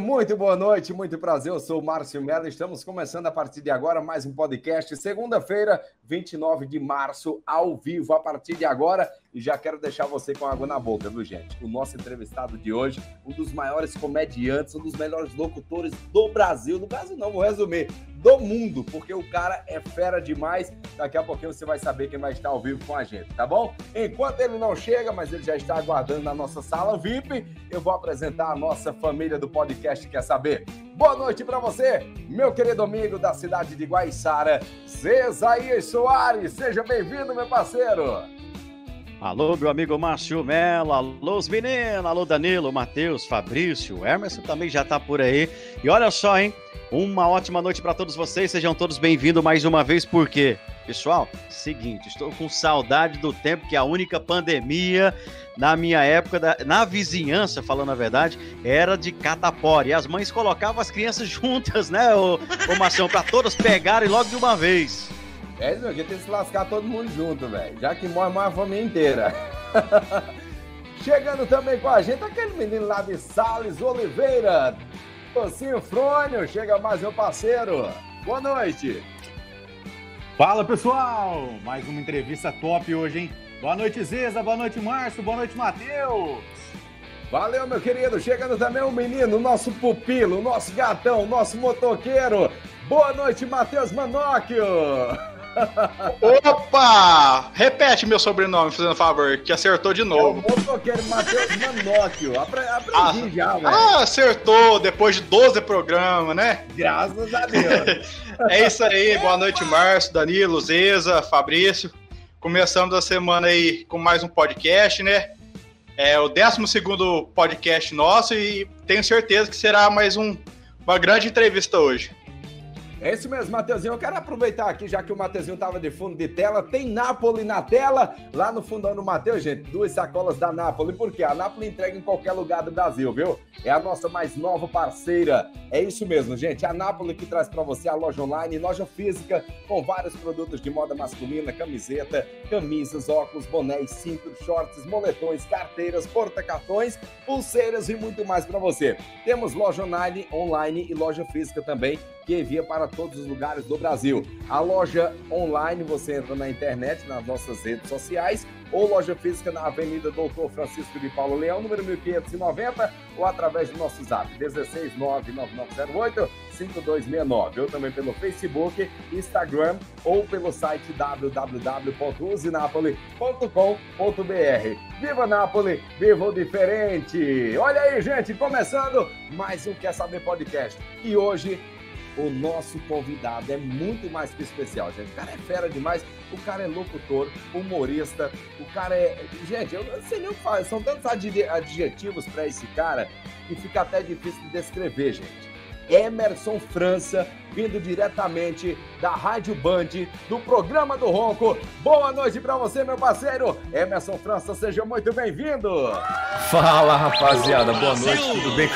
Muito boa noite, muito prazer. Eu sou o Márcio Mello. Estamos começando a partir de agora mais um podcast. Segunda-feira, 29 de março, ao vivo, a partir de agora. E já quero deixar você com água na boca, viu, gente? O nosso entrevistado de hoje, um dos maiores comediantes, um dos melhores locutores do Brasil. Do Brasil, não, vou resumir do mundo, porque o cara é fera demais. Daqui a pouquinho você vai saber quem vai estar ao vivo com a gente, tá bom? Enquanto ele não chega, mas ele já está aguardando na nossa sala VIP, eu vou apresentar a nossa família do podcast Quer Saber. Boa noite para você, meu querido amigo da cidade de Guaiçara, Cesaías Soares. Seja bem-vindo, meu parceiro. Alô, meu amigo Márcio Mello, alô, os meninos, alô, Danilo, Matheus, Fabrício, Emerson também já tá por aí. E olha só, hein? Uma ótima noite para todos vocês, sejam todos bem-vindos mais uma vez, porque, pessoal, seguinte, estou com saudade do tempo que a única pandemia na minha época, da, na vizinhança, falando a verdade, era de catapora. E as mães colocavam as crianças juntas, né, ô, ô Marcião, para todas pegarem logo de uma vez. É isso, aqui tem que se lascar todo mundo junto, velho. Já que morre mais a família inteira. Chegando também com a gente, aquele menino lá de Sales Oliveira, Tocinho Frônio, chega mais meu parceiro. Boa noite. Fala pessoal, mais uma entrevista top hoje, hein? Boa noite, Zeza, boa noite, Márcio, boa noite, Matheus. Valeu, meu querido. Chegando também o menino, nosso pupilo, o nosso gatão, o nosso motoqueiro. Boa noite, Matheus Manóquio. Opa! Repete meu sobrenome, fazendo favor, que acertou de novo. É o motoqueiro Matheus Manóquio. Apre aprendi ah, já, velho. Ah, acertou depois de 12 programas, né? Graças a Deus. é isso aí. Boa noite, Márcio, Danilo, Zeza, Fabrício. Começamos a semana aí com mais um podcast, né? É o 12 podcast nosso e tenho certeza que será mais um, uma grande entrevista hoje. É isso mesmo, Mateuzinho. Eu quero aproveitar aqui, já que o Mateuzinho estava de fundo de tela, tem Nápoles na tela, lá no fundão do Mateus, gente, duas sacolas da Nápoles. Por quê? A Nápoles entrega em qualquer lugar do Brasil, viu? É a nossa mais nova parceira. É isso mesmo, gente. A Nápoles que traz para você a loja online, loja física, com vários produtos de moda masculina, camiseta, camisas, óculos, bonés, cintos, shorts, moletões, carteiras, porta-cartões, pulseiras e muito mais para você. Temos loja online, online e loja física também que envia para todos os lugares do Brasil. A loja online você entra na internet, nas nossas redes sociais, ou loja física na Avenida Doutor Francisco de Paulo Leão, número 1590, ou através do nosso zap 1699908 5269, ou também pelo Facebook, Instagram ou pelo site www.usinapoli.com.br. Viva Nápoles, viva o diferente! Olha aí, gente, começando mais um Quer Saber Podcast. E hoje o nosso convidado é muito mais que especial, gente. O cara é fera demais, o cara é locutor, humorista, o cara é. Gente, eu não sei nem o que falar, são tantos adjetivos para esse cara que fica até difícil de descrever, gente. Emerson França, vindo diretamente da Rádio Band, do programa do Ronco. Boa noite para você, meu parceiro. Emerson França, seja muito bem-vindo. Fala, rapaziada. Boa noite, tudo bem?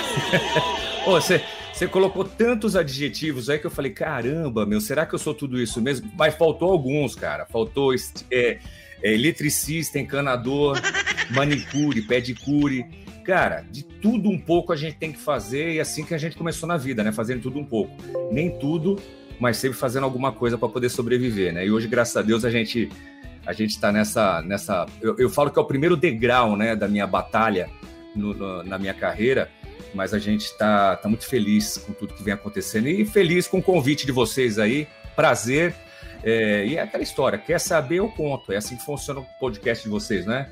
Ô, você você colocou tantos adjetivos aí que eu falei, caramba, meu, será que eu sou tudo isso mesmo? Mas faltou alguns, cara. Faltou é, é, eletricista, encanador, manicure, pedicure. Cara, de tudo um pouco a gente tem que fazer e assim que a gente começou na vida, né? Fazendo tudo um pouco. Nem tudo, mas sempre fazendo alguma coisa para poder sobreviver, né? E hoje, graças a Deus, a gente a gente está nessa nessa eu, eu, falo que é o primeiro degrau, né, da minha batalha no, no, na minha carreira mas a gente está tá muito feliz com tudo que vem acontecendo e feliz com o convite de vocês aí. Prazer. É, e é aquela história, quer saber, eu conto. É assim que funciona o podcast de vocês, né?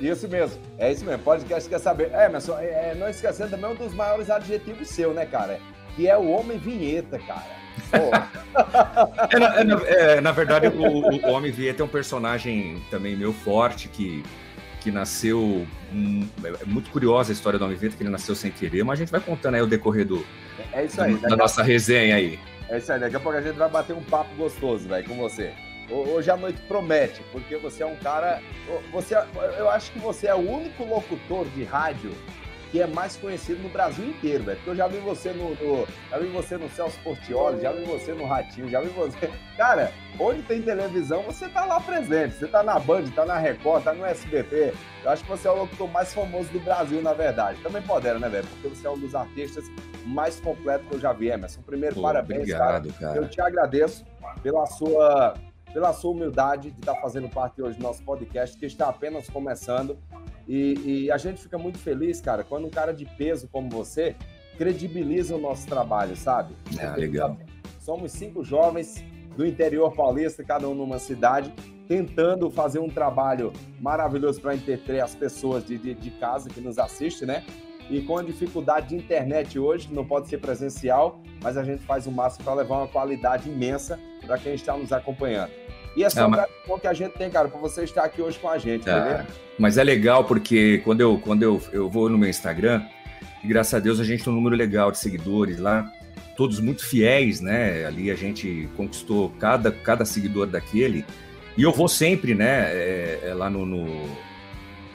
Isso mesmo, é isso mesmo. Podcast quer saber. É, mas é, é, não esquecendo também um dos maiores adjetivos seu, né, cara? Que é o homem vinheta, cara. é, na, é, na, é, na, verdade, o, o Homem Vinheta é um personagem também meu forte que que nasceu. Hum, é muito curiosa a história do Homem Vento, que ele nasceu sem querer, mas a gente vai contando aí o decorrer do, é isso aí, da nossa resenha aí. É isso aí, daqui a pouco a gente vai bater um papo gostoso, velho, com você. Hoje a noite promete, porque você é um cara. Você, é, eu acho que você é o único locutor de rádio que é mais conhecido no Brasil inteiro, velho. Porque eu já vi você no, no, Já vi você no Celso Portioli, já vi você no Ratinho, já vi você. Cara, onde tem televisão, você tá lá presente. Você tá na Band, tá na Record, tá no SBT. Eu acho que você é o locutor mais famoso do Brasil, na verdade. Também podera, né, velho? Porque você é um dos artistas mais completos que eu já vi, Emerson. Primeiro, Pô, parabéns, obrigado, cara. cara. Eu te agradeço pela sua pela sua humildade de estar fazendo parte hoje do nosso podcast, que está apenas começando. E, e, a gente fica muito feliz, cara, quando um cara de peso como você credibiliza o nosso trabalho, sabe? Ah, legal. Somos cinco jovens do interior paulista, cada um numa cidade, tentando fazer um trabalho maravilhoso para entreter as pessoas de, de, de, casa que nos assistem, né? E com a dificuldade de internet hoje, não pode ser presencial, mas a gente faz o máximo para levar uma qualidade imensa para quem está nos acompanhando. E é só mas... que a gente tem, cara, para você estar aqui hoje com a gente, ah, Mas é legal porque quando eu, quando eu, eu vou no meu Instagram, e graças a Deus a gente tem um número legal de seguidores lá, todos muito fiéis, né? Ali a gente conquistou cada, cada seguidor daquele. E eu vou sempre, né, é, é lá no, no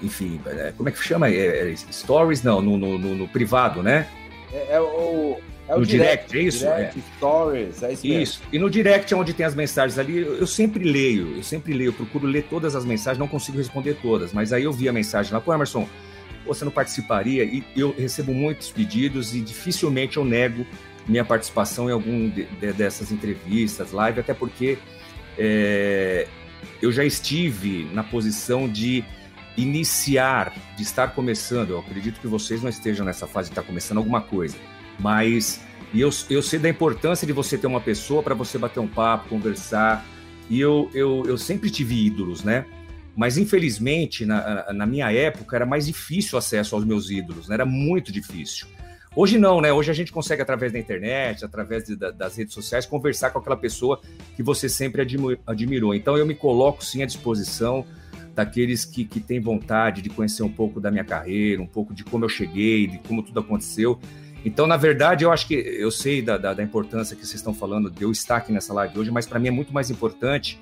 enfim, é, como é que chama? É, é stories? Não, no, no, no, privado, né? É, é o é no direct, direct, é isso? Direct, é. stories, é isso, isso. E no direct, onde tem as mensagens ali, eu sempre leio, eu sempre leio, eu procuro ler todas as mensagens, não consigo responder todas, mas aí eu vi a mensagem lá, pô, Emerson, você não participaria? E eu recebo muitos pedidos e dificilmente eu nego minha participação em algum de, de, dessas entrevistas, live, até porque é, eu já estive na posição de iniciar, de estar começando. Eu acredito que vocês não estejam nessa fase de estar começando alguma coisa mas e eu, eu sei da importância de você ter uma pessoa para você bater um papo, conversar. E eu, eu, eu sempre tive ídolos, né? Mas infelizmente, na, na minha época, era mais difícil o acesso aos meus ídolos, né? Era muito difícil. Hoje não, né? Hoje a gente consegue, através da internet, através de, da, das redes sociais, conversar com aquela pessoa que você sempre admirou. Então eu me coloco sim à disposição daqueles que, que têm vontade de conhecer um pouco da minha carreira, um pouco de como eu cheguei, de como tudo aconteceu. Então, na verdade, eu acho que eu sei da, da, da importância que vocês estão falando de eu estar aqui nessa live hoje, mas para mim é muito mais importante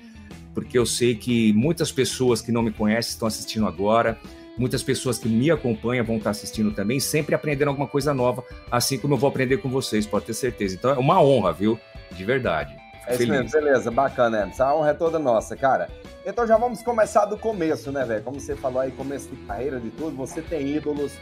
porque eu sei que muitas pessoas que não me conhecem estão assistindo agora, muitas pessoas que me acompanham vão estar assistindo também, sempre aprendendo alguma coisa nova, assim como eu vou aprender com vocês, pode ter certeza. Então é uma honra, viu? De verdade. É isso mesmo, beleza, bacana, Emerson. A honra é toda nossa, cara. Então já vamos começar do começo, né, velho? Como você falou aí, começo de carreira, de tudo, você tem ídolos.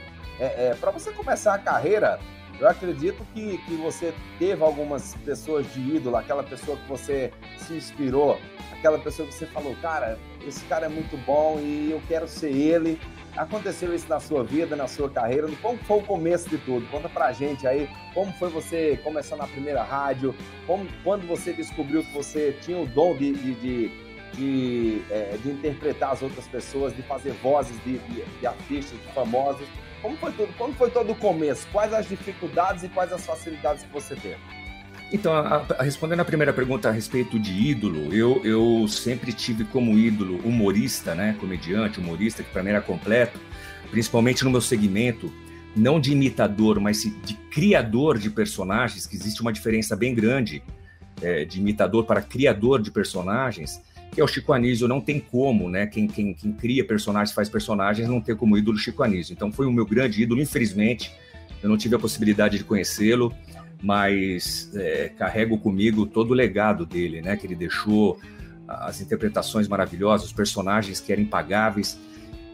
É, é para você começar a carreira, eu acredito que, que você teve algumas pessoas de ídolo, aquela pessoa que você se inspirou, aquela pessoa que você falou, cara, esse cara é muito bom e eu quero ser ele. Aconteceu isso na sua vida, na sua carreira? Como foi o começo de tudo? Conta pra gente aí, como foi você começar na primeira rádio? Como, quando você descobriu que você tinha o dom de, de, de, de, é, de interpretar as outras pessoas, de fazer vozes de, de, de artistas, de famosos? Como foi tudo? Como foi todo o começo? Quais as dificuldades e quais as facilidades que você teve? Então, a, a, respondendo a primeira pergunta a respeito de ídolo, eu, eu sempre tive como ídolo humorista, né, comediante, humorista, que para mim era completo, principalmente no meu segmento, não de imitador, mas de criador de personagens, que existe uma diferença bem grande é, de imitador para criador de personagens que é o Chico Anísio, não tem como, né? Quem, quem, quem cria personagens, faz personagens, não tem como ídolo Chico Anísio. Então foi o meu grande ídolo, infelizmente, eu não tive a possibilidade de conhecê-lo, mas é, carrego comigo todo o legado dele, né? Que ele deixou, as interpretações maravilhosas, os personagens que eram impagáveis.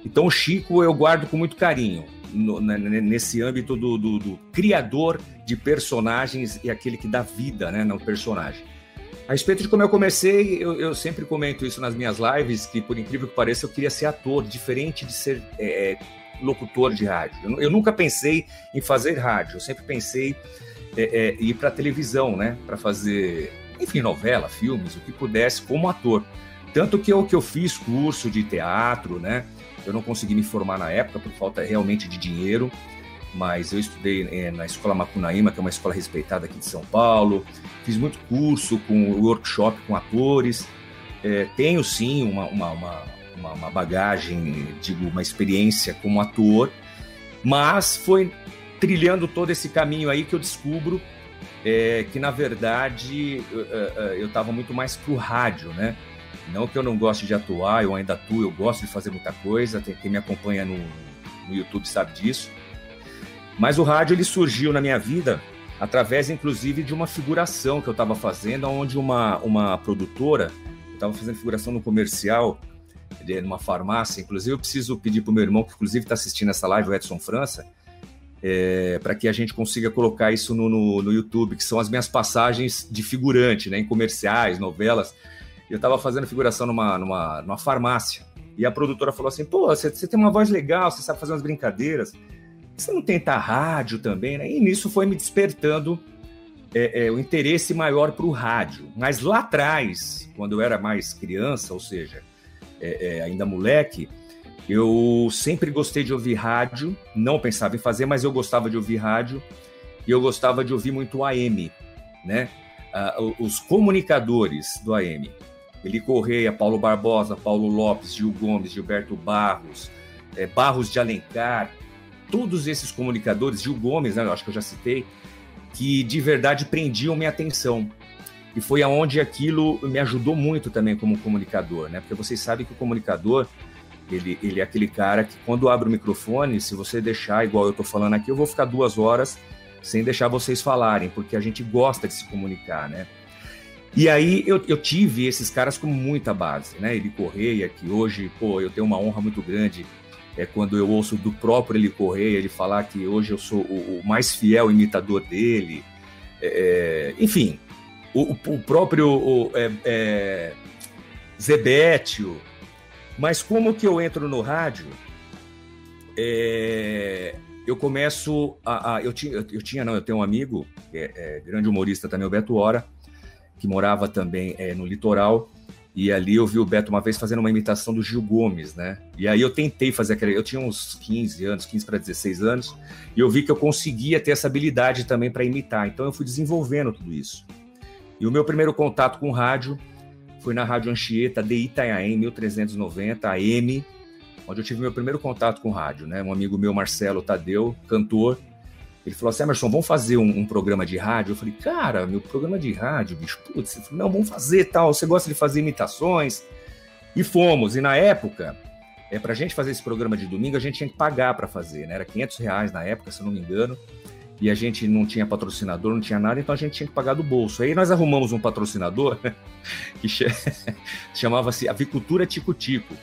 Então o Chico eu guardo com muito carinho. No, nesse âmbito do, do, do, criador de personagens e aquele que dá vida né, no personagem. A respeito de como eu comecei, eu, eu, sempre comento isso nas minhas lives, que por incrível que pareça, eu queria ser ator, diferente de ser é, locutor de rádio. Eu, eu, nunca pensei em fazer rádio, eu sempre pensei é, é, ir para televisão, né? Para fazer, enfim, novela, filmes, o que pudesse como ator. Tanto que eu, que eu fiz curso de teatro, né? Eu não consegui me formar na época por falta realmente de dinheiro mas eu estudei é, na Escola Macunaíma, que é uma escola respeitada aqui de São Paulo, fiz muito curso com workshop com atores, é, tenho sim uma, uma, uma, uma, bagagem, digo, uma experiência como ator, mas foi trilhando todo esse caminho aí que eu descubro é, que, na verdade, eu estava muito mais pro rádio, né? Não que eu não goste de atuar, eu ainda atuo, eu gosto de fazer muita coisa, quem me acompanha no, no YouTube sabe disso, Mas o rádio ele surgiu na minha vida através, inclusive, de uma figuração que eu estava fazendo, onde uma, uma produtora estava fazendo figuração no comercial, numa farmácia. Inclusive, eu preciso pedir para o meu irmão, que inclusive está assistindo essa live, o Edson França, é, para que a gente consiga colocar isso no, no, no, YouTube, que são as minhas passagens de figurante, né, em comerciais, novelas. Eu estava fazendo figuração numa, numa, numa farmácia. E a produtora falou assim: pô, você tem uma voz legal, você sabe fazer umas brincadeiras. Você não tenta rádio também, né? E nisso foi me despertando é, é, o interesse maior para o rádio. Mas lá atrás, quando eu era mais criança, ou seja, é, é, ainda moleque, eu sempre gostei de ouvir rádio, não pensava em fazer, mas eu gostava de ouvir rádio e eu gostava de ouvir muito AM, né? Ah, os comunicadores do AM. Eli Correia, Paulo Barbosa, Paulo Lopes, Gil Gomes, Gilberto Barros, é, Barros de Alencar, todos esses comunicadores, Gil Gomes, né, acho que eu já citei, que de verdade prendiam minha atenção. E foi aonde aquilo me ajudou muito também como comunicador, né? Porque vocês sabem que o comunicador, ele, ele é aquele cara que quando abre o microfone, se você deixar igual eu estou falando aqui, eu vou ficar duas horas sem deixar vocês falarem, porque a gente gosta de se comunicar, né? E aí eu, eu tive esses caras com muita base, né? Ele Correia, que hoje, pô, eu tenho uma honra muito grande é quando eu ouço do próprio Eli Correia ele falar que hoje eu sou o, o mais fiel imitador dele. É, é enfim, o, o próprio o, é, é, Zebetio. Mas como que eu entro no rádio? É, eu começo a, a, eu tinha eu tinha não eu tenho um amigo é, é, grande humorista também o Beto Hora que morava também no litoral e ali eu vi o Beto uma vez fazendo uma imitação do Gil Gomes, né? E aí eu tentei fazer aquela. Eu tinha uns 15 anos, 15 para 16 anos, e eu vi que eu conseguia ter essa habilidade também para imitar. Então eu fui desenvolvendo tudo isso. E o meu primeiro contato com rádio foi na Rádio Anchieta de Itanhaém, 1390 AM, onde eu tive meu primeiro contato com rádio, né? Um amigo meu, Marcelo Tadeu, cantor, ele falou assim, Emerson, vamos fazer um, um, programa de rádio? Eu falei, cara, meu programa de rádio, bicho, putz. Falou, não, vamos fazer tal, você gosta de fazer imitações? E fomos, e na época, é, pra gente fazer esse programa de domingo, a gente tinha que pagar para fazer, né? Era 500 reais na época, se eu não me engano, e a gente não tinha patrocinador, não tinha nada, então a gente tinha que pagar do bolso. Aí nós arrumamos um patrocinador que chamava-se Avicultura Tico Tico.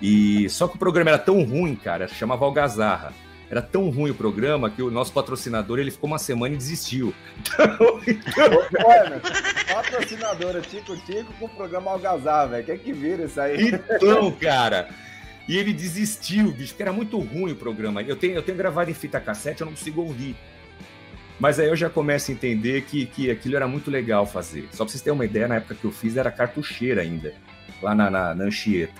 E só que o programa era tão ruim, cara, chamava Algazarra. Era tão ruim o programa que o nosso patrocinador ele ficou uma semana e desistiu. Então, então... patrocinadora Tico Tico com o programa Algazar, velho. Quer que vira isso aí? Então, cara. E ele desistiu, bicho, porque era muito ruim o programa. Eu tenho, eu tenho gravado em fita cassete, eu não consigo ouvir. Mas aí eu já começo a entender que, que aquilo era muito legal fazer. Só pra vocês terem uma ideia, na época que eu fiz era cartucheira ainda, lá na, na, na Anchieta.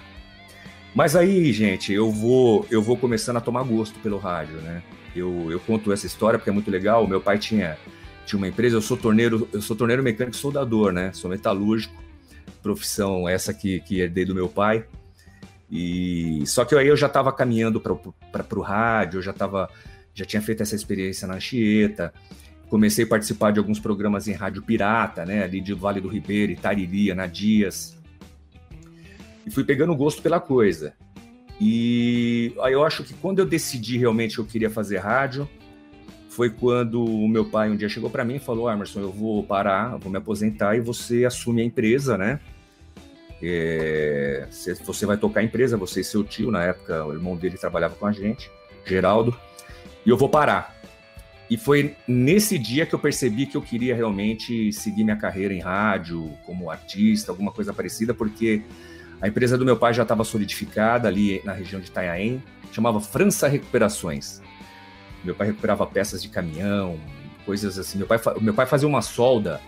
Mas aí, gente, eu vou eu vou começando a tomar gosto pelo rádio, né? Eu, eu conto essa história porque é muito legal. Meu pai tinha, tinha uma empresa, eu sou torneiro, eu sou torneiro mecânico soldador, né? Sou metalúrgico, profissão essa que, que herdei do meu pai. E só que aí eu já estava caminhando para o rádio, eu já tava, já tinha feito essa experiência na Anchieta, comecei a participar de alguns programas em rádio pirata, né? Ali de Vale do Ribeiro, Itariri, na Dias e fui pegando gosto pela coisa. E aí eu acho que quando eu decidi realmente que eu queria fazer rádio, foi quando o meu pai um dia chegou para mim e falou: Emerson, eu vou parar, vou me aposentar e você assume a empresa, né? É, você vai tocar a empresa, você e seu tio, na época o irmão dele trabalhava com a gente, Geraldo, e eu vou parar. E foi nesse dia que eu percebi que eu queria realmente seguir minha carreira em rádio, como artista, alguma coisa parecida, porque a empresa do meu pai já estava solidificada ali na região de Itanhaém, chamava França Recuperações. Meu pai recuperava peças de caminhão, coisas assim. Meu pai, meu pai fazia uma solda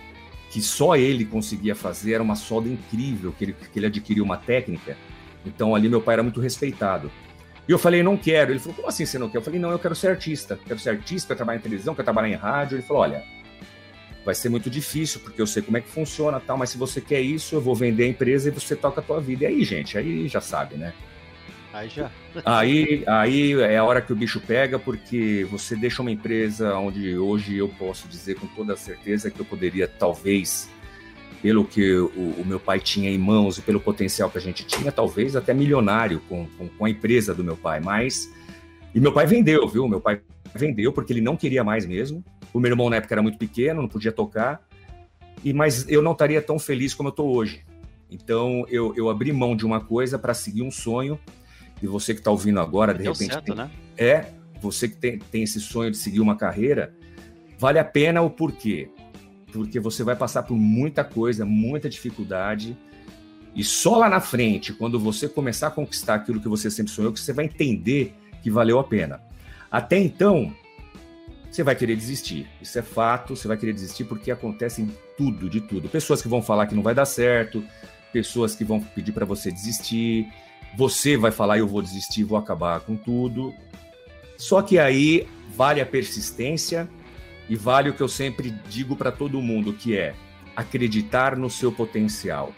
que só ele conseguia fazer, era uma solda incrível, que ele, que ele adquiriu uma técnica. Então ali meu pai era muito respeitado. E eu falei, não quero. Ele falou, como assim você não quer? Eu falei, não, eu quero ser artista. Quero ser artista, quero trabalhar em televisão, quero trabalhar em rádio. Ele falou, olha, vai ser muito difícil, porque eu sei como é que funciona tal, mas se você quer isso, eu vou vender a empresa e você toca a tua vida. E aí, gente, aí já sabe, né? Aí já. aí, aí é a hora que o bicho pega, porque você deixa uma empresa onde hoje eu posso dizer com toda certeza que eu poderia, talvez, pelo que o, o meu pai tinha em mãos e pelo potencial que a gente tinha, talvez até milionário com, com, com a empresa do meu pai. Mas. E meu pai vendeu, viu? Meu pai vendeu porque ele não queria mais mesmo. O meu irmão na época era muito pequeno, não podia tocar. E mas eu não estaria tão feliz como eu estou hoje. Então eu, eu abri mão de uma coisa para seguir um sonho. E você que está ouvindo agora, de Deu repente, certo, tem- né? é você que tem, tem esse sonho de seguir uma carreira, vale a pena o porquê? Porque você vai passar por muita coisa, muita dificuldade, e só lá na frente, quando você começar a conquistar aquilo que você sempre sonhou, que você vai entender que valeu a pena. Até então, você vai querer desistir. Isso é fato, você vai querer desistir porque acontece em tudo, de tudo. Pessoas que vão falar que não vai dar certo, pessoas que vão pedir para você desistir, você vai falar eu vou desistir, vou acabar com tudo. Só que aí vale a persistência e vale o que eu sempre digo para todo mundo, que é acreditar no seu potencial.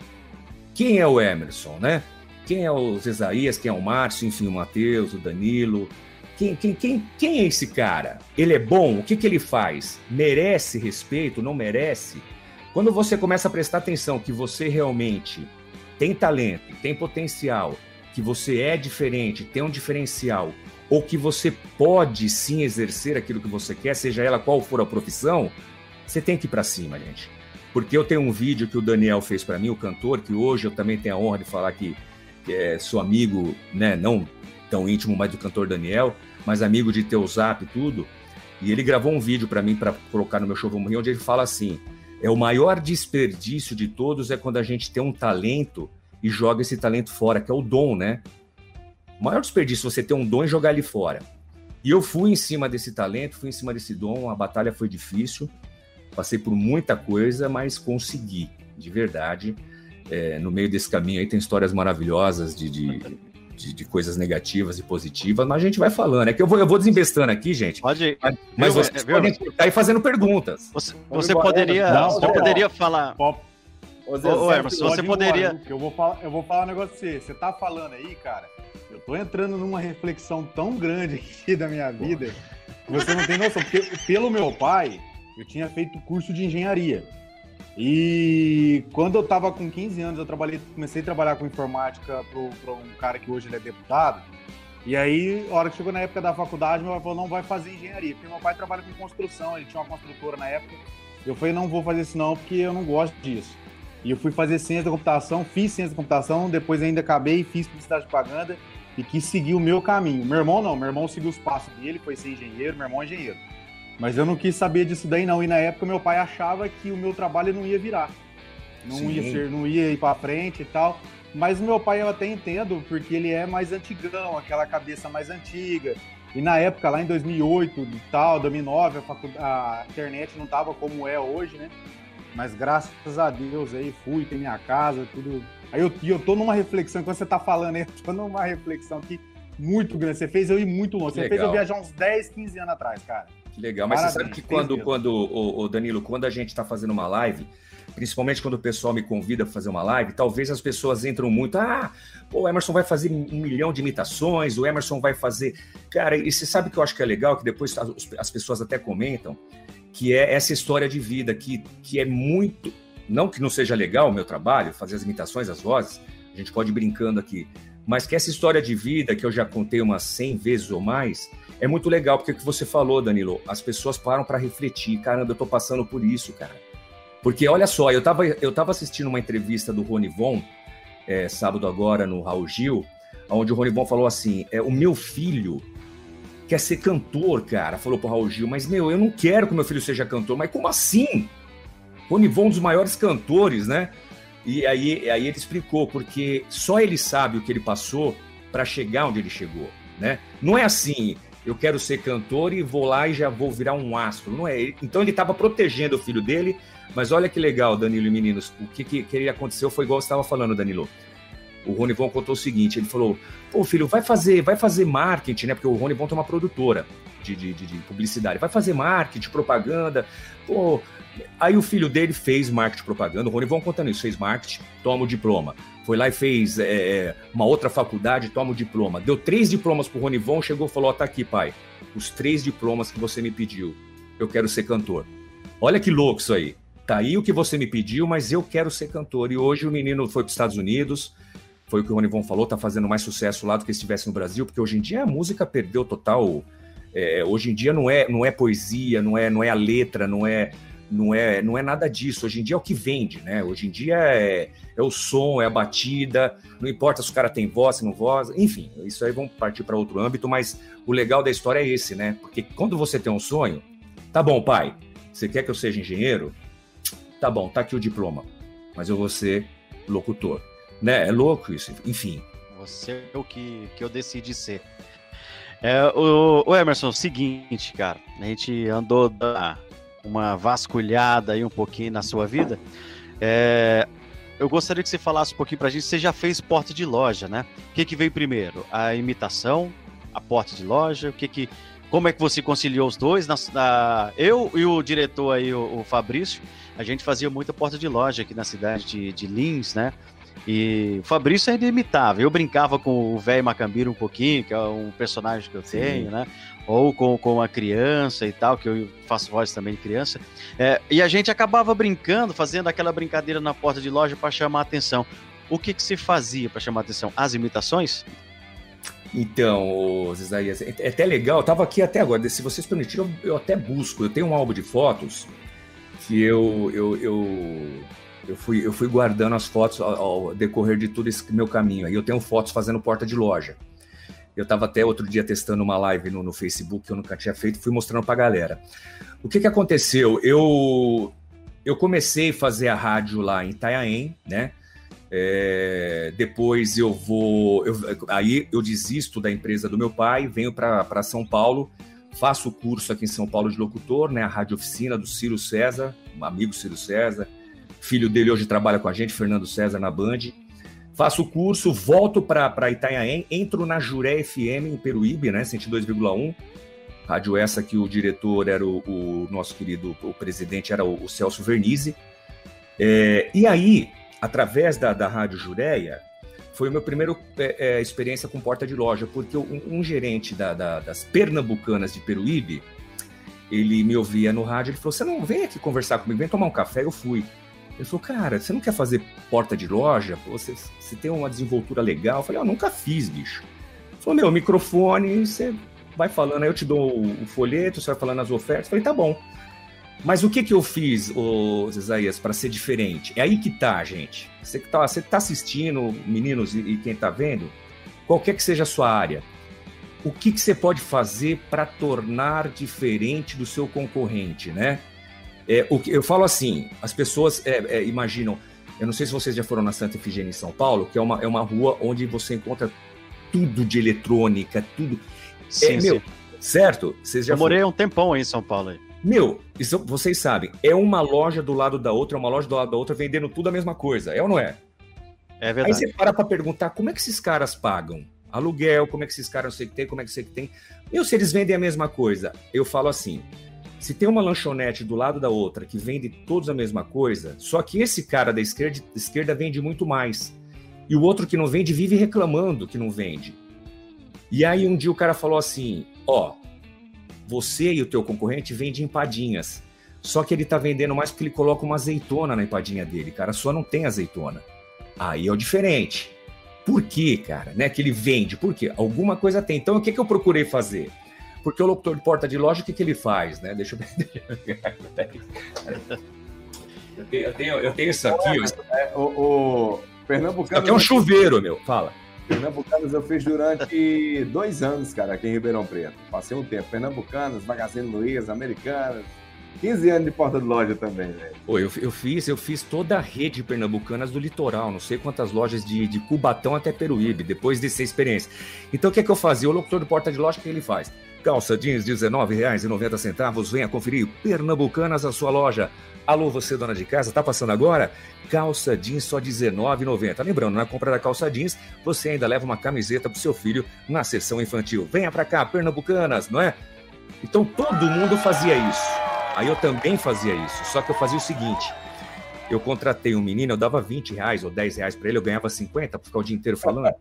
Quem é o Emerson, né? Quem é o Zesaías, quem é o Márcio, enfim, o Matheus, o Danilo. Quem, quem, quem, quem é esse cara? Ele é bom? O que, que ele faz? Merece respeito? Não merece? Quando você começa a prestar atenção que você realmente tem talento, tem potencial, que você é diferente, tem um diferencial, ou que você pode sim exercer aquilo que você quer, seja ela qual for a profissão, você tem que ir para cima, gente. Porque eu tenho um vídeo que o Daniel fez para mim, o cantor, que hoje eu também tenho a honra de falar que, é, sou amigo, né, não tão íntimo mais do cantor Daniel, mas amigo de ter o zap e tudo. E ele gravou um vídeo para mim para colocar no meu show Vamos Rir, onde ele fala assim: é o maior desperdício de todos é quando a gente tem um talento e joga esse talento fora, que é o dom, né? O maior desperdício é você ter um dom e jogar ele fora. E eu fui em cima desse talento, fui em cima desse dom, a batalha foi difícil, passei por muita coisa, mas consegui, de verdade. É, no meio desse caminho aí tem histórias maravilhosas de, de, de, de coisas negativas e positivas, mas a gente vai falando. É que eu vou, eu vou desembestando aqui, gente, Pode. mas, mas Viu, vocês viu? podem cortar e fazendo perguntas. Você, você poderia. Não, você pode- poderia falar. Pop, Ô, Zezé, ô, você poderia. eu vou falar, eu vou falar um negócio pra você. Você tá falando aí, cara. Eu tô entrando numa reflexão tão grande aqui da minha vida que você não tem noção. Porque pelo meu pai, eu tinha feito curso de engenharia. E quando eu tava com 15 anos, eu trabalhei, comecei a trabalhar com informática para um cara que hoje ele é deputado. E aí, a hora que chegou na época da faculdade, meu pai falou, não vai fazer engenharia, porque meu pai trabalha com construção, ele tinha uma construtora na época. Eu falei, não vou fazer isso não, porque eu não gosto disso. E eu fui fazer ciência da computação, fiz ciência da computação, depois ainda acabei e fiz publicidade de propaganda e quis seguir o meu caminho. Meu irmão não, meu irmão seguiu os passos dele, foi ser engenheiro, meu irmão é engenheiro. Mas eu não quis saber disso daí não, e na época meu pai achava que o meu trabalho não ia virar. Não Sim. ia ser, não ia ir para frente e tal. Mas o meu pai eu até entendo, porque ele é mais antigão, aquela cabeça mais antiga. E na época, lá em 2008 e tal, 2009, a, facu- a internet não tava como é hoje, né? Mas graças a Deus aí fui, tem minha casa, tudo. Aí eu, eu tô numa reflexão, quando você tá falando aí, eu tô numa reflexão aqui muito grande. Você fez eu ir muito longe. Você Que fez eu legal. viajar uns 10, 15 anos atrás, cara. Que legal, mas você Parabéns, sabe que quando, quando o, Danilo, quando a gente está fazendo uma live, principalmente quando o pessoal me convida para fazer uma live, talvez as pessoas entram muito, ah, o Emerson vai fazer um milhão de imitações, o Emerson vai fazer. Cara, e você sabe que eu acho que é legal, que depois as, as pessoas até comentam, que é essa história de vida, que, que é muito. Não que não seja legal o meu trabalho, fazer as imitações, as vozes, a gente pode ir brincando aqui, mas que essa história de vida, que eu já contei umas 100 vezes ou mais, é muito legal, porque o que você falou, Danilo, as pessoas param para refletir. Caramba, eu tô passando por isso, cara. Porque olha só, eu tava, eu tava assistindo uma entrevista do Rony Von, é, sábado agora, no Raul Gil, onde o Rony Von falou assim: é, o meu filho quer ser cantor, cara. Falou pro Raul Gil, mas meu, eu não quero que meu filho seja cantor. Mas como assim? Rony Von, um dos maiores cantores, né? E aí, aí ele explicou, porque só ele sabe o que ele passou para chegar onde ele chegou, né? Não é assim, eu quero ser cantor e vou lá e já vou virar um astro. Não é. Então ele estava protegendo o filho dele, mas olha que legal, Danilo e meninos. O que, que, que aconteceu foi igual você estava falando, Danilo. O Rony Von contou o seguinte: ele falou, pô, filho, vai fazer, vai fazer marketing, né? Porque o Rony Von tem uma produtora de, de, de, de publicidade, vai fazer marketing, propaganda. Pô, Aí o filho dele fez marketing propaganda, o Rony Von contando isso, fez marketing, toma o diploma. Foi lá e fez é, uma outra faculdade, toma o diploma. Deu três diplomas pro Rony Von, chegou e falou: ó, tá aqui, pai. Os três diplomas que você me pediu. Eu quero ser cantor. Olha que louco isso aí. Tá aí o que você me pediu, mas eu quero ser cantor. E hoje o menino foi para os Estados Unidos, foi o que o Rony Von falou, tá fazendo mais sucesso lá do que se estivesse no Brasil, porque hoje em dia a música perdeu total É, hoje em dia não é, não é poesia, não é, não é a letra, não é, não é, não é nada disso. Hoje em dia é o que vende, né? Hoje em dia é, é o som, é a batida, não importa se o cara tem voz, se não voz, enfim, isso aí vamos partir para outro âmbito, mas o legal da história é esse, né? Porque quando você tem um sonho, tá bom, pai, você quer que eu seja engenheiro? Tá bom, tá aqui o diploma, mas eu vou ser locutor. Né? É louco isso, enfim. Você é o que, que eu decidi ser. É, o, o Emerson, seguinte, cara, a gente andou da, uma vasculhada aí um pouquinho na sua vida. É, eu gostaria que você falasse um pouquinho pra gente. Você já fez porta de loja, né? O que, que veio primeiro? A imitação, a porta de loja? O que que, como é que você conciliou os dois? Na, na, eu e o diretor aí, o, o, Fabrício, a gente fazia muita porta de loja aqui na cidade de, de Lins, né? E o Fabrício ainda imitava. Eu brincava com o velho Macambira um pouquinho, que é um personagem que eu Sim. tenho, né? ou com, com a criança e tal, que eu faço voz também de criança. É, e a gente acabava brincando, fazendo aquela brincadeira na porta de loja para chamar a atenção. O que, que se fazia para chamar a atenção? As imitações? Então, Isaías, é, é até legal, eu tava aqui até agora, se vocês permitirem, eu, eu até busco. Eu tenho um álbum de fotos que eu, eu, eu, eu, fui, eu fui guardando as fotos ao, ao decorrer de todo esse meu caminho. Aí eu tenho fotos fazendo porta de loja. Eu estava até outro dia testando uma live no, no, Facebook que eu nunca tinha feito, fui mostrando para a galera. O que, que aconteceu? Eu, eu comecei a fazer a rádio lá em Itanhaém, né? É, depois eu vou. Eu, aí eu desisto da empresa do meu pai, venho para São Paulo, faço o curso aqui em São Paulo de locutor, né? A rádio oficina do Ciro César, um amigo Ciro César. Filho dele hoje trabalha com a gente, Fernando César, na Band. Faço o curso, volto para Itanhaém, entro na Juré FM em Peruíbe, né, 102,1. Rádio essa que o diretor era o, o nosso querido, o presidente era o, o Celso Vernizzi. É, e aí, através da, da Rádio Jureia, foi o meu primeiro é, é, experiência com porta de loja, porque um, um gerente da, da, das pernambucanas de Peruíbe, ele me ouvia no rádio, ele falou, você não vem aqui conversar comigo, vem tomar um café, eu fui. Ele falou, cara, você não quer fazer porta de loja? Você, você tem uma desenvoltura legal? Eu falei, eu nunca fiz, bicho. Ele falou, meu, microfone, você vai falando, aí eu te dou o folheto, você vai falando as ofertas. Eu falei, tá bom. Mas o que que eu fiz, ô, Isaías, para ser diferente? É aí que tá, gente. Você que tá, você tá assistindo, meninos e, e quem tá vendo, qualquer que seja a sua área, o que, que você pode fazer para tornar diferente do seu concorrente, né? É, o que, eu falo assim, as pessoas é, é, imaginam, eu não sei se vocês já foram na Santa Efigênia em São Paulo, que é uma, é uma rua onde você encontra tudo de eletrônica, tudo. Sim, é, sim. Meu, certo? Vocês já eu morei foram... um tempão aí em São Paulo. Aí. Meu, isso vocês sabem, é uma loja do lado da outra, é uma loja do lado da outra vendendo tudo a mesma coisa, é ou não é? É verdade. Aí você para pra perguntar como é que esses caras pagam? Aluguel, como é que esses caras não sei o que tem, como é que você que tem. Meu, se eles vendem a mesma coisa, eu falo assim: se tem uma lanchonete do lado da outra que vende todos a mesma coisa, só que esse cara da esquerda, esquerda vende muito mais. E o outro que não vende vive reclamando que não vende. E aí um dia o cara falou assim: ó, você e o teu concorrente vendem empadinhas. Só que ele tá vendendo mais porque ele coloca uma azeitona na empadinha dele, cara. Só não tem azeitona. Aí é o diferente. Por quê, cara? Né? Que ele vende. Por quê? Alguma coisa tem. Então, o que, que eu procurei fazer? Porque o locutor de porta de loja, o que, que ele faz, né? Deixa eu ver. Eu tenho, eu tenho, eu tenho isso aqui. É, o, o Pernambucano. Aqui é um chuveiro, meu. Fala. Pernambucanos eu fiz durante dois anos, cara, aqui em Ribeirão Preto. Passei um tempo. Pernambucanos, Magazine Luiza, Americanas. 15 anos de porta de loja também, velho. Pô, eu, eu, fiz, eu fiz toda a rede pernambucanas do litoral, não sei quantas lojas de, de Cubatão até Peruíbe, depois dessa experiência. Então o que é que eu fazia? O locutor de porta de loja, o que ele faz? Calça jeans R$19,90. Venha conferir Pernambucanas, a sua loja. Alô, você dona de casa, tá passando agora? Calça jeans só R$19,90. Lembrando, na compra da calça jeans, você ainda leva uma camiseta pro seu filho na sessão infantil. Venha pra cá, Pernambucanas, não é? Então todo mundo fazia isso. Aí eu também fazia isso. Só que eu fazia o seguinte: eu contratei um menino, eu dava 20 reais ou 10 reais para ele, eu ganhava 50 para ficar o dia inteiro falando.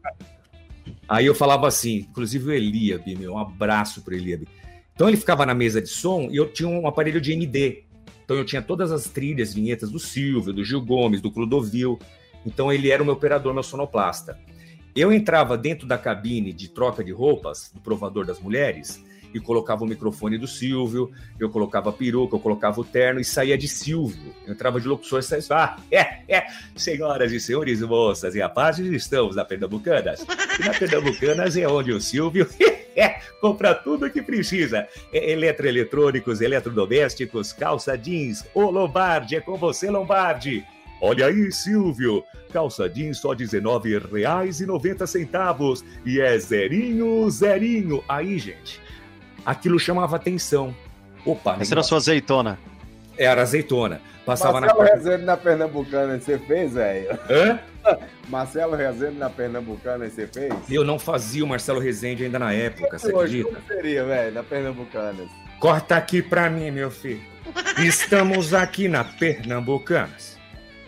Aí eu falava assim, inclusive o Eliabe, meu, um abraço pro Eliabe. Então ele ficava na mesa de som e eu tinha um aparelho de MD. Então eu tinha todas as trilhas, vinhetas do Silvio, do Gil Gomes, do Clodovil. Então ele era o meu operador, meu sonoplasta. Eu entrava dentro da cabine de troca de roupas, do provador das mulheres, e colocava o microfone do Silvio, eu colocava a peruca, eu colocava o terno e saía de Silvio. Eu entrava de locução e saía. Ah, é, é, senhoras e senhores, moças e rapazes, estamos na Pernambucanas. E na Pernambucanas é onde o Silvio. É, compra tudo o que precisa. É, eletroeletrônicos, eletrodomésticos, calça jeans. Ô Lombardi, é com você, Lombardi. Olha aí, Silvio. Calça jeans só R$19,90. E é zerinho, zerinho. Aí, gente, aquilo chamava atenção. Opa, Essa era a sua azeitona. Era azeitona. Passava Marcelo na... Rezende na Pernambucana, você fez, velho? Hã? Marcelo Rezende na Pernambucana, você fez? Eu não fazia o Marcelo Rezende ainda na época, você acredita? Como seria, velho, na Pernambucana? Corta aqui pra mim, meu filho. Estamos aqui na Pernambucanas.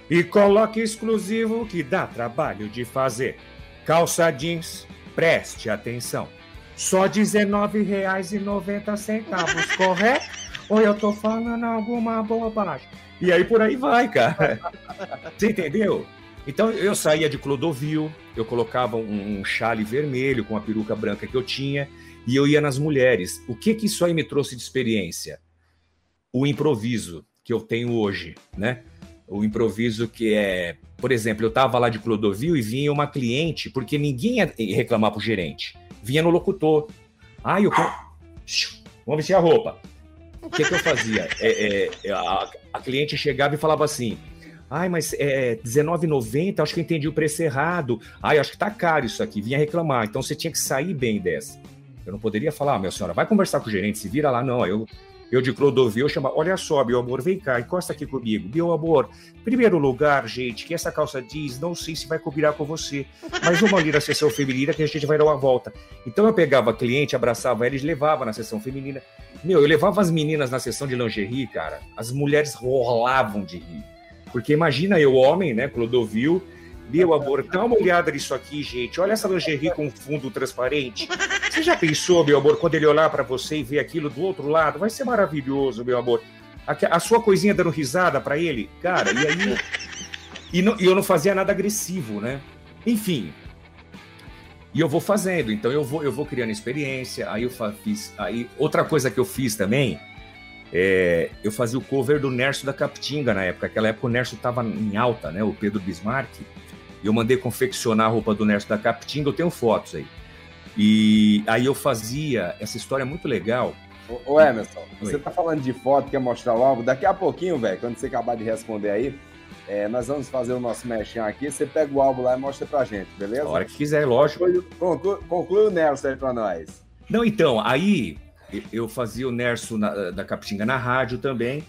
E coloque exclusivo que dá trabalho de fazer. Calça jeans, preste atenção. Só R$19,90, correto? Ou eu tô falando alguma bobagem? E aí por aí vai, cara. Você entendeu? Então eu saía de Clodovil, eu colocava um, um chale vermelho com a peruca branca que eu tinha e eu ia nas mulheres. O que que isso aí me trouxe de experiência? O improviso que eu tenho hoje, né? o improviso que é, por exemplo, eu estava lá de Clodovil e vinha uma cliente, porque ninguém ia reclamar pro gerente, vinha no locutor. Ah, eu vamos vestir a roupa. O que, que eu fazia? É, é, a, a, cliente chegava e falava assim: Ai, mas é R$19,90, acho que eu entendi o preço errado. Ai, acho que tá caro isso aqui. Vinha reclamar. Então você tinha que sair bem dessa. Eu não poderia falar, ah, minha senhora, vai conversar com o gerente, se vira lá. Não, eu eu de Clodovil chama, olha só, meu amor, vem cá, encosta aqui comigo. Meu amor, primeiro lugar, gente, que essa calça diz, não sei se vai combinar com você, mas vamos ali na sessão feminina que a gente vai dar uma volta. Então eu pegava a cliente, abraçava ela e levava na sessão feminina. Meu, eu levava as meninas na sessão de lingerie, cara, as mulheres rolavam de rir. Porque imagina eu, homem, né, Clodovil, meu amor, dá uma olhada nisso aqui, gente. Olha essa lingerie com fundo transparente. Você já pensou, meu amor, quando ele olhar para você e ver aquilo do outro lado? Vai ser maravilhoso, meu amor. A, a sua coisinha dando risada para ele, cara, e aí. E, não, e eu não fazia nada agressivo, né? Enfim. E eu vou fazendo, então eu vou, eu vou criando experiência. Aí eu fiz. Aí, outra coisa que eu fiz também. É, eu fazia o cover do Nerso da Capitinga na época. Naquela época o Nerso estava em alta, né? O Pedro Bismarck. Eu mandei confeccionar a roupa do Nerso da Capitinga, eu tenho fotos aí. E aí eu fazia essa história muito legal. Ô, Emerson, Oi. você tá falando de foto, quer mostrar o álbum? Daqui a pouquinho, velho, quando você acabar de responder aí, é, nós vamos fazer o nosso mexinho aqui. Você pega o álbum lá e mostra pra gente, beleza? A hora que quiser, lógico. Conclui, conclui o Nerso aí pra nós. Não, então, aí eu fazia o Nerso na, da Capitinga na rádio também.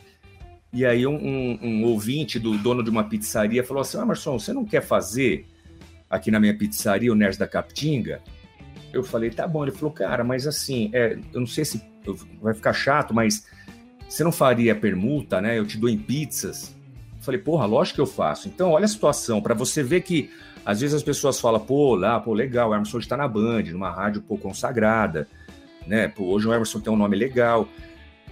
E aí um, um, um, ouvinte do dono de uma pizzaria falou assim, Emerson, você não quer fazer aqui na minha pizzaria o Nerds da Capitinga? Eu falei, tá bom. Ele falou, cara, mas assim, é, eu não sei se vai ficar chato, mas você não faria permuta, né? Eu te dou em pizzas. Eu falei, porra, lógico que eu faço. Então, olha a situação, para você ver que às vezes as pessoas falam, pô, lá, pô, legal, o Emerson está na Band, numa rádio pô, consagrada, né? Pô, hoje o Emerson tem um nome legal.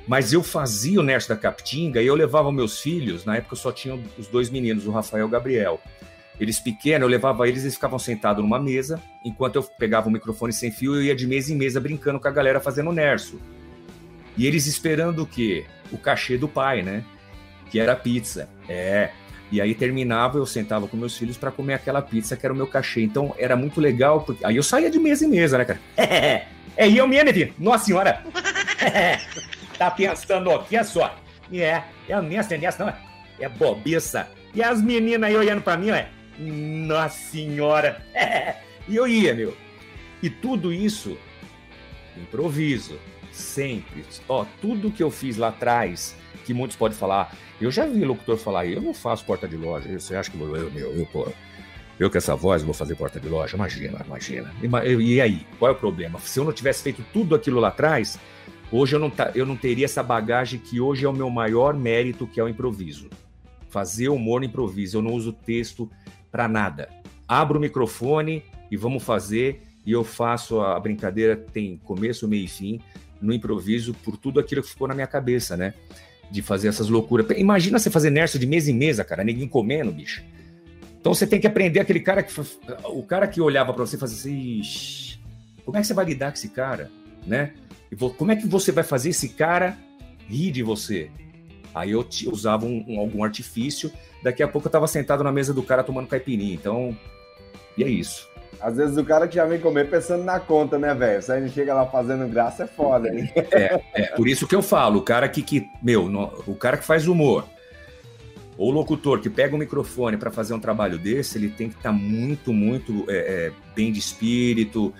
Mas eu fazia o Nerd da Capitinga e eu levava meus filhos, na época eu só tinha os dois meninos, o Rafael e o Gabriel. Eles pequenos, eu levava eles, eles ficavam sentados numa mesa, enquanto eu pegava o microfone sem fio, eu ia de mesa em mesa brincando com a galera fazendo o Nerso. E eles esperando o quê? O cachê do pai, né? Que era pizza. É. E aí terminava, eu sentava com meus filhos para comer aquela pizza que era o meu cachê. Então era muito legal, porque aí eu saía de mesa em mesa, né, cara? É, é eu mesmo. Nossa senhora. tá pensando aqui, é só. É, é nessa, é nessa, não. É bobiça. E as meninas aí olhando pra mim, ué. Nossa senhora. É. E eu ia, meu. E tudo isso, improviso, sempre. Ó, tudo que eu fiz lá atrás, que muitos podem falar, eu já vi locutor falar, eu não faço porta de loja. Você acha que eu, eu, eu, eu pô, eu com essa voz vou fazer porta de loja? Imagina, imagina. E, e aí, qual é o problema? Se eu não tivesse feito tudo aquilo lá atrás, Hoje eu não, eu não teria essa bagagem que hoje é o meu maior mérito, que é o improviso. Fazer humor no improviso. Eu não uso texto para nada. Abro o microfone e vamos fazer. E eu faço a brincadeira, tem começo, meio e fim, no improviso, por tudo aquilo que ficou na minha cabeça, né? De fazer essas loucuras. Imagina você fazer nerso de mesa em mesa, cara, ninguém comendo, bicho. Então você tem que aprender aquele cara que. O cara que olhava para você e fazia assim. Como é que você vai lidar com esse cara, né? Como é que você vai fazer esse cara rir de você? Aí eu usava um, um, algum artifício, daqui a pouco eu estava sentado na mesa do cara tomando caipirinha. Então, e é isso. Às vezes o cara que já vem comer pensando na conta, né, velho? Se a gente chega lá fazendo graça, é foda, né? É, é por isso que eu falo, o cara que, que meu, no, o cara que faz humor, ou o locutor que pega o microfone para fazer um trabalho desse, ele tem que estar tá muito, muito é, é, bem de espírito,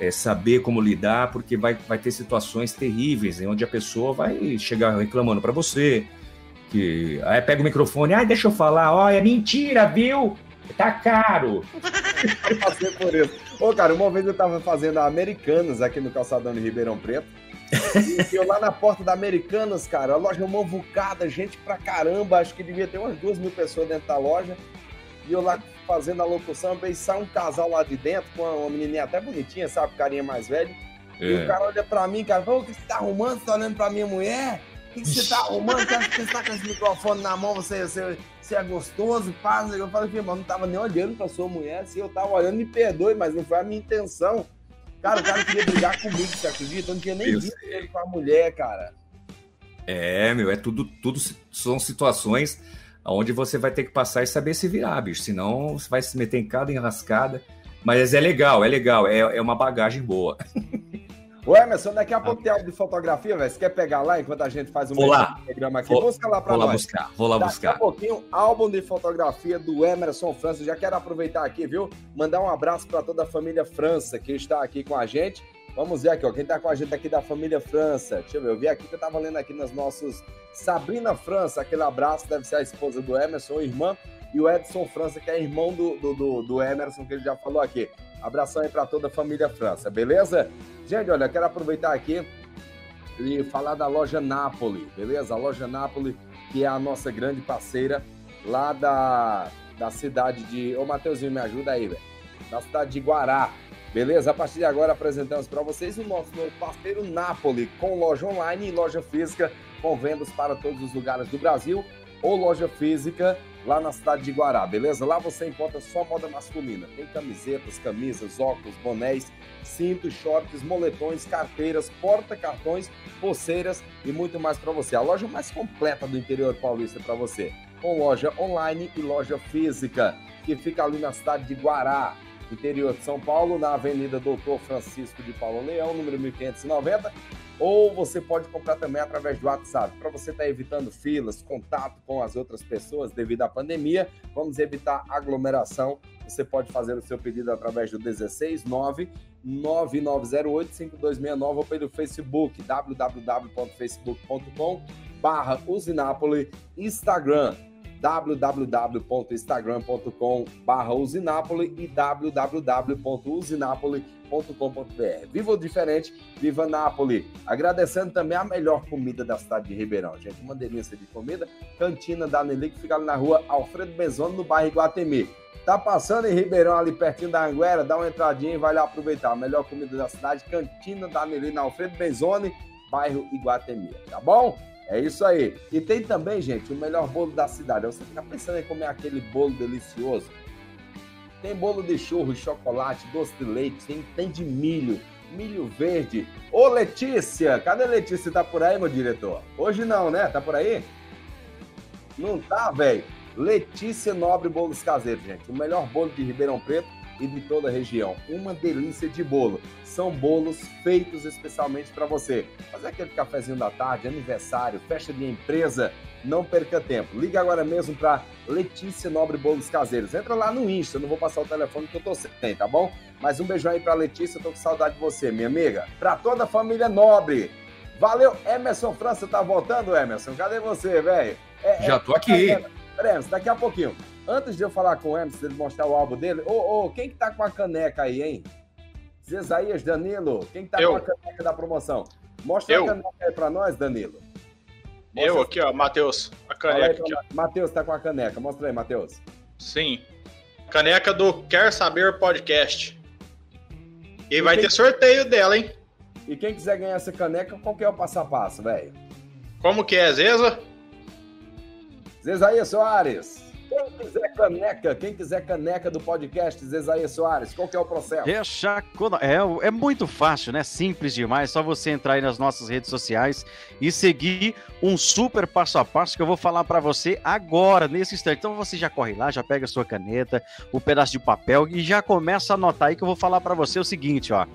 é, saber como lidar, porque vai, vai ter situações terríveis, né, onde a pessoa vai chegar reclamando para você, que aí pega o microfone, ah, deixa eu falar, ó, é mentira, viu? Tá caro. eu passei por isso. Ô, cara, uma vez eu tava fazendo Americanas aqui no calçadão de Ribeirão Preto. E eu lá na porta da Americanas, cara, a loja movucada, gente pra caramba, acho que devia ter umas duas mil pessoas dentro da loja. E eu lá fazendo a locução, veio sai um casal lá de dentro, com uma menininha até bonitinha, sabe, carinha mais velho. É. E o cara olha pra mim, cara, o que você tá arrumando? Você tá olhando pra minha mulher? O que, você tá arrumando? Você tá com esse microfone na mão, você, você, você é gostoso, paz. Eu falei, irmão, não tava nem olhando pra sua mulher. Se eu tava olhando, me perdoe, mas não foi a minha intenção. Cara, o cara queria brigar comigo, você acredita? Eu não tinha nem visto ele com a mulher, cara. É, meu, é tudo, tudo são situações onde você vai ter que passar e saber se virar, bicho. Senão você vai se meter em cada enrascada. Mas é legal, é legal, é, é uma bagagem boa. Ô Emerson, daqui a pouco tem algo de fotografia, velho. Você quer pegar lá enquanto a gente faz um programa aqui? Vou, Busca lá pra vou nós. Lá buscar, vou lá daqui buscar. Daqui a pouquinho, álbum de fotografia do Emerson França. Já quero aproveitar aqui, viu? Mandar um abraço para toda a família França que está aqui com a gente. Vamos ver aqui, ó. Quem tá com a gente aqui da família França. Deixa eu ver, eu vi aqui que eu tava lendo aqui nos nossos. Sabrina França, aquele abraço, deve ser a esposa do Emerson, irmã. E o Edson França, que é irmão do, do, do, do Emerson, que ele já falou aqui. Abração aí para toda a família França, beleza? Gente, olha, quero aproveitar aqui e falar da loja Napoli, beleza? A loja Napoli, que é a nossa grande parceira lá da, da cidade de. Ô, Mateuzinho, me ajuda aí, velho. Da cidade de Guará, beleza? A partir de agora apresentamos para vocês o nosso novo parceiro Napoli, com loja online e loja física, com vendas para todos os lugares do Brasil ou loja física lá na cidade de Guará, beleza? Lá você encontra só moda masculina. Tem camisetas, camisas, óculos, bonés, cintos, shorts, moletões, carteiras, porta-cartões, pulseiras e muito mais para você. A loja mais completa do interior paulista para você. Com loja online e loja física, que fica ali na cidade de Guará, interior de São Paulo, na Avenida Doutor Francisco de Paulo Leão, número 1590 ou você pode comprar também através do WhatsApp. Para você estar tá evitando filas, contato com as outras pessoas devido à pandemia, vamos evitar aglomeração. Você pode fazer o seu pedido através do 169 9908 5269 ou pelo Facebook www.facebook.com barra Usinápolis, Instagram www.instagram.com barra Usinápolis e www.usinápolis.com.br. Viva o diferente, viva Nápoles! Agradecendo também a melhor comida da cidade de Ribeirão, gente. Uma delícia de comida. Cantina da Nelly, que fica ali na rua Alfredo Benzoni, no bairro Iguatemi. Tá passando em Ribeirão, ali pertinho da Anguera, dá uma entradinha e vai lá aproveitar. A melhor comida da cidade, Cantina da Nelly, na Alfredo Benzoni, bairro Iguatemi. Tá bom? É isso aí. E tem também, gente, o melhor bolo da cidade. Você fica pensando em comer aquele bolo delicioso. Tem bolo de churro, chocolate, doce de leite, tem, tem de milho, milho verde. Ô, Letícia! Cadê Letícia? Tá por aí, meu diretor? Hoje não, né? Tá por aí? Não tá, velho? Letícia Nobre Bolos Caseiros, gente. O melhor bolo de Ribeirão Preto e de toda a região. Uma delícia de bolo. São bolos feitos especialmente para você. Fazer aquele cafezinho da tarde, aniversário, festa de empresa, não perca tempo. Liga agora mesmo para Letícia Nobre Bolos Caseiros. Entra lá no Insta, não vou passar o telefone que eu tô sem, tá bom? Mas um beijão aí para Letícia, eu tô com saudade de você, minha amiga. Para toda a família Nobre. Valeu, Emerson França tá voltando, Emerson. Cadê você, velho? É, Já tô aqui. É, Peraí, daqui a pouquinho. Antes de eu falar com o Emerson, ele mostrar o álbum dele, ô, ô, quem que tá com a caneca aí, hein? Zesaías Danilo, quem que tá eu. com a caneca da promoção? Mostra eu. a caneca aí pra nós, Danilo. Mostra eu aqui, ó, Matheus, a caneca aqui. Matheus tá com a caneca, mostra aí, Matheus. Sim, caneca do Quer Saber Podcast. E, e vai quem... ter sorteio dela, hein? E quem quiser ganhar essa caneca, qual que é o passo a passo, velho? Como que é, Zeza? Zesaías Soares. Quem quiser caneca, quem quiser caneca do podcast Zezaia Soares, qual que é o processo? Deixa. É, é muito fácil, né? Simples demais. Só você entrar aí nas nossas redes sociais e seguir um super passo a passo que eu vou falar para você agora, nesse instante. Então você já corre lá, já pega a sua caneta, o um pedaço de papel e já começa a anotar aí que eu vou falar para você o seguinte, ó.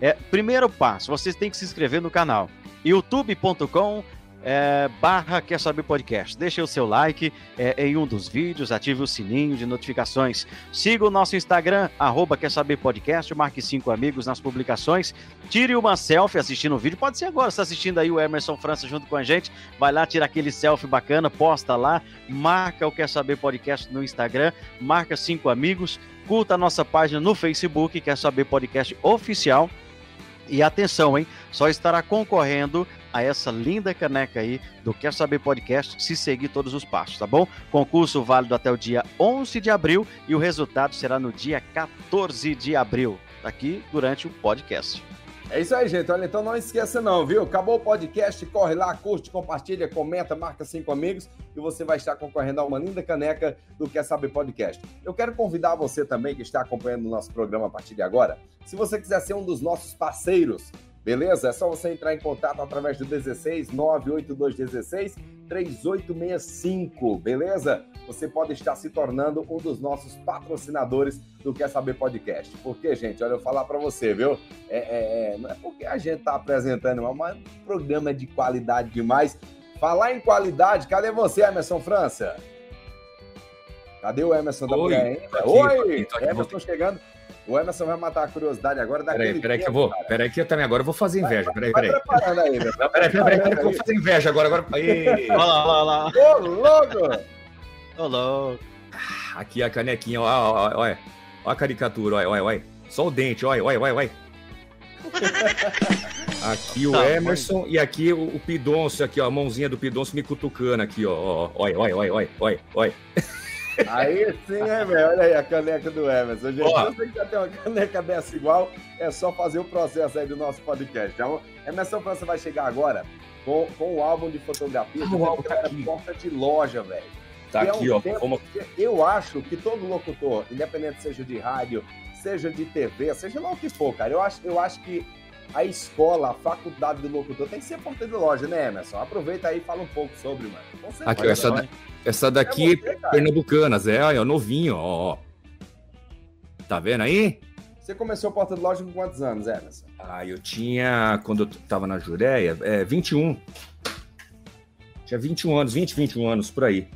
É, primeiro passo, você tem que se inscrever no canal youtube.com é, barra Quer Saber Podcast. Deixe o seu like é, em um dos vídeos, ative o sininho de notificações. Siga o nosso Instagram, arroba Quer Saber Podcast, marque cinco amigos nas publicações. Tire uma selfie assistindo o vídeo. Pode ser agora, está assistindo aí o Emerson França junto com a gente. Vai lá, tira aquele selfie bacana, posta lá, marca o Quer Saber Podcast no Instagram, marca cinco amigos, curta a nossa página no Facebook, Quer Saber Podcast Oficial. E atenção, hein? Só estará concorrendo a essa linda caneca aí do Quer Saber Podcast se seguir todos os passos, tá bom? Concurso válido até o dia 11 de abril e o resultado será no dia 14 de abril, aqui durante o podcast. É isso aí, gente. Olha, então não esqueça não, viu? Acabou o podcast, corre lá, curte, compartilha, comenta, marca cinco amigos e você vai estar concorrendo a uma linda caneca do Quer Saber Podcast. Eu quero convidar você também que está acompanhando o nosso programa a partir de agora, se você quiser ser um dos nossos parceiros, Beleza? É só você entrar em contato através do 16 98216 3865, beleza? Você pode estar se tornando um dos nossos patrocinadores do Quer Saber Podcast. Porque, gente, olha, eu falar para você, viu? É, é, é, não é porque a gente tá apresentando, mas um programa de qualidade demais. Falar em qualidade, cadê você, Emerson França? Cadê o Emerson da Oi, Oi! Aqui, Emerson chegando. O Emerson vai matar a curiosidade agora daquele Peraí, peraí que eu vou. Cara. Peraí que eu também agora eu vou fazer inveja. Peraí, peraí. Vai preparando aí, meu. Não, peraí, peraí, peraí, que eu vou fazer inveja agora. agora. Aí. Olha lá, olha lá. Ô, louco! Ô, louco. Aqui a canequinha, ó, ó, ó, ó, a caricatura, olha, olha, olha. Só o dente, olha, olha, olha, olha. Aqui o tá, Emerson e aqui o, o Pidoncio, aqui, ó, a mãozinha do Pidoncio me cutucando aqui, ó, ó, olha, olha, olha, olha, olha, olha. Aí sim, é, velho. Olha aí a caneca do Emerson. Gente, se você quer ter uma caneca dessa igual, é só fazer o processo aí do nosso podcast. Então, Emerson França vai chegar agora com, com o álbum de fotografia. Ah, o álbum tá aqui. porta de loja, velho. Tá aqui, é um ó. Como... Eu acho que todo locutor, independente seja de rádio, seja de TV, seja lá o que for, cara, eu acho, eu acho que a escola, a faculdade do locutor tem que ser porta de loja, né, Emerson? Aproveita aí e fala um pouco sobre, mano. Aqui, essa, da, essa daqui é, você, Pernambucanas, é, é novinho, ó. Tá vendo aí? Você começou a porta de loja com quantos anos, Emerson? Ah, eu tinha, quando eu tava na Jureia, é, 21. Tinha 21 anos, 20, 21 anos, por aí.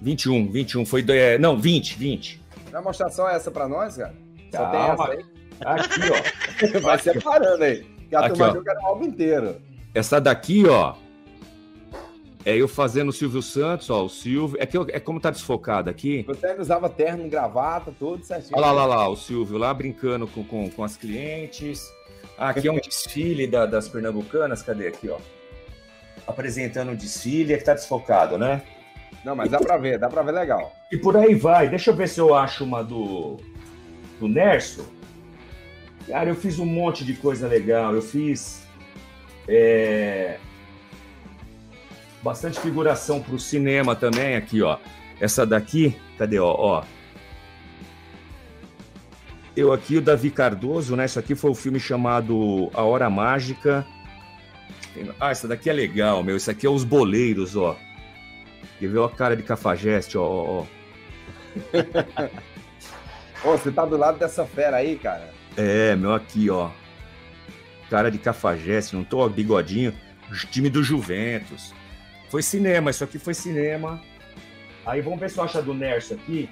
21, 21, foi, é, não, 20, 20. Vai mostrar só essa pra nós, cara? Só tem essa aí? Aqui, ó. Vai separando aí. Que a aqui, turma joga o álbum inteiro. Essa daqui, ó. É eu fazendo o Silvio Santos, ó. O Silvio. É, que eu, é como tá desfocado aqui. Você ainda usava terno, gravata, tudo certinho. Olha lá, lá, lá, o Silvio lá brincando com, com, com as clientes. Ah, aqui é um desfile da, das pernambucanas. Cadê aqui, ó? Apresentando o um desfile, é que tá desfocado, né? Não, mas dá pra ver, dá pra ver legal. E por aí vai. Deixa eu ver se eu acho uma do. Do Nerso. Cara, eu fiz um monte de coisa legal. Eu fiz é, bastante figuração para o cinema também. Aqui, ó. Essa daqui, cadê? Ó, ó. Eu aqui, o Davi Cardoso, né? Isso aqui foi o um filme chamado A Hora Mágica. Ah, essa daqui é legal, meu. Isso aqui é Os Boleiros, ó. Quer ver a cara de cafajeste, ó, ó, ó. Ô, você tá do lado dessa fera aí, cara? É, meu, aqui, ó. Cara de cafajeste, não tô bigodinho. Time do Juventus. Foi cinema, isso aqui foi cinema. Aí vamos ver se eu acho do Nerso aqui.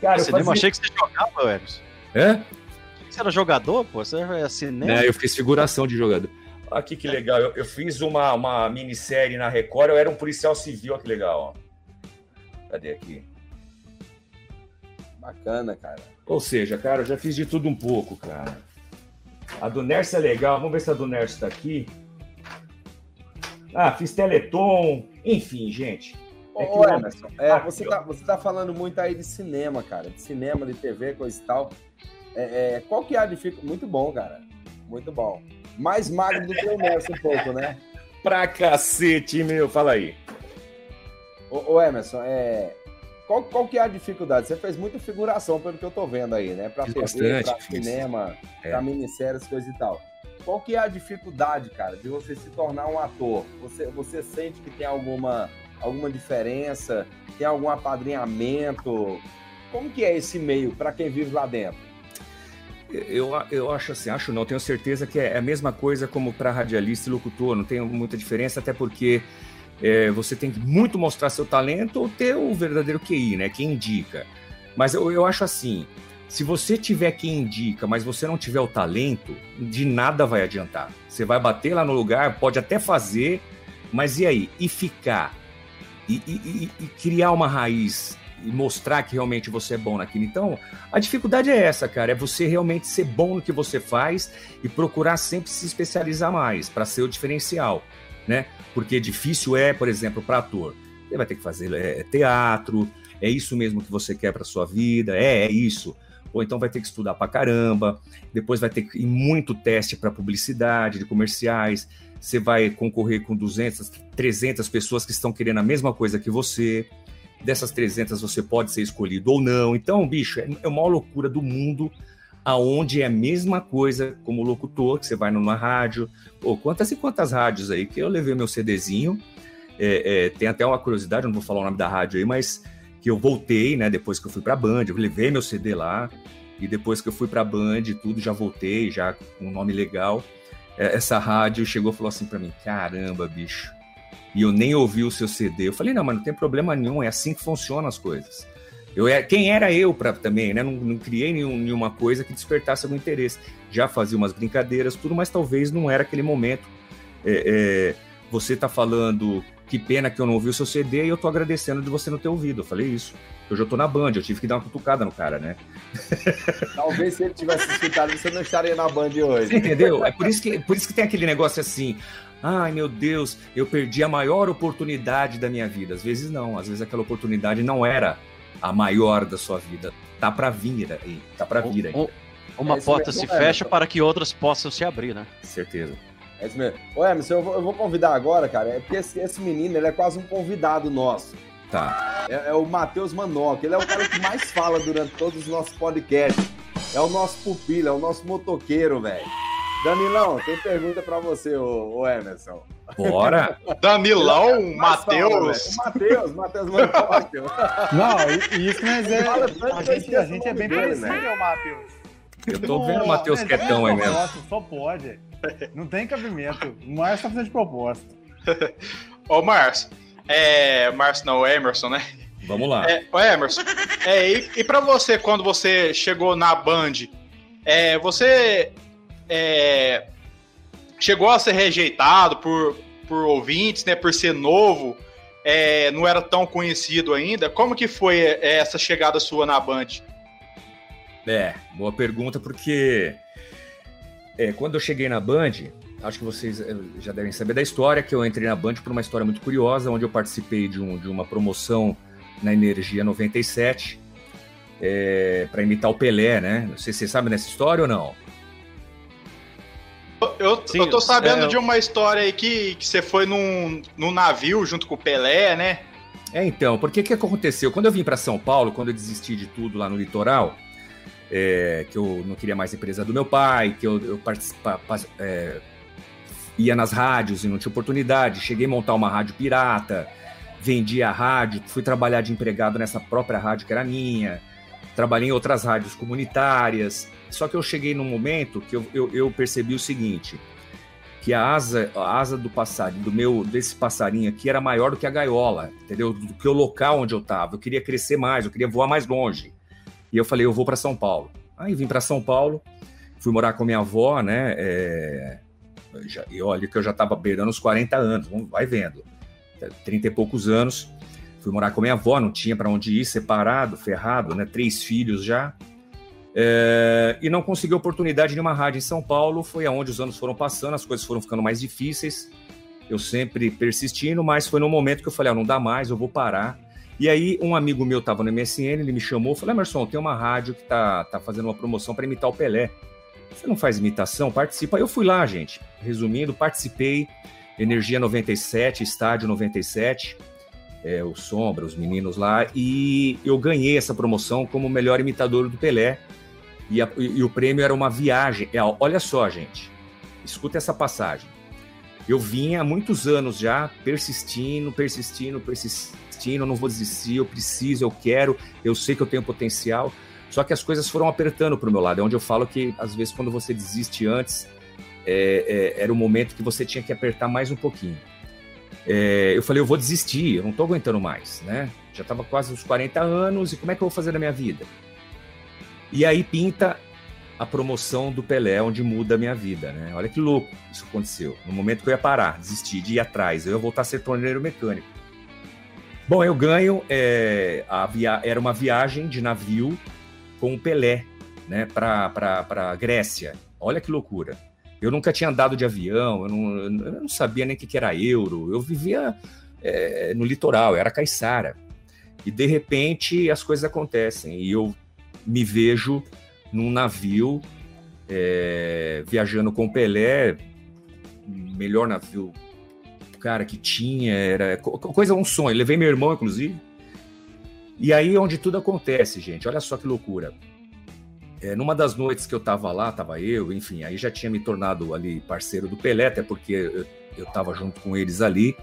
Cara, eu fazia... achei que você jogava, Emerson. É? Você era jogador, pô? Você é cinema? É, eu fiz figuração de jogador. Aqui que legal, eu, eu, fiz uma, uma minissérie na Record, eu era um policial civil, olha que legal, ó. Cadê aqui? Bacana, cara. Ou seja, cara, eu já fiz de tudo um pouco, cara. A do Nerso é legal. Vamos ver se a do Nerso tá aqui. Ah, fiz Teleton. Enfim, gente. É Ô, Emerson, é, você, tá, você tá falando muito aí de cinema, cara. De cinema, de TV, coisa e tal. É, é, qual que é a dificuldade? Muito bom, cara. Muito bom. Mais magro do que o Emerson um pouco, né? Pra cacete, meu. Fala aí. Ô, ô Emerson, é, qual, qual que é a dificuldade? Você fez muita figuração, pelo que eu tô vendo aí, né? Para TV, para cinema, é. para minisséries, coisa e tal. Qual que é a dificuldade, cara, de você se tornar um ator? Você, você sente que tem alguma, alguma diferença? Tem algum apadrinhamento? Como que é esse meio para quem vive lá dentro? Eu, eu acho assim, acho não, tenho certeza que é a mesma coisa como para radialista e locutor, não tem muita diferença, até porque é, você tem que muito mostrar seu talento ou ter o verdadeiro QI, né? Quem indica. Mas eu, eu acho assim, se você tiver quem indica, mas você não tiver o talento, de nada vai adiantar. Você vai bater lá no lugar, pode até fazer, mas e aí? E ficar? E, e, e, criar uma raiz e mostrar que realmente você é bom naquilo. Então, a dificuldade é essa, cara, é você realmente ser bom no que você faz e procurar sempre se especializar mais para ser o diferencial, né? Porque difícil é, por exemplo, para ator. Você vai ter que fazer é, teatro, é isso mesmo que você quer para sua vida, é, é isso ou então vai ter que estudar pra caramba, depois vai ter que ir muito teste para publicidade, de comerciais, você vai concorrer com 200, 300 pessoas que estão querendo a mesma coisa que você, dessas 300 você pode ser escolhido ou não, então, bicho, é, é uma loucura do mundo, aonde é a mesma coisa como locutor, que você vai numa rádio, pô, quantas e quantas rádios aí, que eu levei meu CDzinho, é, é, tem até uma curiosidade, não vou falar o nome da rádio aí, mas que eu voltei, né? Depois que eu fui para a Band, eu levei meu CD lá e depois que eu fui para a Band, tudo já voltei, já com um nome legal. É, essa rádio chegou e falou assim para mim: "Caramba, bicho". E eu nem ouvi o seu CD. Eu falei: "Não, mas não tem problema nenhum, é assim que funcionam as coisas". Eu é, quem era eu para também, né? Não, não criei nenhum, nenhuma coisa que despertasse algum interesse. Já fazia umas brincadeiras, tudo, mas talvez não era aquele momento. É, é, você tá falando que pena que eu não ouvi o seu CD e eu tô agradecendo de você não ter ouvido. Eu falei isso. Eu já tô na Band, eu tive que dar uma cutucada no cara, né? Talvez se ele tivesse escutado, você não estaria na Band hoje. Você entendeu? É por isso que, por isso que tem aquele negócio assim. Ai, meu Deus, eu perdi a maior oportunidade da minha vida. Às vezes não, às vezes aquela oportunidade não era a maior da sua vida. Tá para vir aí, tá para vir aí. Uma é porta se fecha para que outras possam se abrir, né? Certeza. É isso mesmo. Ô, Emerson, eu vou, eu vou convidar agora, cara, é porque esse, esse, menino, ele é quase um convidado nosso. Tá. É, é o Matheus Manoca, ele é o cara que mais fala durante todos os nossos podcasts. É o nosso pupilo, é o nosso motoqueiro, velho. Danilão, tem pergunta pra você, ô, ô Emerson. Bora! Danilão, Matheus. Matheus, Matheus Manoca. Não, isso, mas é. A gente, a gente é bem parecido, né? Matheus. Eu tô vendo o Matheus quietão aí mesmo. Só pode. Não tem cabimento. O Márcio tá fazendo de proposta. Ô, Márcio. É. Márcio não, o Emerson, né? Vamos lá. É, ô, Emerson. É, e, e pra você, quando você chegou na Band, é, você é, chegou a ser rejeitado por, por ouvintes, né? Por ser novo, é, não era tão conhecido ainda. Como que foi é, essa chegada sua na Band? É, boa pergunta, porque é, quando eu cheguei na Band, acho que vocês eh, já devem saber da história, que eu entrei na Band por uma história muito curiosa, onde eu participei de, um, de uma promoção na Energia 97 é, para imitar o Pelé, né? Não sei se vocês sabem dessa história ou não. Eu, Sim, eu tô sabendo é, de uma história aí que, que você foi num, num navio junto com o Pelé, né? É, então, porque o que aconteceu? Quando eu vim para São Paulo, quando eu desisti de tudo lá no litoral, é, que eu não queria mais empresa do meu pai, que eu, eu é, ia nas rádios e não tinha oportunidade. Cheguei a montar uma rádio pirata, vendi a rádio, fui trabalhar de empregado nessa própria rádio que era minha, trabalhei em outras rádios comunitárias. Só que eu cheguei num momento que eu, eu, eu percebi o seguinte, que a asa, a asa do passarinho, do meu desse passarinho aqui era maior do que a gaiola, entendeu? Do que o local onde eu estava. Eu queria crescer mais, eu queria voar mais longe. E eu falei, eu vou para São Paulo. Aí vim para São Paulo, fui morar com minha avó, né? É... Já, e olha que eu já estava beirando os 40 anos, vai vendo. 30 e poucos anos. Fui morar com minha avó, não tinha para onde ir, separado, ferrado, né? Três filhos já. É... e não consegui oportunidade de uma rádio em São Paulo. Foi aonde os anos foram passando, as coisas foram ficando mais difíceis. Eu sempre persistindo, mas foi no momento que eu falei: ah, não dá mais, eu vou parar e aí, um amigo meu estava no MSN, ele me chamou, falou: Emerson, tem uma rádio que tá, tá fazendo uma promoção para imitar o Pelé. Você não faz imitação? Participa. Eu fui lá, gente. Resumindo, participei. Energia 97, Estádio 97. é, o Sombra, os meninos lá, e eu ganhei essa promoção como melhor imitador do Pelé. E, a, e o prêmio era uma viagem. É, olha só, gente, escuta essa passagem. Eu vinha há muitos anos já persistindo, persistindo, persistindo, não vou desistir, eu preciso, eu quero, eu sei que eu tenho potencial. Só que as coisas foram apertando para o meu lado. É onde eu falo que, às vezes, quando você desiste antes, é, é, era o momento que você tinha que apertar mais um pouquinho. É, eu falei, eu vou desistir, eu não estou aguentando mais, né? Já estava quase uns 40 anos, e como é que eu vou fazer na minha vida? E aí pinta a promoção do Pelé, onde muda a minha vida, né? Olha que louco isso aconteceu. No momento que eu ia parar, desistir de ir atrás, eu ia voltar a ser torneiro mecânico. Bom, eu ganho, é, via... era uma viagem de navio com o Pelé, né, para a Grécia. Olha que loucura. Eu nunca tinha andado de avião, eu não, eu não sabia nem o que, que era euro. Eu vivia é, no litoral, era caiçara. E de repente as coisas acontecem e eu me vejo num navio é, viajando com o Pelé, melhor navio, cara, que tinha, era coisa, um sonho. Levei meu irmão, inclusive, e aí é onde tudo acontece, gente. Olha só que loucura. É, numa das noites que eu tava lá, tava eu, enfim, aí já tinha me tornado ali parceiro do Pelé, até porque eu, eu tava junto com eles ali.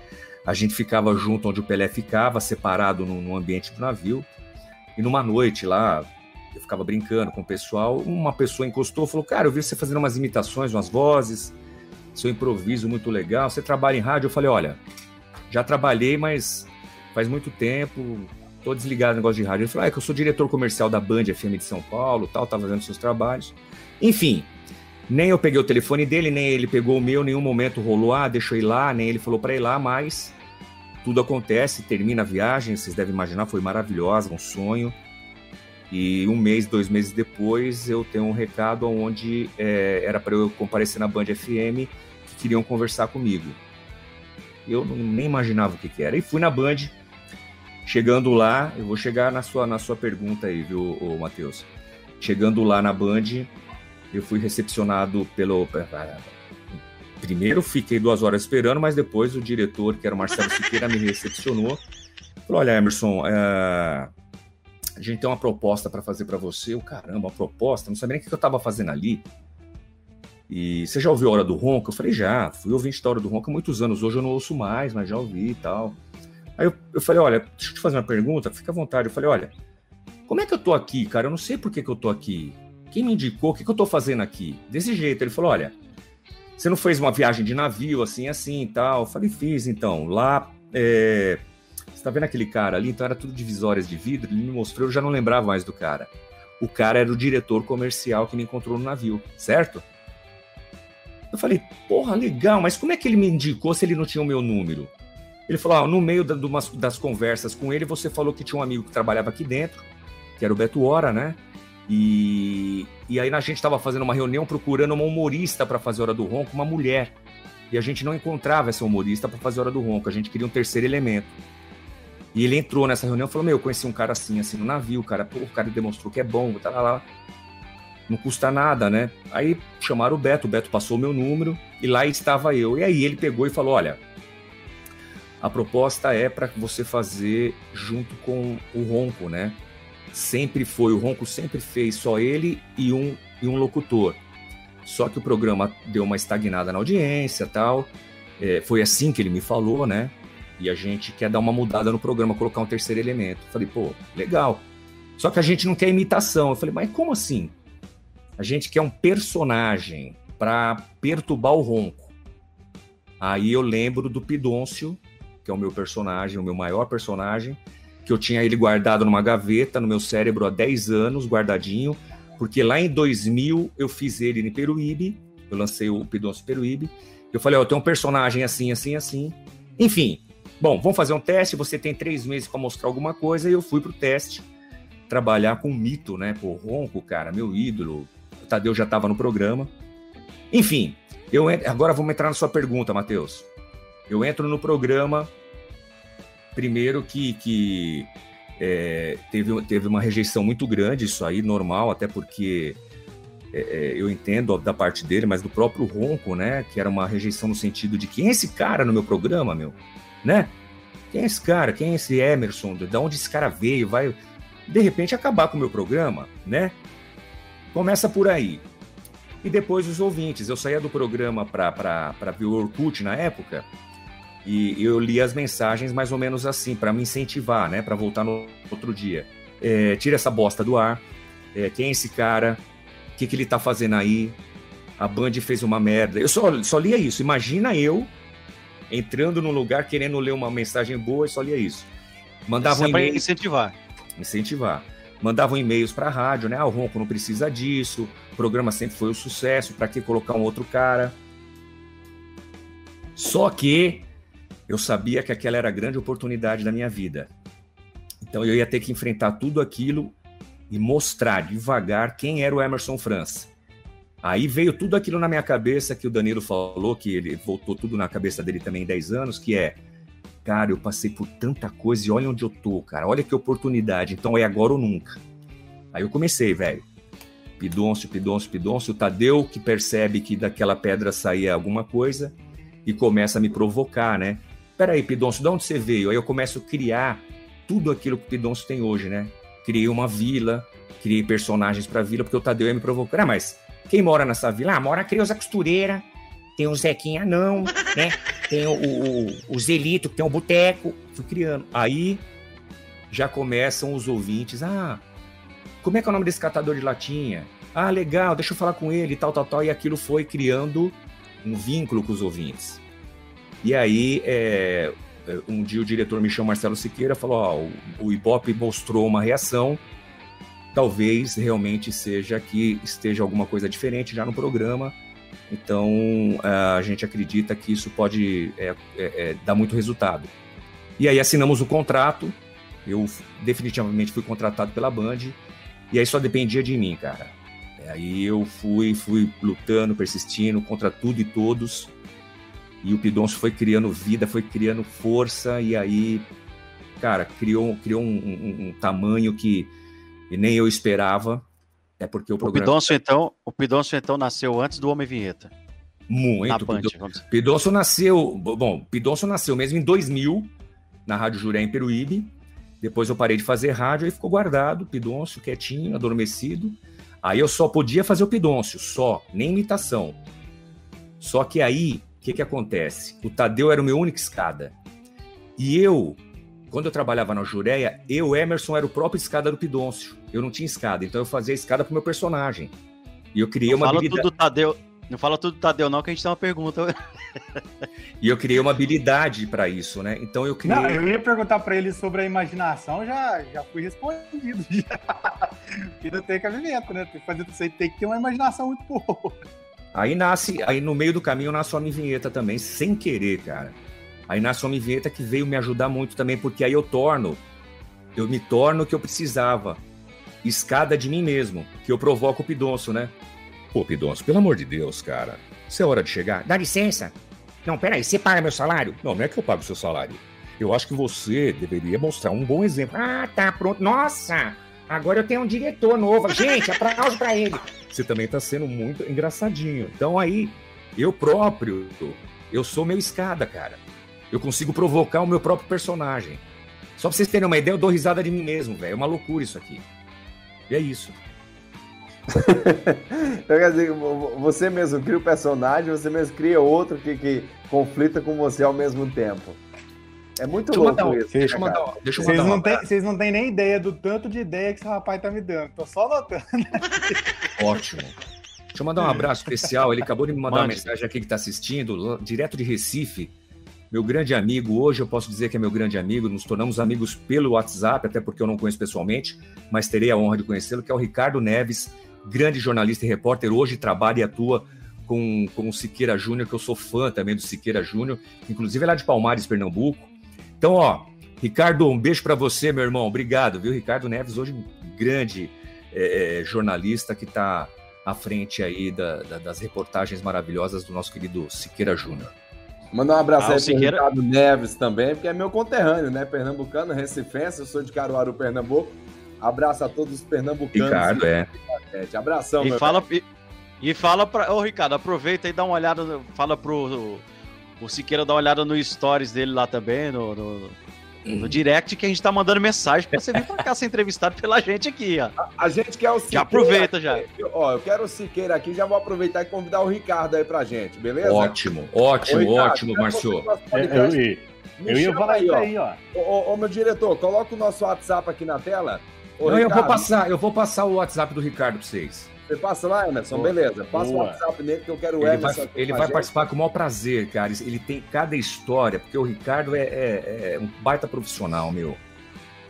A gente ficava junto onde o Pelé ficava, separado no, no ambiente do navio. E numa noite lá, eu ficava brincando com o pessoal. Uma pessoa encostou e falou: Cara, eu vi você fazendo umas imitações, umas vozes, seu improviso muito legal. Você trabalha em rádio? Eu falei: Olha, já trabalhei, mas faz muito tempo, tô desligado no negócio de rádio. Ele falou, ah, é que eu sou diretor comercial da Band FM de São Paulo, tal, tava fazendo seus trabalhos. Enfim, nem eu peguei o telefone dele, nem ele pegou o meu, nenhum momento rolou, ah, deixa eu ir lá, nem ele falou para ir lá, mas tudo acontece, termina a viagem, vocês devem imaginar, foi maravilhosa, um sonho. E um mês, dois meses depois, eu tenho um recado onde é, era para eu comparecer na Band FM, queriam conversar comigo. Eu não, nem imaginava o que, que era. E fui na Band, Chegando lá, eu vou chegar na sua, na sua pergunta aí, viu, Matheus? Chegando lá na Band, eu fui recepcionado pelo. Primeiro fiquei duas horas esperando, mas depois o diretor, que era o Marcelo Siqueira, me recepcionou. Falou: Olha, Emerson, é... a gente tem uma proposta para fazer para você. Eu, caramba, uma proposta? Não sabia nem o que eu estava fazendo ali. E você já ouviu a Hora do Ronco? Eu falei: Já, fui ouvinte da Hora do Ronco há muitos anos. Hoje eu não ouço mais, mas já ouvi e tal. Aí eu, eu falei, olha, deixa eu te fazer uma pergunta, fica à vontade. Eu falei, olha, como é que eu tô aqui, cara? Eu não sei por que, que eu tô aqui. Quem me indicou? O que, que eu tô fazendo aqui? Desse jeito. Ele falou, olha, você não fez uma viagem de navio, assim, assim e tal? Eu falei, fiz, então. Lá, é... você tá vendo aquele cara ali? Então era tudo divisórias de vidro. Ele me mostrou, eu já não lembrava mais do cara. O cara era o diretor comercial que me encontrou no navio, certo? Eu falei, porra, legal, mas como é que ele me indicou se ele não tinha o meu número? Ele falou: ah, no meio da, das conversas com ele, você falou que tinha um amigo que trabalhava aqui dentro, que era o Beto Hora, né? E, e aí a gente estava fazendo uma reunião procurando uma humorista para fazer Hora do Ronco, uma mulher. E a gente não encontrava essa humorista para fazer Hora do Ronco, a gente queria um terceiro elemento. E ele entrou nessa reunião e falou: Meu, eu conheci um cara assim, assim, no navio, cara, pô, o cara demonstrou que é bom, tá lá, lá. Não custa nada, né? Aí chamaram o Beto, o Beto passou o meu número e lá estava eu. E aí ele pegou e falou: Olha, a proposta é para você fazer junto com o Ronco, né? Sempre foi, o Ronco sempre fez só ele e um, e um locutor. Só que o programa deu uma estagnada na audiência tal. É, foi assim que ele me falou, né? E a gente quer dar uma mudada no programa, colocar um terceiro elemento. falei, pô, legal. Só que a gente não quer imitação. Eu falei, mas como assim? A gente quer um personagem para perturbar o ronco. Aí eu lembro do Pidôncio, que é o meu personagem, o meu maior personagem, que eu tinha ele guardado numa gaveta no meu cérebro há 10 anos, guardadinho, porque lá em 2000 eu fiz ele em Peruíbe, eu lancei o Pidoncio Peruíbe, eu falei, ó, oh, tenho um personagem assim, assim, assim. Enfim, bom, vamos fazer um teste, você tem três meses para mostrar alguma coisa, e eu fui pro teste, trabalhar com mito, né, pô, Ronco, cara, meu ídolo, Tadeu já estava no programa. Enfim, eu agora vamos entrar na sua pergunta, Matheus. Eu entro no programa, Primeiro que, que é, teve, teve uma rejeição muito grande, isso aí, normal, até porque é, é, eu entendo da parte dele, mas do próprio Ronco, né? Que era uma rejeição no sentido de quem é esse cara no meu programa, meu? Né? quem é esse cara? Quem é esse Emerson? De onde esse cara veio? Vai, de repente, acabar com o meu programa, né? Começa por aí. E depois os ouvintes. Eu saía do programa para ver o Orkut na época e eu li as mensagens mais ou menos assim, para me incentivar, né? Para voltar no outro dia. É, tira essa bosta do ar. É, quem é esse cara? O que, que ele tá fazendo aí? A Band fez uma merda. Eu só, só lia isso. Imagina eu entrando num lugar querendo ler uma mensagem boa e só lia isso. Mandava um e incentivar. Incentivar. Mandavam e-mails para a rádio, né? Ah, o Ronco não precisa disso. O programa sempre foi um sucesso. Para que colocar um outro cara? Só que eu sabia que aquela era a grande oportunidade da minha vida. Então eu ia ter que enfrentar tudo aquilo e mostrar devagar quem era o Emerson França. Aí veio tudo aquilo na minha cabeça que o Danilo falou, que ele voltou tudo na cabeça dele também em 10 anos, que é, cara, eu passei por tanta coisa e olha onde eu tô, cara, olha que oportunidade, então é agora ou nunca. Aí eu comecei, velho. Pidoncio, Pidoncio, Pidoncio, o Tadeu que percebe que daquela pedra saía alguma coisa e começa a me provocar, né? Peraí, Pidoncio, de onde você veio? Aí eu começo a criar tudo aquilo que o Pidoncio tem hoje, né? Criei uma vila, criei personagens para a vila, porque o Tadeu ia me provocar. Ah, mas quem mora nessa vila? Ah, mora a Creuza Costureira, tem o Zequinha não, né? Tem o, o, o Zelito, que tem o Boteco. Fui criando. Aí já começam os ouvintes. Ah, como é que é o nome desse catador de latinha? Ah, legal, deixa eu falar com ele, tal, tal, tal. E aquilo foi criando um vínculo com os ouvintes. E aí, é, um dia o diretor chamou, Marcelo Siqueira, falou: ó, o, o Ibope mostrou uma reação, talvez realmente seja que esteja alguma coisa diferente já no programa. Então, a gente acredita que isso pode é, é, é, dar muito resultado. E aí assinamos o contrato, eu definitivamente fui contratado pela Band, e aí só dependia de mim, cara. Aí eu fui, fui lutando, persistindo contra tudo e todos, e o Pidoncio foi criando vida, foi criando força, e aí, cara, criou, criou um, um, um tamanho que nem eu esperava. É porque o, o programa. Pidoncio, então, o Pidoncio, então, nasceu antes do Homem Vinheta. Muito. Band, Pidoncio nasceu. Bom, Pidoncio nasceu mesmo em 2000, na Rádio Juré em Peruíbe. Depois eu parei de fazer rádio e ficou guardado, Pidoncio, quietinho, adormecido. Aí eu só podia fazer o Pidoncio, só, nem imitação. Só que aí o que, que acontece? O Tadeu era o meu único escada. E eu, quando eu trabalhava na Jureia, eu, Emerson, era o próprio escada do Pidoncio. Eu não tinha escada, então eu fazia escada pro meu personagem. E eu criei não uma fala habilidade. Tudo Tadeu, não fala tudo do Tadeu, não, que a gente tem uma pergunta. e eu criei uma habilidade para isso, né? Então eu criei. Não, eu ia perguntar para ele sobre a imaginação, já, já fui respondido. Já. Porque não tem cabimento, né? Tem que, fazer, você tem que ter uma imaginação muito boa. Aí nasce, aí no meio do caminho nasce a minha vinheta também, sem querer, cara. A minha vinheta que veio me ajudar muito também, porque aí eu torno, eu me torno o que eu precisava. Escada de mim mesmo, que eu provoco o Pidonço, né? Pô, Pidonço, pelo amor de Deus, cara. Isso é hora de chegar. Dá licença. Não, peraí, você paga meu salário? Não, não é que eu pago o seu salário. Eu acho que você deveria mostrar um bom exemplo. Ah, tá, pronto. Nossa! Agora eu tenho um diretor novo. Gente, aplauso para ele. Você também tá sendo muito engraçadinho. Então aí, eu próprio, eu sou meu escada, cara. Eu consigo provocar o meu próprio personagem. Só pra vocês terem uma ideia, eu dou risada de mim mesmo, velho. É uma loucura isso aqui. E é isso. então, quer dizer, você mesmo cria o personagem, você mesmo cria outro que, que conflita com você ao mesmo tempo. É muito deixa louco isso. Deixa eu mandar, deixa eu mandar vocês, não tem, vocês não têm nem ideia do tanto de ideia que esse rapaz tá me dando. Tô só notando. Ótimo. Deixa eu mandar um abraço especial. Ele acabou de me mandar Mande. uma mensagem aqui que está assistindo, direto de Recife. Meu grande amigo, hoje eu posso dizer que é meu grande amigo, nos tornamos amigos pelo WhatsApp, até porque eu não conheço pessoalmente, mas terei a honra de conhecê-lo, que é o Ricardo Neves, grande jornalista e repórter, hoje trabalha e atua com, com o Siqueira Júnior, que eu sou fã também do Siqueira Júnior, inclusive é lá de Palmares, Pernambuco. Então, ó, Ricardo, um beijo para você, meu irmão. Obrigado, viu? Ricardo Neves, hoje um grande é, é, jornalista que está à frente aí da, da, das reportagens maravilhosas do nosso querido Siqueira Júnior. Mandar um abraço ah, aí Siqueira... Ricardo Neves também, porque é meu conterrâneo, né? Pernambucano, recifense, eu sou de Caruaru, Pernambuco. Abraço a todos os pernambucanos. Ricardo, é. Abração, e fala, e, e, fala para Ô, Ricardo, aproveita e dá uma olhada, fala pro o Siqueira dá uma olhada no stories dele lá também, no, no, no direct que a gente tá mandando mensagem pra você vir pra cá ser entrevistado pela gente aqui, ó. A, a gente quer o Siqueira. Já aproveita já. Ó, eu quero o Siqueira aqui, já vou aproveitar e convidar o Ricardo aí pra gente, beleza? Ótimo, ótimo, Ricardo, ótimo, no nosso Eu, eu, Me eu ia falar aí, isso ó. aí, ó. Ô, ô, ô, meu diretor, coloca o nosso WhatsApp aqui na tela. Ô, Não, eu vou Ricardo, passar, eu vou passar o WhatsApp do Ricardo pra vocês. Você passa lá, Emerson? Boa. Beleza. Passa Boa. o WhatsApp nele que eu quero o Ele Emerson vai, aqui ele com a vai gente. participar com o maior prazer, cara. Ele tem cada história, porque o Ricardo é, é- é um baita profissional, meu.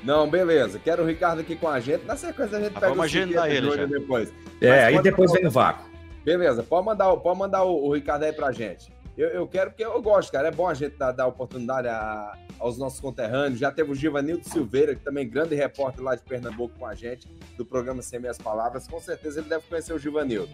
Não, beleza. Quero o Ricardo aqui com a gente. Na sequência a gente Ah, pega vamos o agendar ele já. depois. É, Mas aí depois mandar- vem o vácuo. Beleza, pode mandar, pode mandar o, o Ricardo aí pra gente. Eu, eu quero, porque eu gosto, cara. É bom a gente dar, dar oportunidade a- aos nossos conterrâneos. Já teve o Givanildo Silveira, que também é grande repórter lá de Pernambuco com a gente, do programa Sem Minhas Palavras. Com certeza ele deve conhecer o Givanildo.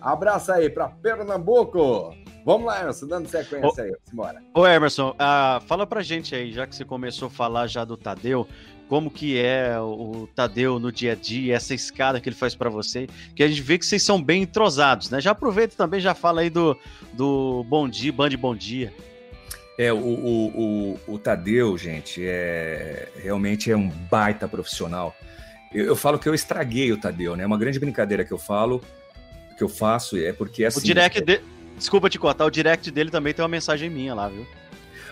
Abraço aí pra Pernambuco. Vamos lá, Emerson, dando sequência aí. Simbora. Ô Emerson, ah, fala pra gente aí, já que você começou a falar já do Tadeu, como que é o, Tadeu no dia a dia, essa escada que ele faz pra você, que a gente vê que vocês são bem entrosados, né? Já aproveita também, já fala aí do, do Bom Dia, Band Bom Dia. É, o, o, o, o Tadeu, gente, é realmente é um baita profissional. Eu, eu falo que eu estraguei o Tadeu, né? Uma grande brincadeira que eu falo, que eu faço, é porque assim. o direct de... Desculpa te cortar, o direct dele também tem uma mensagem minha lá, viu?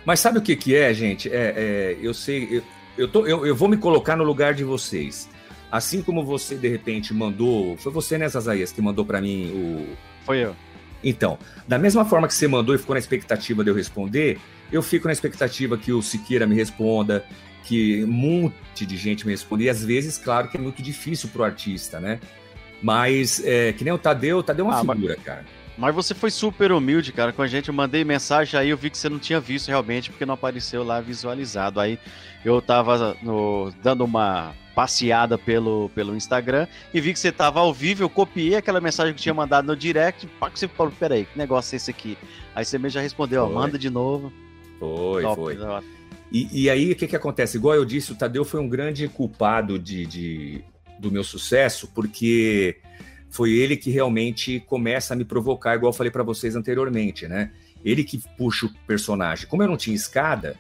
Mas sabe o que, que é, gente? É, é, eu sei, eu, eu, tô, eu, eu vou me colocar no lugar de vocês. Assim como você, de repente, mandou. Foi você, né, Zazaias, que mandou para mim o. Foi eu. Então, da mesma forma que você mandou e ficou na expectativa de eu responder, eu fico na expectativa que o Siqueira me responda, que um monte de gente me responda. E às vezes, claro que é muito difícil pro artista, né? Mas, é, que nem o Tadeu, o Tadeu é uma Ah, mas- figura, cara. Mas você foi super humilde, cara, com a gente. Eu mandei mensagem aí, eu vi que você não tinha visto realmente, porque não apareceu lá visualizado. Aí eu tava no- dando uma passeada pelo, pelo Instagram e vi que você tava ao vivo. Eu copiei aquela mensagem que tinha mandado no direct. Pá, que você falou: peraí, que negócio é esse aqui? Aí você mesmo já respondeu: ó, Foi. manda de novo. Foi, Top, foi. ó. E, e aí, o que, que acontece? Igual eu disse, o Tadeu foi um grande culpado de, de- do meu sucesso, porque foi ele que realmente começa a me provocar, igual eu falei para vocês anteriormente, né? Ele que puxa o personagem. Como eu não tinha escada,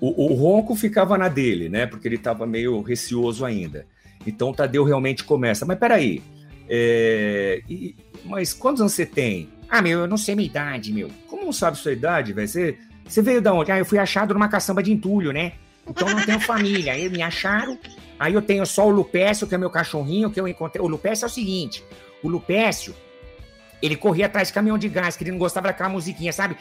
o, o Ronco ficava na dele, né? Porque ele estava meio receoso ainda. Então o Tadeu realmente começa. Mas peraí, é, e- mas quantos anos você tem? Ah, meu, eu não sei minha idade, meu. Como não sabe sua idade, velho? Você, você veio da onde? Ah, eu fui achado numa caçamba de entulho, né? Então não tenho família. Aí me acharam. Aí eu tenho só o Lupécio, que é meu cachorrinho, que eu encontrei. O Lupécio é o seguinte: o Lupécio, ele corria atrás de caminhão de gás, que ele não gostava daquela musiquinha, sabe?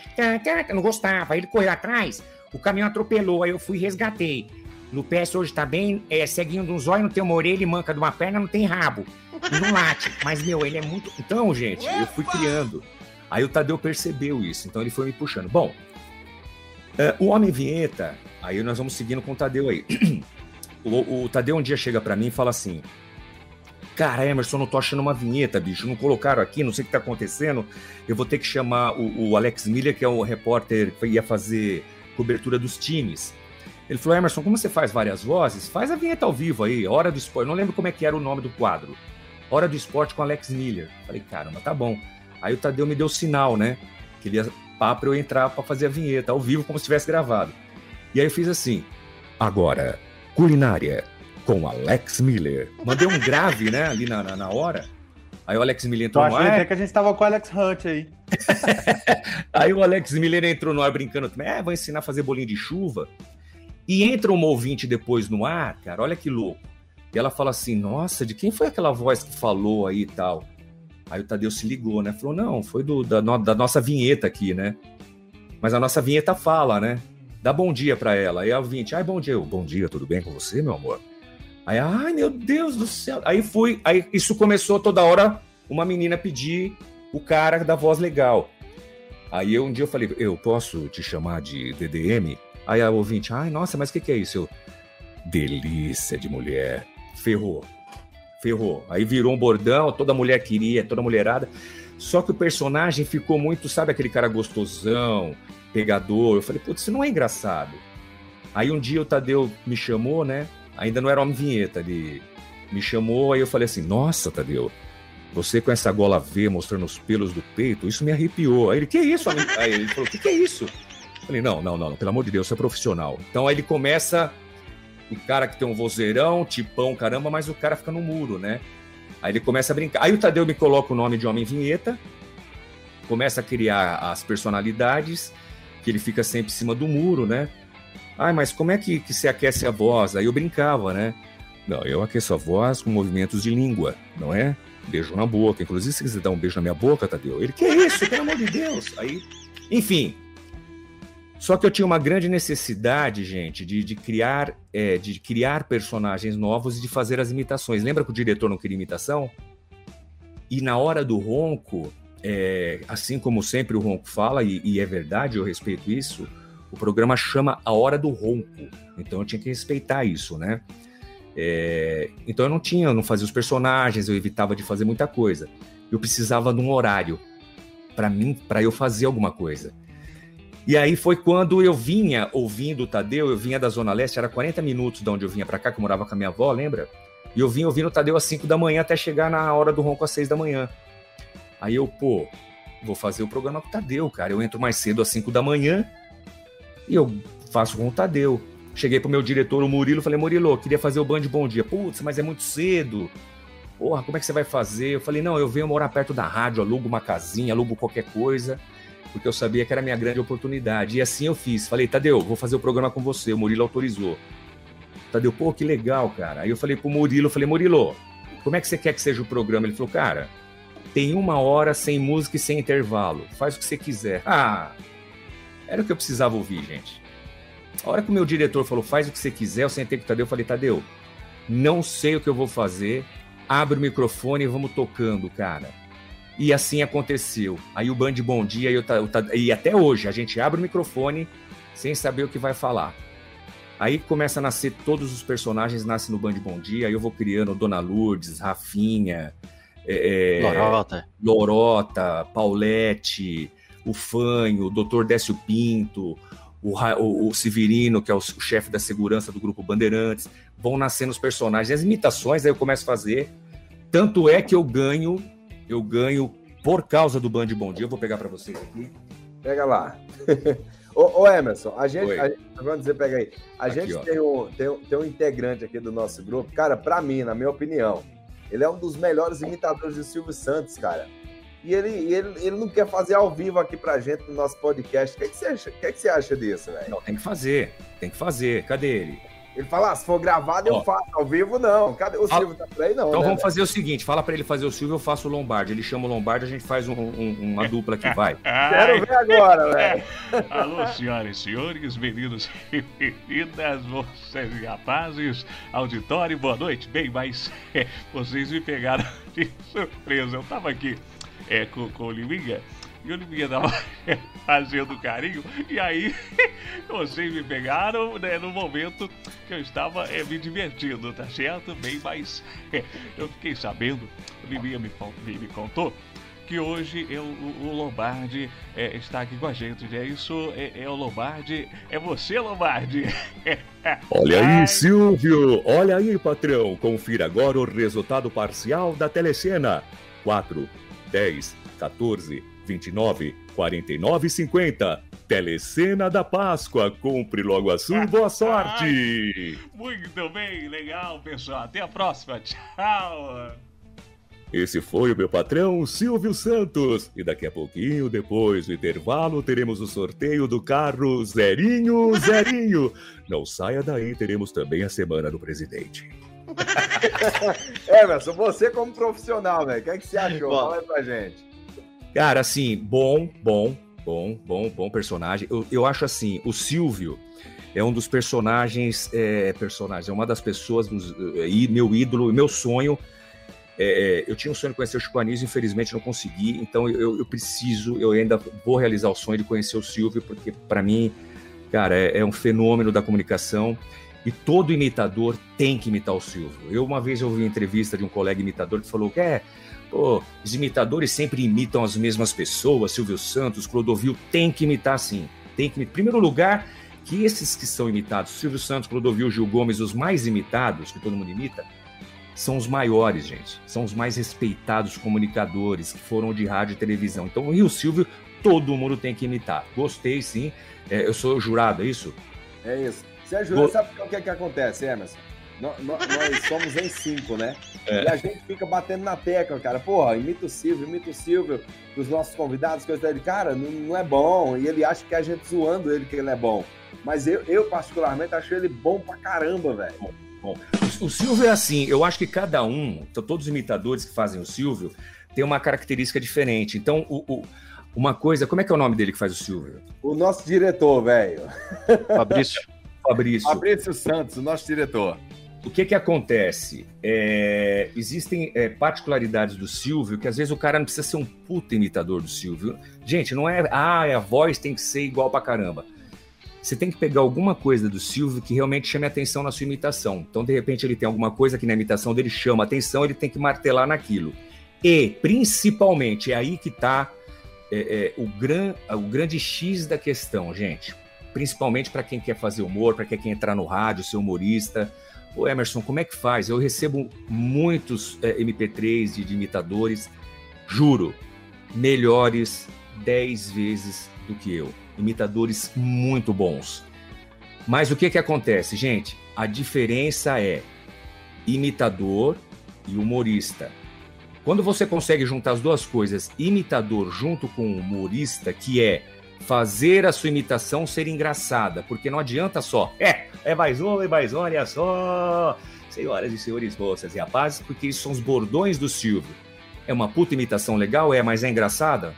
Não gostava. Aí ele correu atrás, o caminhão atropelou. Aí eu fui e resgatei. Lupécio hoje tá bem, é ceguinho de um zóio, não tem uma orelha e manca de uma perna, não tem rabo. E não late. Mas, meu, ele é muito. Então, gente, eu fui criando. Aí o Tadeu percebeu isso, então ele foi me puxando. Bom, é, o Homem Vinheta, aí nós vamos seguindo com o Tadeu aí. O, o Tadeu um dia chega pra mim e fala assim: Cara, Emerson, não tô achando uma vinheta, bicho. Não colocaram aqui, não sei o que tá acontecendo. Eu vou ter que chamar o, o Alex Miller, que é o repórter que ia fazer cobertura dos times. Ele falou: Emerson, como você faz várias vozes, faz a vinheta ao vivo aí, Hora do Esporte. Não lembro como é que era o nome do quadro. Hora do Esporte com Alex Miller. Falei, caramba, tá bom. Aí o Tadeu me deu sinal, né? Que ele ia pá pra eu entrar pra fazer a vinheta ao vivo, como se tivesse gravado. E aí eu fiz assim: agora, culinária com Alex Miller. Mandei um grave, né, ali na, na, na hora. Aí o Alex Miller entrou no ar. até que a gente tava com o Alex Hunt aí. Aí o Alex Miller entrou no ar brincando também. É, vou ensinar a fazer bolinho de chuva. E entra uma ouvinte depois no ar, cara, olha que louco. E ela fala assim: Nossa, de quem foi aquela voz que falou aí e tal? Aí o Tadeu se ligou, né? Falou: Não, foi do, da, da nossa vinheta aqui, né? Mas a nossa vinheta fala, né? Dá bom dia pra ela. Aí a ouvinte: Ai, bom dia. Eu, bom dia, tudo bem com você, meu amor? Aí, ai, meu Deus do céu. Aí fui, aí isso começou toda hora uma menina pedir o cara da voz legal. Aí eu, um dia eu falei, eu posso te chamar de DDM? Aí a ouvinte, ai, nossa, mas o que, que é isso? Eu, delícia de mulher. Ferrou. Ferrou. Aí virou um bordão, toda mulher queria, toda mulherada. Só que o personagem ficou muito, sabe, aquele cara gostosão, pegador. Eu falei, putz, isso não é engraçado. Aí um dia o Tadeu me chamou, né? Ainda não era homem vinheta, ele me chamou, aí eu falei assim, nossa, Tadeu, você com essa gola V mostrando os pelos do peito, isso me arrepiou. Aí ele, que isso? amigo? Aí ele falou, que que é isso? Falei, não, não, não, pelo amor de Deus, você é profissional. Então aí ele começa, o cara que tem um vozeirão, tipão, caramba, mas o cara fica no muro, né? Aí ele começa a brincar. Aí o Tadeu me coloca o nome de Homem Vinheta, começa a criar as personalidades, que ele fica sempre em cima do muro, né? Ah, mas como é que, que você aquece a voz? Aí eu brincava, né? Não, eu aqueço a voz com movimentos de língua, não é? Beijo na boca. Inclusive, se quiser dar um beijo na minha boca, Tadeu, ele, que isso, pelo amor de Deus? Aí, enfim. Só que eu tinha uma grande necessidade, gente, de, de criar é, de criar personagens novos e de fazer as imitações. Lembra que o diretor não queria imitação? E na hora do ronco, é, assim como sempre o ronco fala, e, e é verdade, eu respeito isso, o programa chama A Hora do Ronco. Então eu tinha que respeitar isso, né? É, então eu não tinha, eu não fazia os personagens, eu evitava de fazer muita coisa. Eu precisava de um horário para mim, para eu fazer alguma coisa. E aí foi quando eu vinha ouvindo o Tadeu, eu vinha da Zona Leste, era 40 minutos de onde eu vinha para cá, que eu morava com a minha avó, lembra? E eu vinha ouvindo o Tadeu às 5 da manhã até chegar na hora do ronco às 6 da manhã. Aí eu, pô, vou fazer o programa com o Tadeu, cara. Eu entro mais cedo às 5 da manhã e eu faço com o Tadeu. Cheguei pro meu diretor, o Murilo, falei, Murilo, queria fazer o Band Bom Dia. Putz, mas é muito cedo. Porra, como é que você vai fazer? Eu falei, não, eu venho morar perto da rádio, alugo uma casinha, alugo qualquer coisa, porque eu sabia que era a minha grande oportunidade. E assim eu fiz. Falei, Tadeu, vou fazer o programa com você. O Murilo autorizou. Tadeu, pô, que legal, cara. Aí eu falei pro Murilo, falei, Murilo, como é que você quer que seja o programa? Ele falou, cara, tem uma hora sem música e sem intervalo. Faz o que você quiser. Ah, era o que eu precisava ouvir, gente. A hora que o meu diretor falou, faz o que você quiser, eu sentei com o Tadeu e falei, Tadeu, não sei o que eu vou fazer, abre o microfone e vamos tocando, cara. E assim aconteceu. Aí o Band Bom Dia, e, e até hoje, a gente abre o microfone sem saber o que vai falar. Aí começa a nascer todos os personagens, nascem no Band Bom Dia, aí eu vou criando Dona Lourdes, Rafinha, é, Lorota. Lorota, Paulette, o Fanho, o Dr. Décio Pinto, o, o, o Severino, que é o, o chefe da segurança do grupo Bandeirantes, vão nascendo os personagens, as imitações, aí eu começo a fazer. Tanto é que eu ganho, eu ganho por causa do Band Bom Dia. Eu vou pegar para vocês aqui. Pega lá. ô, ô, Emerson, a gente, a, vamos dizer, pega aí. A aqui, gente tem um, tem, tem um integrante aqui do nosso grupo, cara, para mim, na minha opinião, ele é um dos melhores imitadores de Silvio Santos, cara e ele, ele, ele não quer fazer ao vivo aqui pra gente no nosso podcast. O que, é que, você, acha, o que, é que você acha disso, velho? Não, tem que fazer, tem que fazer. Cadê ele? Ele fala, ah, se for gravado, Ó, eu faço. Ao vivo, não. Cadê o Silvio? Tá por aí, não. Então né, vamos fazer o seguinte: fala para ele fazer o Silvio, eu faço o Lombardi. Ele chama o Lombardi, a gente faz um, um, uma dupla que vai. Quero ver agora, velho. Alô, senhoras e senhores, meninos e meninas, vocês e rapazes, auditório, boa noite. Bem, mas é, vocês me pegaram de surpresa. Eu tava aqui é, com, com o Liminha. E o Liminha tava fazendo carinho. E aí vocês me pegaram né, no momento que eu estava é, me divertindo, tá certo? Bem, mas é, eu fiquei sabendo, o Liminha me, me, me contou que hoje eu, o, o Lombardi é, está aqui com a gente. É isso, é, é, o Lombardi. É você, Lombardi. Olha aí, Silvio. Olha aí, patrão. Confira agora o resultado parcial da telecena. 4 10, 14, 29, 49 e 50. Telecena da Páscoa. Compre logo a sua e boa sorte. Muito bem, legal, pessoal. Até a próxima. Tchau. Esse foi o meu patrão Silvio Santos. E daqui a pouquinho, depois do intervalo, teremos o sorteio do carro Zerinho Zerinho. Não saia daí, teremos também a Semana do Presidente. Emerson, você como profissional, velho, o que, é que você achou? Bom, Fala aí pra gente. Cara, assim, bom, bom, bom, bom, bom personagem. Eu, eu acho assim, o Silvio é um dos personagens, é, personagens, é uma das pessoas, é, meu ídolo, meu sonho. É, é, eu tinha um sonho de conhecer o Chico Anísio, infelizmente não consegui, então eu, eu, preciso, eu ainda vou realizar o sonho de conhecer o Silvio, porque para mim, cara, é, é um fenômeno da comunicação. E todo imitador tem que imitar o Silvio. Eu uma vez ouvi uma entrevista de um colega imitador que falou que é, pô, os imitadores sempre imitam as mesmas pessoas, Silvio Santos, Clodovil, tem que imitar sim. Tem que, em primeiro lugar, que esses que são imitados, Silvio Santos, Clodovil, Gil Gomes, os mais imitados, que todo mundo imita, são os maiores, gente. São os mais respeitados comunicadores que foram de rádio e televisão. Então, e o Silvio todo mundo tem que imitar. Gostei, sim. É, eu sou jurado, é isso? É isso. Você é jurado, sabe o que, é que acontece, Emerson? Nós, nós somos em cinco, né? É. E a gente fica batendo na tecla, cara. Porra, imita o Silvio, imita o Silvio dos nossos convidados, coisa dele. Cara, não, não, é bom. E ele acha que a gente zoando ele que ele é bom. Mas eu, eu particularmente, acho ele bom pra caramba, velho. Bom, o Silvio é assim, eu acho que cada um, todos os imitadores que fazem o Silvio, tem uma característica diferente. Então, o, o, uma coisa, como é que é o nome dele que faz o Silvio? O nosso diretor, velho. Fabrício. Fabrício. Fabrício Santos, o nosso diretor. O que que acontece? É, existem é, particularidades do Silvio que às vezes o cara não precisa ser um puta imitador do Silvio. Gente, não é, ah, a voz tem que ser igual pra caramba. Você tem que pegar alguma coisa do Silvio que realmente chame atenção na sua imitação. Então, de repente, ele tem alguma coisa que na imitação dele chama atenção, ele tem que martelar naquilo. E, principalmente, é aí que está é, é, o, gran, o grande X da questão, gente. Principalmente para quem quer fazer humor, para quem quer entrar no rádio, ser humorista Ô Emerson, como é que faz? Eu recebo muitos é, MP3 de, de imitadores, juro, melhores 10 vezes do que eu. Imitadores muito bons. Mas o que, que acontece, gente? A diferença é imitador e humorista. Quando você consegue juntar as duas coisas, imitador junto com humorista, que é fazer a sua imitação ser engraçada, porque não adianta só, é, é mais um, é mais um, olha só, senhoras e senhores, moças e rapazes, porque isso são os bordões do Silvio. É uma puta imitação legal, é, mas é engraçada?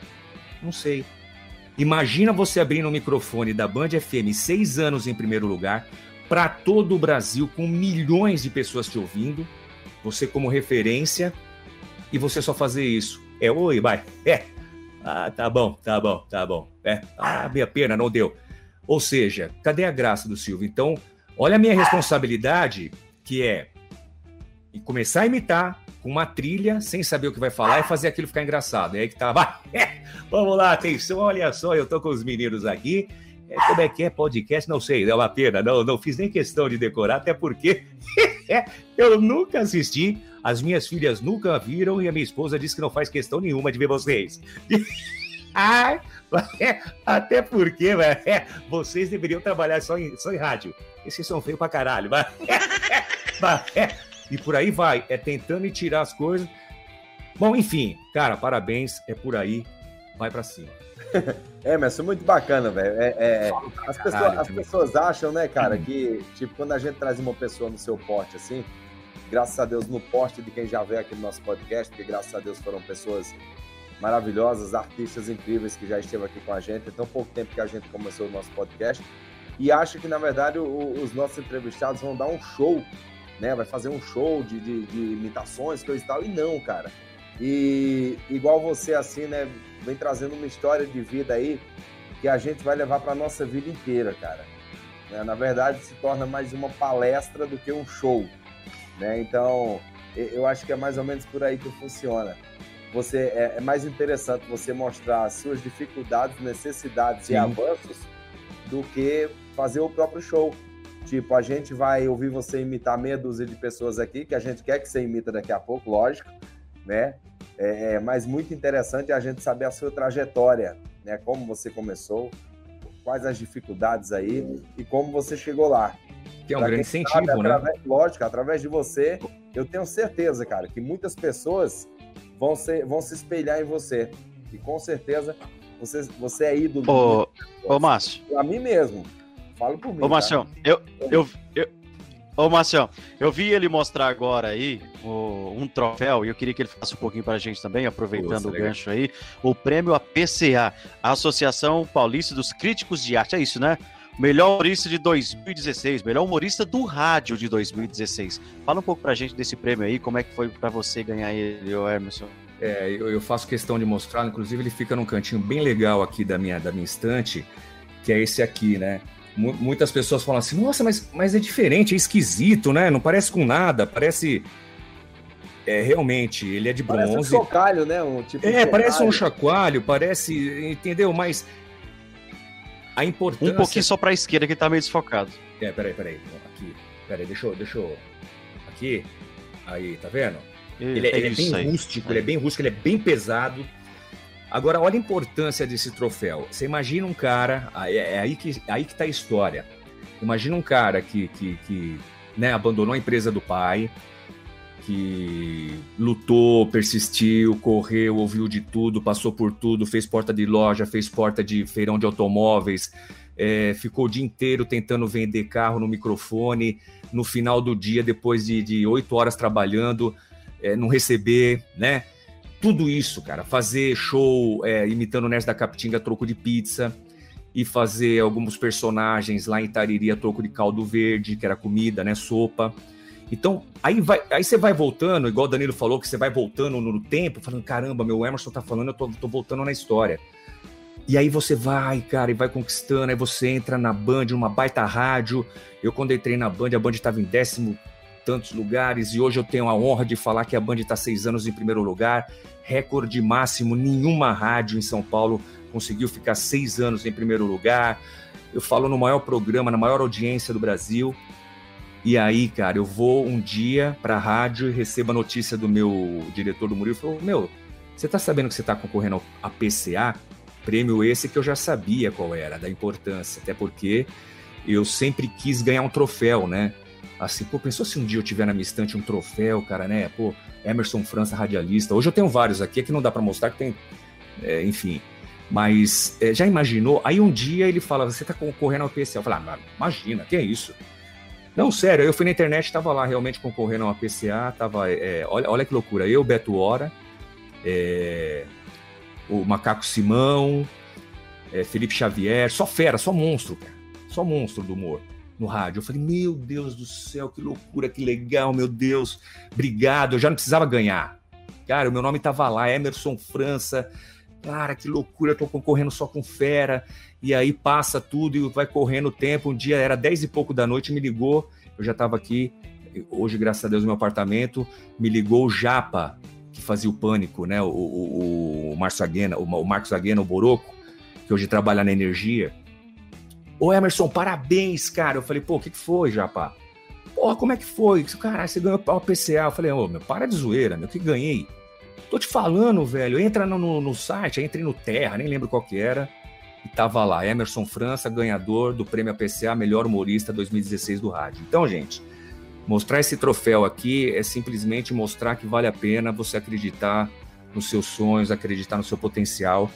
Não sei. Imagina você abrindo o microfone da Band FM seis anos em primeiro lugar, para todo o Brasil, com milhões de pessoas te ouvindo, você como referência, e você só fazer isso. É, oi, vai, é, ah, tá bom, tá bom, tá bom. É, ah, minha pena, não deu. Ou seja, cadê a graça do Silvio? Então, olha a minha responsabilidade, que é começar a imitar com uma trilha, sem saber o que vai falar, e fazer aquilo ficar engraçado. É aí que tá, vai, é, vamos lá, atenção, olha só, eu tô com os meninos aqui. É, como é que é podcast? Não sei, é uma pena, não, não fiz nem questão de decorar, até porque eu nunca assisti as minhas filhas nunca viram e a minha esposa disse que não faz questão nenhuma de ver vocês. Ai, até porque, é, vocês deveriam trabalhar só em, só em rádio. Esses são feios pra caralho. É, e por aí vai, é tentando tirar as coisas. Bom, enfim, cara, parabéns, é por aí, vai para cima. É, mas é muito bacana, velho. É, é, as, pessoas, as pessoas acham, né, cara, que, tipo, quando a gente traz uma pessoa no seu porte assim, graças a Deus, no poste de quem já veio aqui no nosso podcast, porque graças a Deus foram pessoas maravilhosas, artistas incríveis que já estiveram aqui com a gente. Tem tão pouco tempo que a gente começou o nosso podcast. E acho que, na verdade, o, os nossos entrevistados vão dar um show, né? Vai fazer um show de, de, de imitações, coisa e tal. E não, cara. E igual você, assim, né? Vem trazendo uma história de vida aí que a gente vai levar para nossa vida inteira, cara. Né? Na verdade, se torna mais uma palestra do que um show. Né? Então, eu acho que é mais ou menos por aí que funciona. Você é, é mais interessante você mostrar as suas dificuldades, necessidades Sim. e avanços do que fazer o próprio show. Tipo, a gente vai ouvir você imitar meia dúzia de pessoas aqui, que a gente quer que você imita daqui a pouco, lógico, né? É, é mas muito interessante a gente saber a sua trajetória, né? Como você começou, quais as dificuldades aí e como você chegou lá. Que é um pra grande incentivo, sabe, né? Através, lógico, através de você, eu tenho certeza, cara, que muitas pessoas vão, ser, vão se espelhar em você. E com certeza você, você é ídolo. Ô, ô Márcio. A mim mesmo. Falo por mim. Ô, Márcio, eu, eu, eu, Ô, Marcelo, eu vi ele mostrar agora aí o, um troféu e eu queria que ele faça um pouquinho para a gente também, aproveitando Nossa, o legal. gancho aí. O prêmio APCA, a Associação Paulista dos Críticos de Arte. É isso, né? Melhor humorista de 2016, melhor humorista do rádio de 2016. Fala um pouco pra gente desse prêmio aí, como é que foi para você ganhar ele, Emerson? É, eu, eu, faço questão de mostrar, inclusive ele fica num cantinho bem legal aqui da minha, da minha estante, que é esse aqui, né? M muitas pessoas falam assim, nossa, mas, mas é diferente, é esquisito, né? Não parece com nada, parece... É, realmente, ele é de bronze. Parece um chocalho, né? Um tipo é, parece um chacoalho, parece, entendeu? Mas a importância. Um pouquinho só para a esquerda que tá meio desfocado. É, peraí, peraí. Aqui. Peraí, deixa eu. Deixa eu... Aqui. Aí, tá vendo? ele, é, ele é bem aí. rústico, é. ele é bem rústico, ele é bem pesado. Agora, olha a importância desse troféu. Você imagina um cara, é, é aí que, é aí que tá a história. Imagina um cara que, que, que né, abandonou a empresa do pai, que lutou, persistiu, correu, ouviu de tudo, passou por tudo, fez porta de loja, fez porta de feirão de automóveis, é, ficou o dia inteiro tentando vender carro no microfone, no final do dia, depois de oito horas trabalhando, é, não receber, né? Tudo isso, cara, fazer show é, imitando o Nerd da Capitinga troco de pizza e fazer alguns personagens lá em Tariri a troco de caldo verde, que era comida, né, sopa. Então, aí, vai, aí você vai voltando, igual o Danilo falou, que você vai voltando no, no tempo, falando, caramba, meu Emerson tá falando, eu tô, tô, voltando na história. E aí você vai, cara, e vai conquistando, aí você entra na Band, uma baita rádio. Eu, quando entrei na Band, a Band estava em décimo tantos lugares, e hoje eu tenho a honra de falar que a Band está seis anos em primeiro lugar, recorde máximo, nenhuma rádio em São Paulo conseguiu ficar seis anos em primeiro lugar. Eu falo no maior programa, na maior audiência do Brasil. E aí, cara, eu vou um dia pra rádio e recebo a notícia do meu diretor do Murilo. Falou: Meu, você tá sabendo que você tá concorrendo a PCA? Prêmio esse que eu já sabia qual era, da importância. Até porque eu sempre quis ganhar um troféu, né? Assim, pô, pensou se um dia eu tiver na minha estante um troféu, cara, né? Pô, Emerson França radialista. Hoje eu tenho vários aqui, é que não dá para mostrar, que tem. É, enfim. Mas é, já imaginou? Aí um dia ele fala: Você tá concorrendo ao PCA? Eu falo: ah, imagina, que é isso? Não, sério, eu fui na internet, estava lá realmente concorrendo a uma PCA, tava, é, olha, olha que loucura, eu, Beto Hora, é, o Macaco Simão, é, Felipe Xavier, só fera, só monstro, cara, só monstro do humor no rádio. Eu falei, meu Deus do céu, que loucura, que legal, meu Deus, obrigado, eu já não precisava ganhar. Cara, o meu nome tava lá, Emerson França, cara, que loucura, eu tô concorrendo só com fera, e aí passa tudo e vai correndo o tempo. Um dia era dez e pouco da noite, me ligou, eu já estava aqui, hoje, graças a Deus, no meu apartamento, me ligou o Japa, que fazia o pânico, né? O, o, o Marcos Aguena, o, o Marcos Aguena, o Boroco, que hoje trabalha na energia. Ô Emerson, parabéns, cara. Eu falei, pô, o que, que foi, Japa? Porra, como é que foi? Caralho, você ganhou o PCA. Eu falei, ô, meu, para de zoeira, meu, que ganhei. Tô te falando, velho. Entra no, no, site, entrei no Terra, nem lembro qual que era. E tava lá, Emerson França, ganhador do prêmio APCA Melhor Humorista 2016 do rádio. Então, gente, mostrar esse troféu aqui é simplesmente mostrar que vale a pena você acreditar nos seus sonhos, acreditar no seu potencial.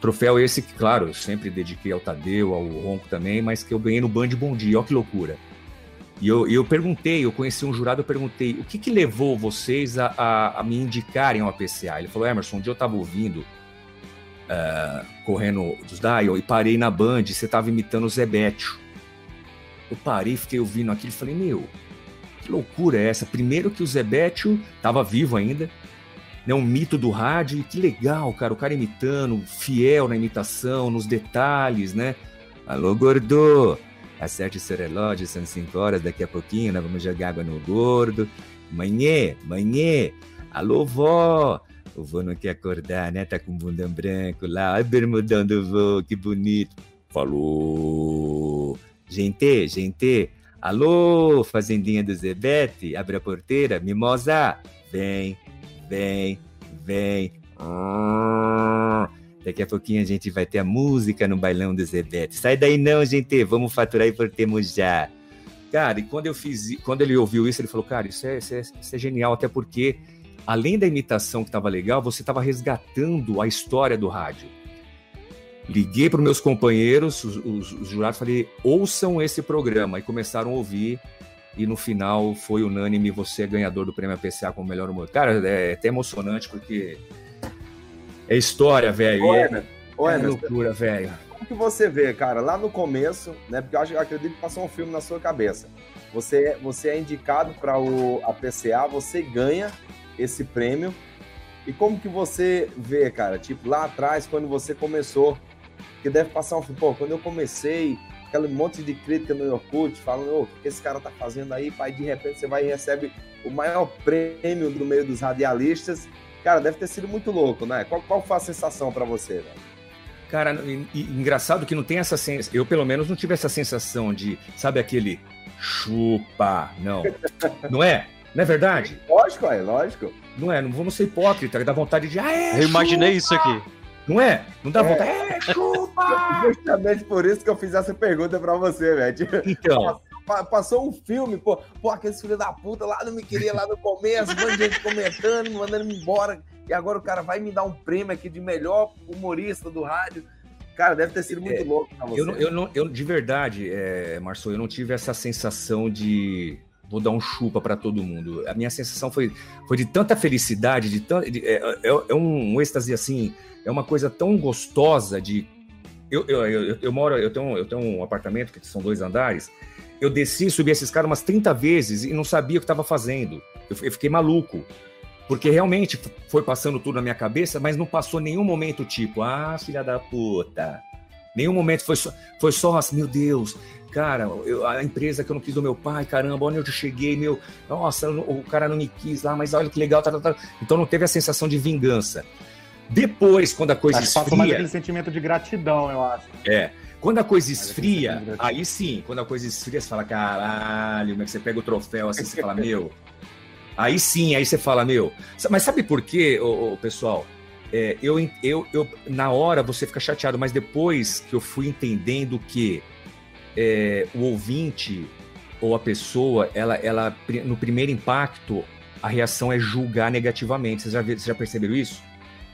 Troféu esse que, claro, eu sempre dediquei ao Tadeu, ao Ronco também, mas que eu ganhei no Band Bom Dia, olha que loucura. E eu, eu perguntei, eu conheci um jurado, eu perguntei, o que, que levou vocês a, a, a me indicarem ao APCA? Ele falou, Emerson, um dia eu estava ouvindo, uh, correndo dos Dial, e parei na Band, você estava imitando o Zebetio. Eu parei, fiquei ouvindo aquilo e falei, meu, que loucura é essa? Primeiro que o Zebetio estava vivo ainda, né, um mito do rádio, e que legal, cara, o cara imitando, fiel na imitação, nos detalhes, né? Alô, gordo! acerte seu relógio, são 5 horas, daqui a pouquinho nós vamos jogar água no gordo. Manhã, manhã, alô vó, o vô não quer acordar, né? Tá com um bundão branco lá, olha o bermudão do vô, que bonito. Falou, gente, gente, alô, fazendinha do Zebete, abre a porteira, mimosa, vem, vem, vem. Ah. Daqui a pouquinho a gente vai ter a música no bailão do Zebete. Sai daí não, gente, vamos faturar e portemos já. Cara, e quando eu fiz, quando ele ouviu isso, ele falou, cara, isso é, isso é, isso é genial, até porque além da imitação que estava legal, você estava resgatando a história do rádio. Liguei para os meus companheiros, os, os, os jurados, falei, ouçam esse programa. E começaram a ouvir, e no final foi unânime, você é ganhador do prêmio APCA como melhor humor. Cara, é até emocionante, porque é história, velho. Ô, é, Ô, é loucura, velho. Como que você vê, cara, lá no começo, né? Porque eu, acho, eu acredito que passou um filme na sua cabeça. Você, você é indicado para o a PCA, você ganha esse prêmio. E como que você vê, cara? Tipo, lá atrás, quando você começou, que deve passar um pô, quando eu comecei, aquele monte de crítica no Yorkut, falando, ô, o que esse cara tá fazendo aí? Pai, de repente você vai e recebe o maior prêmio do meio dos radialistas Cara, deve ter sido muito louco, né? Qual, qual foi a sensação para você, velho? Cara, e, e, engraçado que não tem essa sensação. Eu, pelo menos, não tive essa sensação de, sabe, aquele chupa. Não. não é? Não é verdade? Lógico, é, lógico. Não é, não vamos ser hipócritas, dá vontade de. Ah, é, Eu imaginei chupa! isso aqui. Não é? Não dá É. vontade. É, chupa! Justamente por isso que eu fiz essa pergunta pra você, velho. Então, Pa- Passou um filme, pô, pô, aqueles filhos da puta lá não me queria lá no começo, um monte de gente comentando, me mandando me embora. E agora o cara vai me dar um prêmio aqui de melhor humorista do rádio. Cara, deve ter sido muito É, louco pra você. eu, não, eu, não, eu de verdade, é, Marçom, eu não tive essa sensação de vou dar um chupa pra todo mundo. A minha sensação foi, foi de tanta felicidade, de, tan- de- é, é- é um êxtase assim, é uma coisa tão gostosa de. Eu, eu, eu, eu moro, eu tenho, eu tenho um apartamento que são dois andares. Eu desci subi esses caras umas 30 vezes e não sabia o que estava fazendo. Eu, eu fiquei maluco. Porque realmente foi passando tudo na minha cabeça, mas não passou nenhum momento tipo, ah, filha da puta. Nenhum momento foi só, foi só assim, meu Deus, cara, eu- a empresa que eu não quis do meu pai, caramba, onde eu cheguei, meu, nossa, o cara não me quis lá, mas olha que legal, tá, tá, tá. então não teve a sensação de vingança. Depois, quando a coisa que passou mais esfria, aquele sentimento de gratidão, eu acho. é, quando a coisa esfria, aí sim, quando a coisa esfria, você fala, caralho, como é que você pega o troféu assim, você fala, meu. Aí sim, aí você fala, meu. Mas sabe por quê, ô, ô, pessoal? É, eu, eu, eu, na hora você fica chateado, mas depois que eu fui entendendo que é, o ouvinte ou a pessoa, ela, ela, no primeiro impacto, a reação é julgar negativamente. Vocês já, vocês já perceberam isso?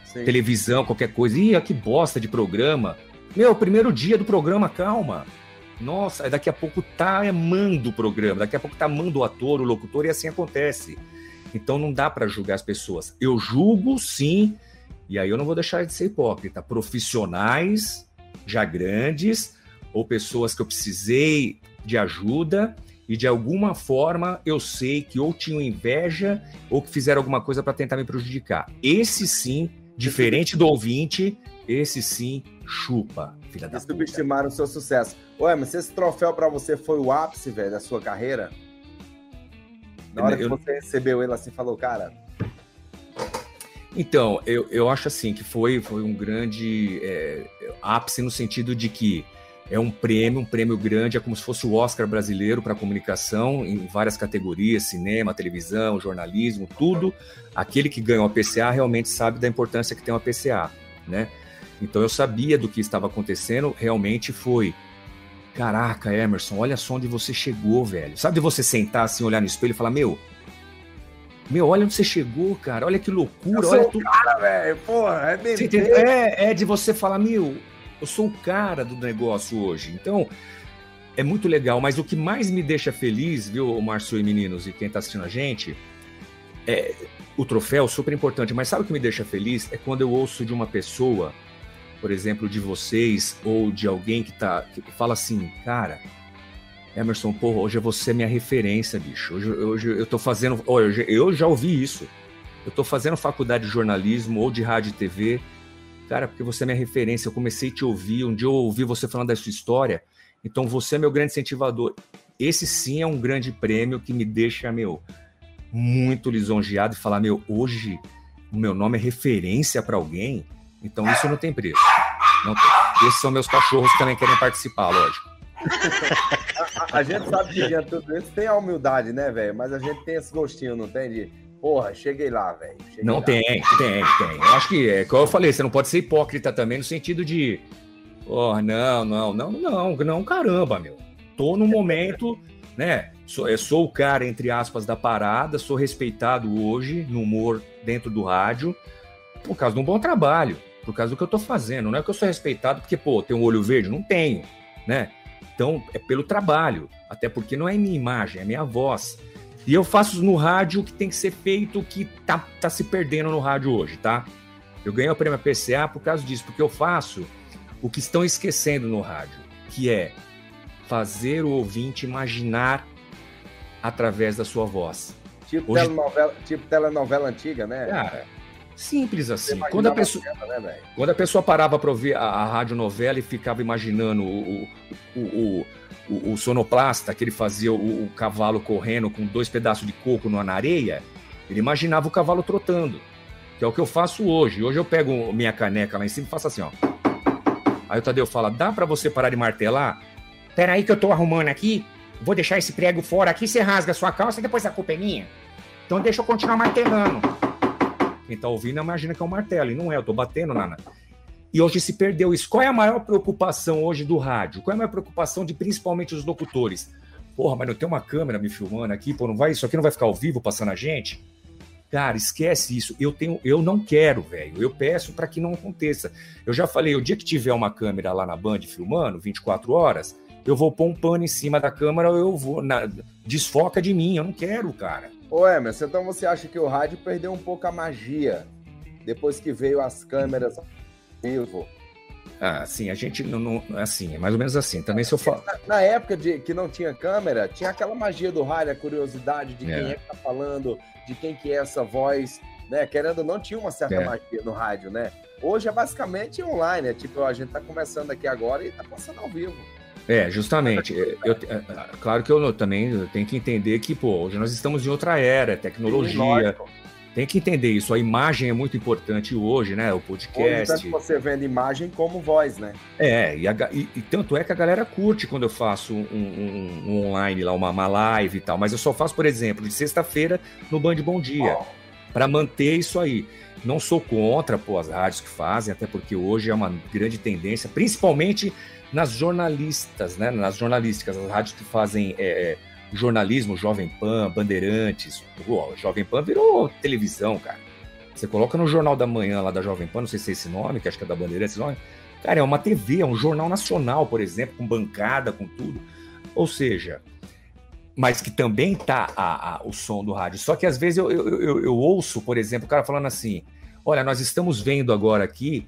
Sim. televisão, qualquer coisa. Ih, que bosta de programa. Meu, primeiro dia do programa, calma. Nossa, daqui a pouco tá amando o programa, daqui a pouco tá amando o ator, o locutor, e assim acontece. Então não dá para julgar as pessoas. Eu julgo, sim, e aí eu não vou deixar de ser hipócrita. Profissionais já grandes, ou pessoas que eu precisei de ajuda, e de alguma forma eu sei que ou tinham inveja ou que fizeram alguma coisa para tentar me prejudicar. Esse sim, diferente do ouvinte, esse sim chupa, filha da E puta. subestimaram o seu sucesso. Ué, mas esse troféu pra você foi o ápice, velho, da sua carreira? Na hora que Eu- você recebeu ele assim, falou, cara, Então, eu, eu acho assim que foi, foi um grande é, ápice no sentido de que é um prêmio, um prêmio grande, é como se fosse o Oscar brasileiro para comunicação em várias categorias, cinema, televisão, jornalismo, tudo. Aquele que ganha uma PCA realmente sabe da importância que tem uma PCA, né? Então eu sabia do que estava acontecendo, realmente foi. Caraca, Emerson, olha só onde você chegou, velho. Sabe de você sentar assim, olhar no espelho e falar, meu, meu, olha onde você chegou, cara, olha que loucura, olha tudo. cara, velho, porra, é? É, é de você falar, meu, eu sou o cara do negócio hoje. Então, é muito legal. Mas o que mais me deixa feliz, viu, Márcio e meninos, e quem tá assistindo a gente, é o troféu, super importante. Mas sabe o que me deixa feliz? É quando eu ouço de uma pessoa, por exemplo, de vocês, ou de alguém que tá. que fala assim, cara. Emerson, porra, hoje você é minha referência, bicho. Hoje, hoje eu tô fazendo. Hoje, eu já ouvi isso. Eu tô fazendo faculdade de jornalismo ou de rádio e TV. Cara, porque você é minha referência, eu comecei a te ouvir, um dia eu ouvi você falando da sua história, então você é meu grande incentivador. Esse sim é um grande prêmio que me deixa, meu, muito lisonjeado e falar, meu, hoje o meu nome é referência para alguém, então isso não tem preço. Não tem. Esses são meus cachorros que também querem participar, lógico. A, gente sabe que diante tudo isso tem a humildade, né, velho? Mas a gente tem esse gostinho, não tem? De, porra, cheguei lá, velho. Não lá. tem, tem, tem. Eu acho que, é, como eu falei, você não pode ser hipócrita também no sentido de, oh, não, não, não, não, não, caramba, meu. Tô no momento, né? Sou, eu sou o cara, entre aspas, da parada, sou respeitado hoje no humor dentro do rádio por causa de um bom trabalho, por causa do que eu tô fazendo. Não é que eu sou respeitado porque, pô, tem um olho verde? Não tenho, né? Então, é pelo trabalho, até porque não é minha imagem, é minha voz. E eu faço no rádio o que tem que ser feito, o que tá, tá se perdendo no rádio hoje, tá? Eu ganhei o prêmio PCA por causa disso, porque eu faço o que estão esquecendo no rádio, que é fazer o ouvinte imaginar através da sua voz. Tipo, Hoje- telenovela, tipo telenovela antiga, né? Cara, simples assim. Quando a pessoa, cena, né, quando a pessoa parava para ouvir a, a radionovela e ficava imaginando o, o, o, o, o sonoplasta, que ele fazia o, o cavalo correndo com dois pedaços de coco na areia, ele imaginava o cavalo trotando, que é o que eu faço hoje. Hoje eu pego minha caneca lá em cima e faço assim, ó. Aí o Tadeu fala, dá para você parar de martelar? Peraí que eu tô arrumando aqui, vou deixar esse prego fora aqui, você rasga a sua calça e depois a culpa é minha. Então deixa eu continuar martelando. Quem tá ouvindo imagina que é um martelo, e não é, eu tô batendo na... E hoje se perdeu isso. Qual é a maior preocupação hoje do rádio? Qual é a maior preocupação de principalmente os locutores? Porra, mas não tem uma câmera me filmando aqui, pô, não vai, isso aqui não vai ficar ao vivo passando a gente? Cara, esquece isso. Eu tenho, eu não quero, velho. Eu peço para que não aconteça. Eu já falei, o dia que tiver uma câmera lá na Band filmando, 24 horas, eu vou pôr um pano em cima da câmera, eu vou na, desfoca de mim. Eu não quero, cara. Ô, Emerson, então você acha que o rádio perdeu um pouco a magia depois que veio as câmeras vivo? Ah, sim, a gente não, não. Assim, é mais ou menos assim. Também se eu falo. Na, na, época de que não tinha câmera, tinha aquela magia do rádio, a curiosidade de é. quem é que tá falando, de quem que é essa voz, né? Querendo não, tinha uma certa é. magia no rádio, né? Hoje é basicamente online, é tipo, a gente tá começando aqui agora e tá passando ao vivo. É, justamente. Eu, é, claro que eu também tenho que entender que, pô, hoje nós estamos em outra era, tecnologia. Sim, tem que entender isso. A imagem é muito importante hoje, né? O podcast. Hoje, você vendo imagem como voz, né? É, e, a, e, e, tanto é que a galera curte quando eu faço um, um, um online lá, uma, uma, live e tal. Mas eu só faço, por exemplo, de sexta-feira no Band Bom Dia. Oh. para manter isso aí. Não sou contra pô, as rádios que fazem, até porque hoje é uma grande tendência, principalmente nas jornalistas, né? Nas jornalísticas, as rádios que fazem. É, jornalismo, Jovem Pan, Bandeirantes. Pô, Jovem Pan virou televisão, cara. Você coloca no Jornal da Manhã lá da Jovem Pan, não sei se é esse nome, que acho que é da Bandeirantes, nome. Cara, é uma TV, é um jornal nacional, por exemplo, com bancada, com tudo. Ou seja, mas que também tá a, a, o som do rádio. Só que às vezes eu, eu, eu, eu, ouço, por exemplo, o cara falando assim: olha, nós estamos vendo agora aqui.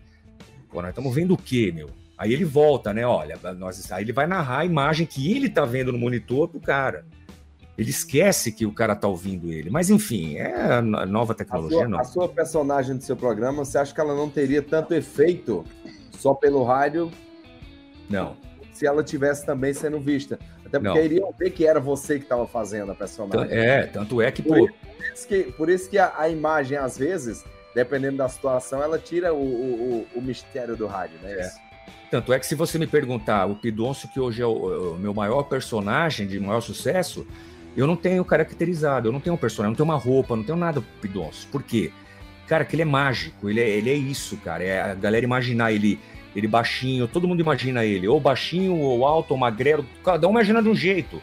Pô, nós estamos vendo o quê, meu? Aí ele volta, né? Olha, nós, aí ele vai narrar a imagem que ele tá vendo no monitor pro cara. Ele esquece que o cara tá ouvindo ele. Mas enfim, é nova tecnologia. A sua, a sua personagem do seu programa, você acha que ela não teria tanto efeito só pelo rádio? Não. Se ela tivesse também sendo vista. Até porque não. iriam ver que era você que estava fazendo a personagem. É, tanto é que. Por, por isso que, por isso que a, a imagem, às vezes, dependendo da situação, ela tira o, o, o mistério do rádio, né? É. Tanto é que se você me perguntar, o Pidoncio, que hoje é o, o, meu maior personagem de maior sucesso, eu não tenho caracterizado, eu não tenho um personagem, não tenho uma roupa, não tenho nada pro Pidoncio. Por quê? Cara, que ele é mágico, ele é, ele é isso, cara. É a galera imaginar ele, ele baixinho, todo mundo imagina ele, ou baixinho, ou alto, ou magrelo, cada um imagina de um jeito.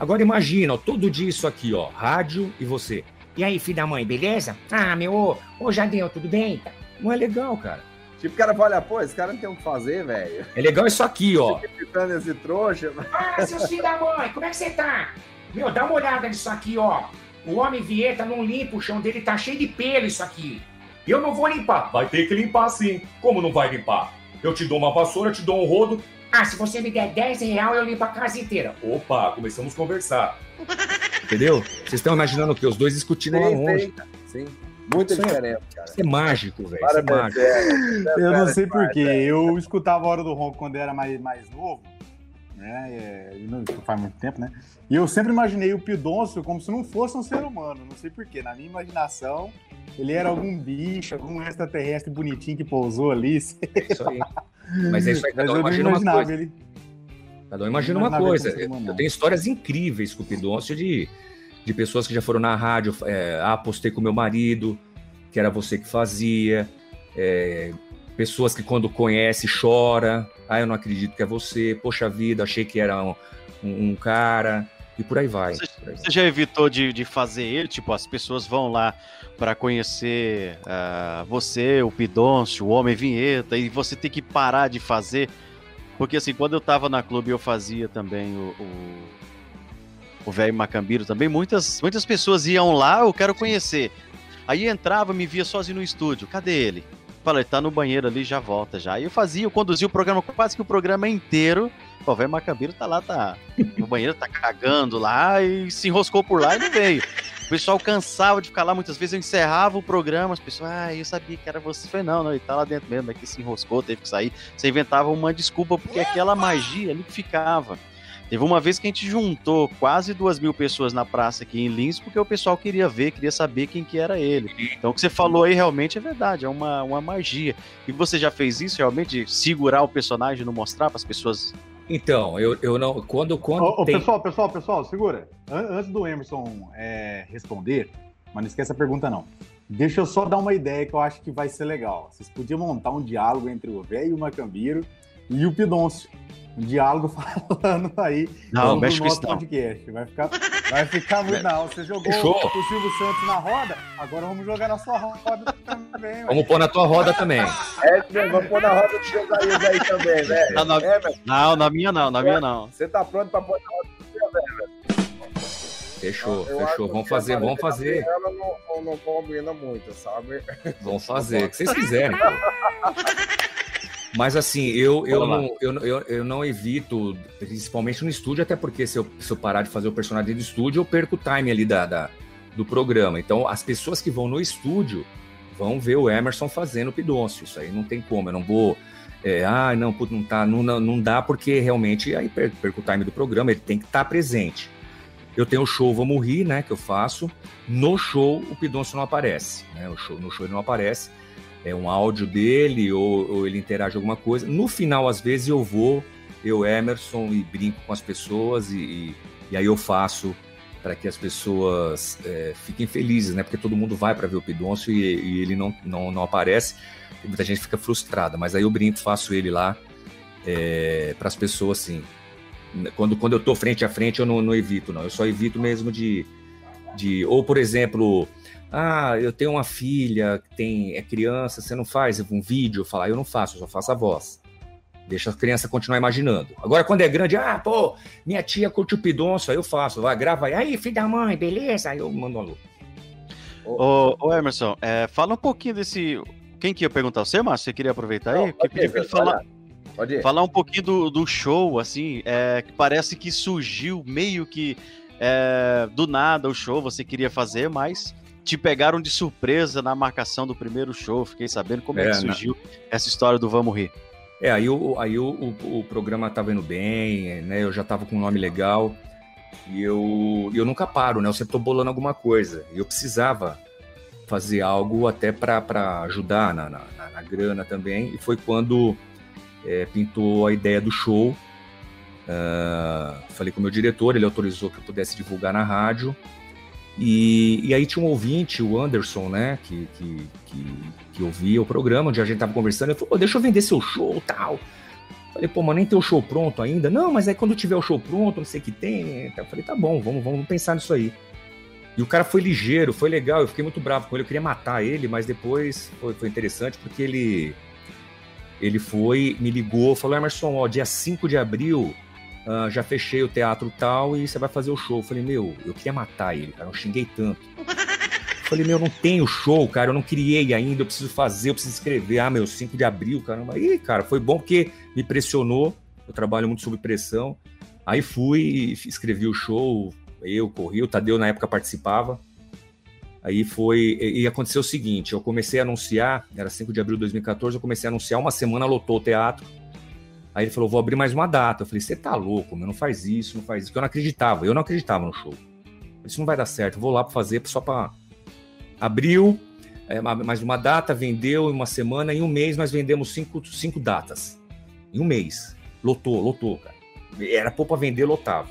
Agora imagina, ó, todo dia isso aqui, ó, rádio e você. E aí, filho da mãe, beleza? Ah, meu, ô, ô Jadeu, tudo bem? Não é legal, cara. Tipo, o cara vai olhar, pô, esse cara não tem o que fazer, velho. É legal isso aqui, ó. Esse trouxa. Ah, seus filhos da mãe, como é que você tá? Meu, dá uma olhada nisso aqui, ó. O homem Vieta não limpa o chão dele, tá cheio de pelo isso aqui. Eu não vou limpar. Vai ter que limpar sim. Como não vai limpar? Eu te dou uma vassoura, te dou um rodo. Ah, se você me der 10 reais, eu limpo a casa inteira. Opa, começamos a conversar. Entendeu? Vocês estão imaginando o quê? Os dois discutindo sim, lá longe. Sim. sim. Muita isso diferença, é, cara. Isso é mágico, velho. Isso é mágico. eu não sei porquê. Eu escutava a Hora do Ronco quando era mais, mais novo. Né? É, não, isso faz muito tempo, né? E eu sempre imaginei o Pidoncio como se não fosse um ser humano. Não sei porquê. Na minha imaginação, ele era algum bicho, algum extraterrestre bonitinho que pousou ali. Isso aí. Mas é isso aí, cada um imagina uma coisa. Ele... Cada um imagina uma coisa. Eu tenho histórias incríveis com o Pidoncio de de pessoas que já foram na rádio, é, ah, postei com meu marido, que era você que fazia, é, pessoas que quando conhece chora, ah, eu não acredito que é você, poxa vida, achei que era um, um, um cara, e por aí vai. Você, aí você já evitou de, de fazer ele? Tipo, as pessoas vão lá para conhecer uh, você, o Pidoncio, o Homem Vinheta, e você tem que parar de fazer. Porque assim, quando eu tava na clube, eu fazia também o, o o velho Macambiro também, muitas, muitas pessoas iam lá, eu quero conhecer. Aí entrava, me via sozinho no estúdio, cadê ele? Falei, tá no banheiro ali, já volta já. E eu fazia, eu conduzia o programa, quase que o programa inteiro. O velho Macambiro tá lá, tá no banheiro, tá cagando lá e se enroscou por lá e não veio. O pessoal cansava de ficar lá, muitas vezes eu encerrava o programa, as pessoas, ah, eu sabia que era você. Foi não, não, ele tá lá dentro mesmo, daqui se enroscou, teve que sair. Você inventava uma desculpa, porque aquela magia ali que ficava. Teve uma vez que a gente juntou quase duas mil pessoas na praça aqui em Lins, porque o pessoal queria ver, queria saber quem que era ele. Então o que você falou aí realmente é verdade, é uma, uma magia. E você já fez isso realmente, de segurar o personagem, não mostrar para as pessoas? Então, eu, eu não. Quando. quando ô, tem... Pessoal, pessoal, pessoal, segura. Antes do Emerson é, responder, mas não esquece a pergunta, não. Deixa eu só dar uma ideia que eu acho que vai ser legal. Vocês podiam montar um diálogo entre o velho e o Macambiro e o Pidoncio. Um diálogo falando aí Não, do mexe com nosso isso não. podcast. Vai ficar, vai ficar muito. Não, você jogou Fechou. o Silvio Santos na roda, agora vamos jogar na sua roda também. ué. Vamos pôr na tua roda também. É, vamos pôr na roda dos seus amigos aí também, velho. Não, não. É, meu, Não, na minha não, na minha não. você tá pronto pra pôr na roda dos seus, velho? Fechou, Eu fechou. Vamos fazer, vamos fazer. Ela não, não, não combina muito, sabe? Vamos fazer. O que vocês quiserem. Mas assim, eu, eu, não, eu, eu, eu não evito, principalmente no estúdio, até porque se eu, se eu parar de fazer o personagem do estúdio, eu perco o time ali da, da- do programa. Então, as pessoas que vão no estúdio vão ver o Emerson fazendo o Pidoncio. Isso aí não tem como. Eu não vou. É, ah, não, putz, não, tá, não, não, dá, porque realmente aí perco, o time do programa, ele tem que estar presente. Eu tenho o show Vamos Rir, né, que eu faço. No show, o Pidoncio não aparece. Né? O show, no show ele não aparece é um áudio dele ou, ou ele interage alguma coisa. No final, às vezes, eu vou, eu, Emerson, e brinco com as pessoas e, e, e aí eu faço para que as pessoas é, fiquem felizes, né? Porque todo mundo vai para ver o Pidoncio e, e ele não, não, não aparece. E muita gente fica frustrada, mas aí eu brinco, faço ele lá para as pessoas, assim. Quando, quando eu tô frente a frente, eu não, não evito, não. Eu só evito mesmo de, de. Ou, por exemplo, ah, eu tenho uma filha que tem, é criança, você não faz um vídeo? Falo, ah, eu não faço, eu só faço a voz. Deixa a criança continuar imaginando. Agora, quando é grande, ah, pô, minha tia curte o pidonço, aí eu faço. Vai, grava aí, aí, filho da mãe, beleza? Aí eu mando um alô. Ô, ô Emerson, é, fala um pouquinho desse. Quem que ia perguntar? Você, Márcio? Você queria aproveitar aí? Não, Porque pode ir, vai falar. Pode ir. falar um pouquinho do, do show, assim, é, que parece que surgiu meio que é, do nada o show, você queria fazer, mas te pegaram de surpresa na marcação do primeiro show. Fiquei sabendo como é, É, que na- surgiu essa história do Vamos Rir. É, aí, o, aí o, o, o programa tava indo bem, né? Eu já tava com um nome legal. E eu, eu nunca paro, né? Eu sempre tô bolando alguma coisa. E eu precisava fazer algo até para ajudar na, na, na- na grana também. E foi quando é, pintou a ideia do show. Ah, falei com o meu diretor, ele autorizou que eu pudesse divulgar na rádio. E, e aí tinha um ouvinte, o Anderson, né, que, que, que, que ouvia o programa, onde a gente tava conversando, ele falou, "Pô, deixa eu vender seu show tal. Falei, pô, mas nem tem o show pronto ainda. Não, mas aí quando tiver o show pronto, não sei o que tem. Eu falei, tá bom, vamos, vamos pensar nisso aí. E o cara foi ligeiro, foi legal, eu fiquei muito bravo com ele, eu queria matar ele, mas depois foi, foi interessante porque ele ele foi, me ligou, falou, Emerson, ó, dia 5 de abril, ah, já fechei o teatro tal e você vai fazer o show. Eu falei, meu, eu queria matar ele, cara, eu xinguei tanto. Eu falei, meu, não tenho show, cara, eu não criei ainda, eu preciso fazer, eu preciso escrever. Ah, meu, 5 de abril, caramba. Aí, cara, foi bom porque me pressionou, eu trabalho muito sob pressão. Aí fui, e escrevi o show, eu corri, o Tadeu na época participava. Aí foi, e e aconteceu o seguinte, eu comecei a anunciar, era 5 de abril de 2014, eu comecei a anunciar, uma semana lotou o teatro. Aí ele falou, vou abrir mais uma data. Eu falei, você tá louco, meu, não faz isso, não faz isso. Porque eu não acreditava, eu não acreditava no show. Isso não vai dar certo, vou lá pra fazer só pra... Abriu, é, ma- mais uma data, vendeu em uma semana, em um mês nós vendemos cinco, cinco datas. Em um mês. Lotou, lotou, cara. Era pôr pra vender, lotava.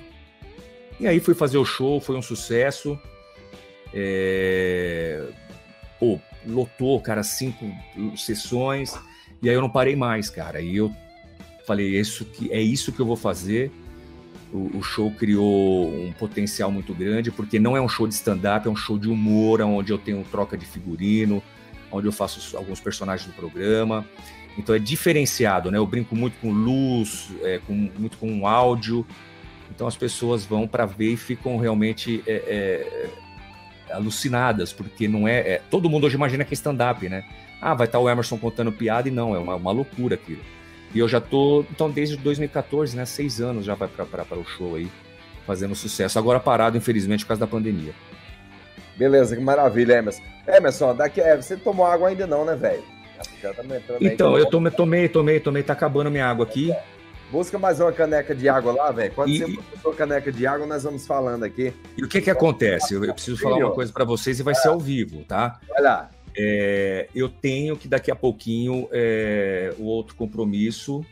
E aí fui fazer o show, foi um sucesso. É... Pô, lotou, cara, cinco sessões. E aí eu não parei mais, cara. E eu falei, isso que, é isso que eu vou fazer. O, o show criou um potencial muito grande, porque não é um show de stand-up, é um show de humor, onde eu tenho troca de figurino, onde eu faço alguns personagens do programa. Então é diferenciado, né? Eu brinco muito com luz, é, com, muito com áudio. Então as pessoas vão para ver e ficam realmente é, é, alucinadas, porque não é, é- Todo mundo hoje imagina que é stand-up, né? Ah, vai estar o Emerson contando piada e não, é uma, uma loucura aquilo. E eu já tô, então, desde 2014, né? Seis anos já vai para o show aí, fazendo sucesso. Agora parado, infelizmente, por causa da pandemia. Beleza, que maravilha, Emerson. Emerson, daqui, é, você tomou água ainda não, né, velho? Já tá entrando aí. Então, eu tomei, tomei, tomei, tomei, tá acabando minha água aqui. Busca mais uma caneca de água lá, velho. Quando E- você botou caneca de água, nós vamos falando aqui. E o que que acontece? Eu, eu preciso falar uma coisa para vocês e vai ser ao vivo, tá? Vai lá. É, eu tenho que daqui a pouquinho é, o outro compromisso,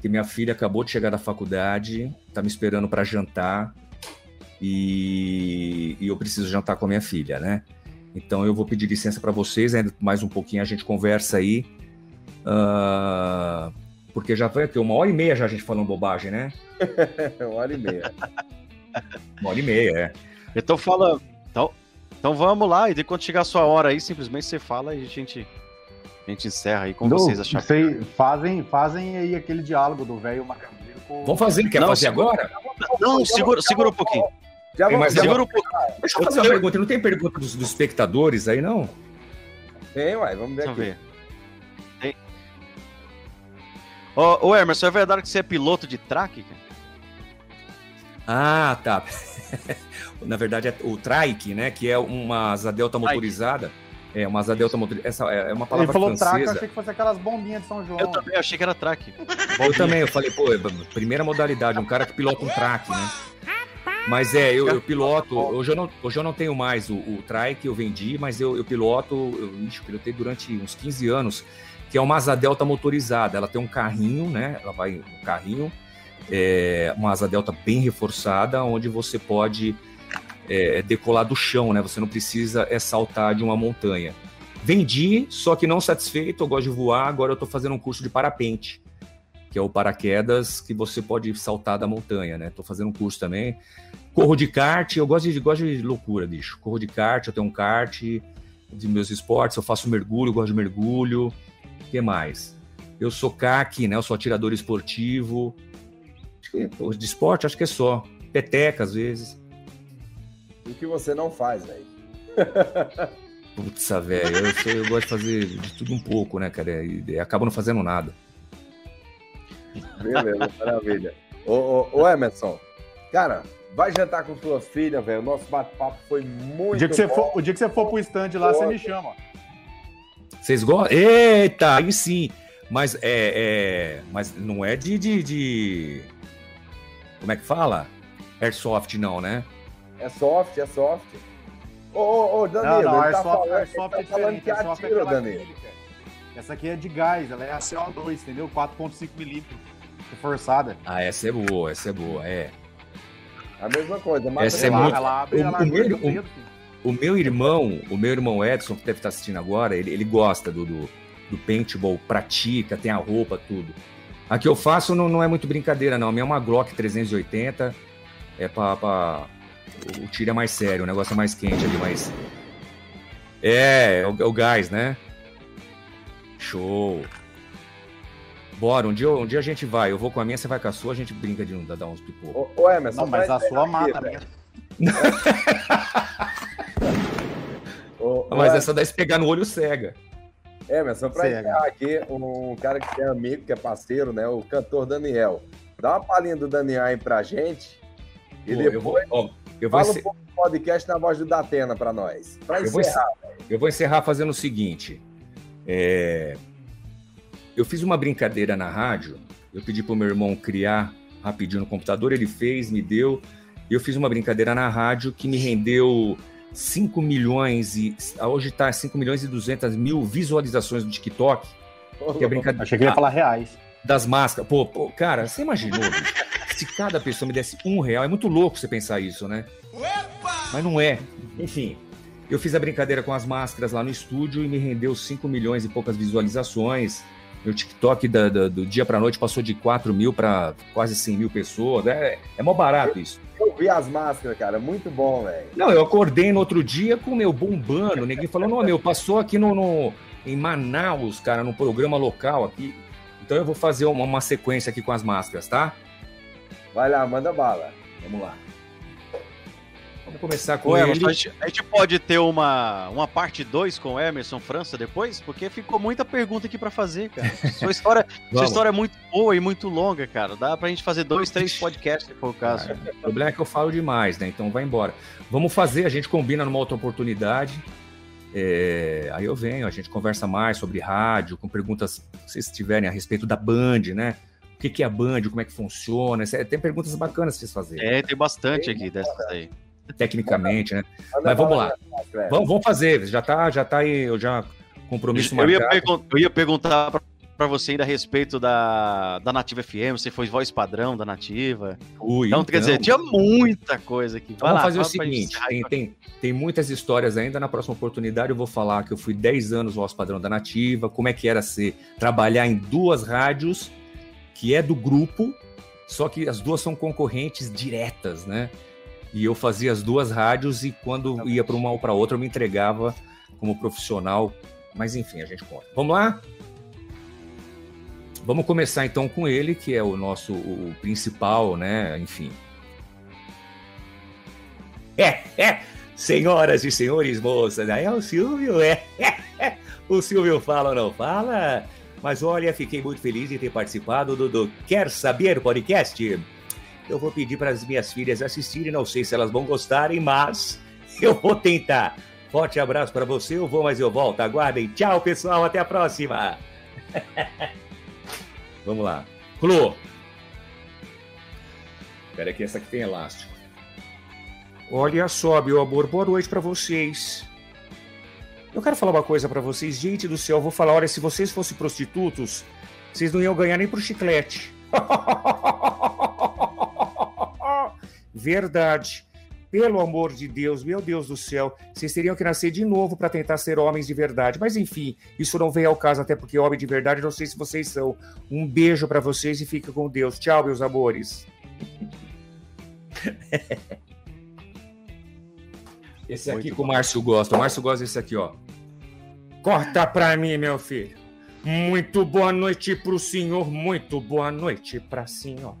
que minha filha acabou de chegar da faculdade, tá me esperando para jantar e, e eu preciso jantar com a minha filha, né? Então eu vou pedir licença para vocês, ainda mais um pouquinho a gente conversa aí. Uh, porque já foi aqui uma hora e meia já a gente falando bobagem, né? uma hora e meia. uma hora e meia, é. Eu tô falando. Então, vamos lá, e de quando chegar a sua hora aí, simplesmente você fala e a gente, a gente encerra aí com Não, vocês acharem. Sei, fazem, fazem aí aquele diálogo do velho macambeiro com. Vamos fazer, quer Não, fazer segura- agora? Não, segura, segura um pouquinho. Já vamos, mais já Segura um pouquinho. Deixa eu fazer uma pergunta. Não tem pergunta dos, dos espectadores aí, não? Tem, uai, vamos ver Deixa eu aqui. ver. Tem. Ô, ô, Emerson, é verdade que você é piloto de track? cara? Ah, tá. Na verdade, é o trike, né? Que é uma asa delta motorizada. É, uma asa delta motorizada. Essa é é uma Ele palavra falou traca, francesa. achei que fosse aquelas bombinhas de São João. Eu também achei que era track. Eu também, eu falei, pô, primeira modalidade, um cara que pilota um track, né? Mas é, eu, eu piloto, hoje eu, não, hoje eu não tenho mais o, o trike, eu vendi, mas eu, eu piloto, eu, ixi, eu pilotei durante uns 15 anos, que é uma asa delta motorizada. Ela tem um carrinho, né? Ela vai no carrinho, é, uma asa delta bem reforçada, onde você pode é, decolar do chão, né? Você não precisa é, saltar de uma montanha. Vendi, só que não satisfeito, eu gosto de voar, agora eu tô fazendo um curso de parapente que é o paraquedas que você pode saltar da montanha, né? Tô fazendo um curso também. Corro de kart, eu gosto de, gosto de loucura, bicho. Corro de kart, eu tenho um kart de meus esportes, eu faço mergulho, eu gosto de mergulho. O que mais? Eu sou CAC, né? Eu sou atirador esportivo. De esporte, acho que é só. Peteca, às vezes. O que você não faz, velho. Putz, velho, eu, sou- eu gosto de fazer de tudo um pouco, né, cara? E, e acabo não fazendo nada. Beleza, maravilha. Ô, ô, ô, Emerson, cara, vai jantar com suas filhas, velho. O nosso bate-papo foi muito O dia, que você bom. for, o dia que você for pro stand lá, você me chama. Vocês gostam? Eita, aí sim. Mas é, é- mas não é de, de, de- Como é que fala? Airsoft, não, né? É soft, é soft. Ô, ô, ô, Não, Danilo, não, ele tá Airsoft, falando, é tá falando diferente. que Airsoft é atira, aquela Danilo. acrílica. Essa aqui é de gás, ela é a CO2, entendeu? 4.5 milímetros. Reforçada. Ah, essa é boa, essa é boa, é. A mesma coisa. mata Essa é muito- ela abre o- ela o abre meu- filho. O meu irmão, o meu irmão Edson, que deve estar assistindo agora, ele, ele gosta do, do, do paintball, pratica, tem a roupa, tudo. A que eu faço não, não é muito brincadeira, não. A minha é uma Glock 380. É pra. Pra- O tiro é mais sério, o negócio é mais quente ali, mas. É, é o, é o gás, né? Show. Bora, um dia, um dia a gente vai. Eu vou com a minha, você vai com a sua, a gente brinca de dar uns pipocos. Ô, ô, Emerson, Não, mas pra a sua mata aqui, mesmo. Ô, ô, Mas essa daí se pegar no olho cega. Emerson, pra Cega. encerrar aqui, um cara que é amigo, que é parceiro, né? O cantor Daniel. Dá uma palhinha do Daniel aí pra gente. E Pô, depois eu vou, ó, eu vou fala encer- um pouco do podcast na voz do Datena pra nós. Pra Eu vou encerrar. Eu vou encerrar fazendo o seguinte. é, Eu fiz uma brincadeira na rádio. Eu pedi pro meu irmão criar rapidinho no computador. Ele fez, me deu. E eu fiz uma brincadeira na rádio que me rendeu 5 milhões e. Hoje tá 5 milhões e 200 mil visualizações do TikTok. Que é brincadeira. Achei que ia falar reais. Das máscaras. Pô, pô, cara, você imaginou, bicho? Se cada pessoa me desse um real, é muito louco você pensar isso, né? Mas não é. Enfim, eu fiz a brincadeira com as máscaras lá no estúdio e me rendeu 5 milhões e poucas visualizações. Meu TikTok da- da- do dia pra noite passou de 4 mil para quase 100 mil pessoas. É, é mó barato isso. Eu vi as máscaras, cara. Muito bom, velho. Não, eu acordei no outro dia com o meu bombando. Ninguém falou, não, meu, passou aqui no, no- em Manaus, cara, no programa local aqui. Então eu vou fazer uma, uma sequência aqui com as máscaras, tá? Vai lá, manda bala. Vamos lá. Vamos começar com Ô, ele. Emerson, a gente, a gente pode ter uma, uma parte 2 com o Emerson França depois? Porque ficou muita pergunta aqui pra fazer, cara. Sua história, sua história é muito boa e muito longa, cara. Dá pra gente fazer dois, três podcasts, se for o caso. O problema é que eu falo demais, né? Então vai embora. Vamos fazer, a gente combina numa outra oportunidade. É, aí eu venho, a gente conversa mais sobre rádio, com perguntas, se vocês tiverem a respeito da Band, né? O que, que é a Band, como é que funciona? Tem perguntas bacanas pra vocês fazerem, É, tem bastante aqui dessas aí. tecnicamente, né? Mas vamos lá. Vamos, vamos fazer, já tá, já tá aí, eu já compromisso Eu ia, eu ia perguntar pra, pra você ainda a respeito da, da Nativa FM, você foi voz padrão da Nativa. Ui, Então, quer dizer, tinha muita coisa aqui. Então, vamos fazer o seguinte: tem, tem, tem muitas histórias ainda. Na próxima oportunidade, eu vou falar que eu fui 10 anos voz padrão da Nativa, como é que era ser trabalhar em duas rádios, que é do grupo, só que as duas são concorrentes diretas, né? E eu fazia as duas rádios e quando ia para uma ou para outra, eu me entregava como profissional. Mas enfim, a gente conta. Vamos lá? Vamos começar então com ele, que é o nosso o principal, né? Enfim. É, é, senhoras e senhores, moças, aí é o Silvio, é. O Silvio fala ou não fala? Mas olha, fiquei muito feliz de ter participado do, do Quer Saber Podcast. Eu vou pedir para as minhas filhas assistirem, não sei se elas vão gostarem, mas eu vou tentar. Forte abraço para você, eu vou, mas eu volto. Aguardem. Tchau, pessoal, até a próxima. Vamos lá. Clô. Espera que essa aqui tem elástico. Olha só, meu amor, boa noite para vocês. Eu quero falar uma coisa para vocês, gente do céu. Eu vou falar, olha, se vocês fossem prostitutos, vocês não iam ganhar nem pro chiclete. Verdade. Pelo amor de Deus, meu Deus do céu, vocês teriam que nascer de novo para tentar ser homens de verdade. Mas enfim, isso não vem ao caso, até porque homem de verdade não sei se vocês são. Um beijo para vocês e fica com Deus. Tchau, meus amores. Esse aqui Muito que o Márcio gosta. O Márcio gosta desse aqui, ó. Corta pra mim, meu filho. Muito boa noite pro senhor, muito boa noite pra senhora.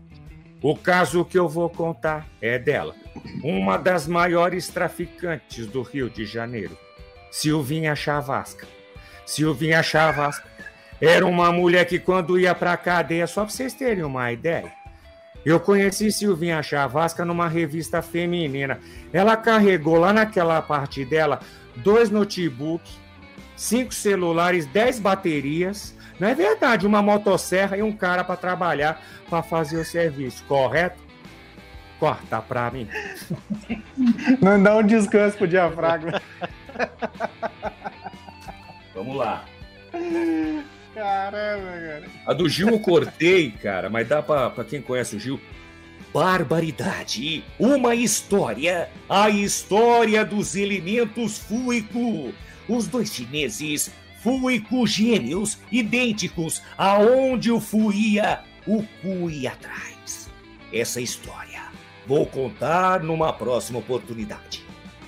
O caso que eu vou contar é dela, uma das maiores traficantes do Rio de Janeiro, Silvinha Chavasca. Silvinha Chavasca era uma mulher que quando ia pra cadeia, só pra vocês terem uma ideia, eu conheci Silvinha Chavasca numa revista feminina. Ela carregou lá naquela parte dela dois notebooks, cinco celulares, dez baterias. Não é verdade, uma motosserra e um cara para trabalhar para fazer o serviço, correto? Corta pra mim. Não dá um descanso pro diafragma. Vamos lá. Caramba, cara. A do Gil eu cortei, cara, mas dá pra, pra quem conhece o Gil. Barbaridade! Uma história! A história dos elementos Fuico! Os dois chineses Fuico gêmeos, idênticos, aonde o Fu ia, o Cu ia atrás. Essa história vou contar numa próxima oportunidade.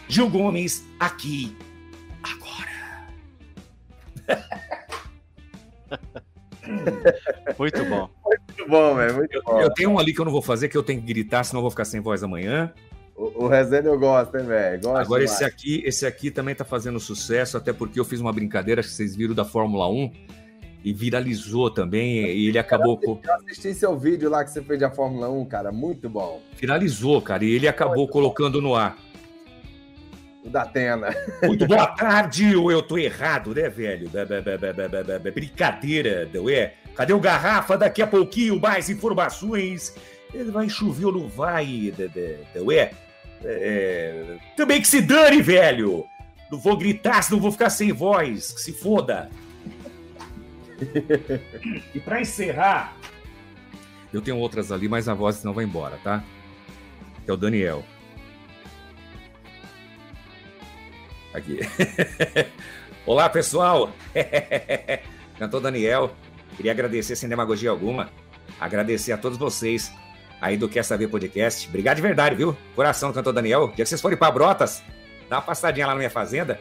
Gil Gomes, aqui, agora. Muito bom. Muito bom, velho. Muito bom. Eu tenho um ali que eu não vou fazer, que eu tenho que gritar, senão eu vou ficar sem voz amanhã. O, o resenha eu gosto, hein, velho? Agora demais. esse aqui, esse aqui também tá fazendo sucesso, até porque eu fiz uma brincadeira que vocês viram da Fórmula 1 e viralizou também, e ele acabou Eu assisti seu vídeo lá que você fez da Fórmula 1, cara. Muito bom. viralizou, cara, e ele acabou colocando no ar. O da Atena. Muito boa tarde, ou eu tô errado, né, velho? Brincadeira, não é? Cadê o garrafa? Daqui a pouquinho mais informações. Ele vai chover ou não vai, não é? É, Também que se dane, velho! Não vou gritar, senão vou ficar sem voz. Que se foda. e pra encerrar. Eu tenho outras ali, mas a voz não vai embora, tá? Que é o Daniel. Aqui. Olá, pessoal! Cantor Daniel, queria agradecer sem demagogia alguma, agradecer a todos vocês aí do Quer Saber Podcast. Obrigado de verdade, viu? Coração do Cantor Daniel. Dia que vocês forem para Brotas, dá uma passadinha lá na minha fazenda,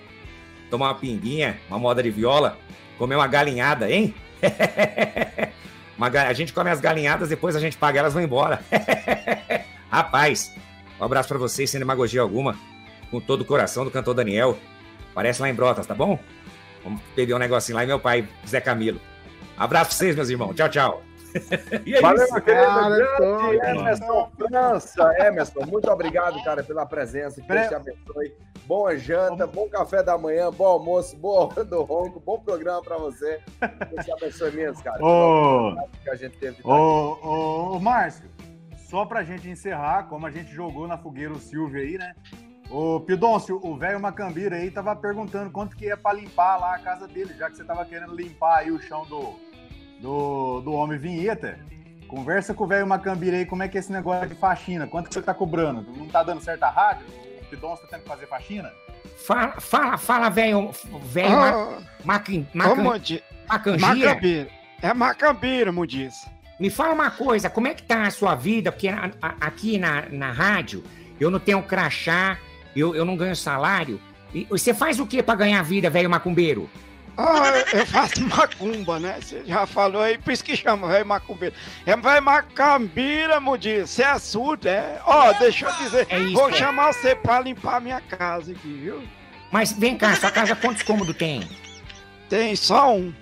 tomar uma pinguinha, uma moda de viola, comer uma galinhada, hein? Uma a gente come as galinhadas, depois a gente paga elas vão embora. Rapaz, um abraço para vocês sem demagogia alguma, com todo o coração do Cantor Daniel. Parece lá em Brotas, tá bom? Vamos beber um negocinho lá e meu pai, Zé Camilo. Abraço pra vocês, meus irmãos. Tchau, tchau. E é Valeu, isso. querido. Cara, grande tô- Emerson França. Emerson, muito obrigado, cara, pela presença. Que Deus te abençoe. Boa janta, bom café da manhã, bom almoço, boa hora do ronco, bom programa pra você. Deus te abençoe mesmo, cara. Ô, Que a gente teve. ô, ô, ô, Márcio, só pra gente encerrar, como a gente jogou na fogueira o Silvio aí, né? Ô, Pidôncio, o velho Macambira aí tava perguntando quanto que ia pra limpar lá a casa dele, já que você tava querendo limpar aí o chão do, do, do Homem Vinheta. Conversa com o velho Macambira aí, como é que é esse negócio de faxina? Quanto que você tá cobrando? Não tá dando certo a rádio? O Pidon tá tendo que fazer faxina? Fala, fala, fala, velho. Velho, Macan- Mundi, Macangira. Macambira. É Macambira, Mundiz. Me fala uma coisa, como é que tá a sua vida? Porque a- a- aqui na, na rádio eu não tenho crachá, eu, eu não ganho salário. E você faz o que pra ganhar vida, velho macumbeiro? Ah, eu faço macumba, né? Você já falou aí, por isso que chama velho macumbeiro. É velho macambira, Mundiz. Você é surdo, é? Ó, deixa eu dizer, É isso, vou é. chamar você pra limpar minha casa aqui, viu? Mas vem cá, sua casa quantos cômodos tem? Tem só um.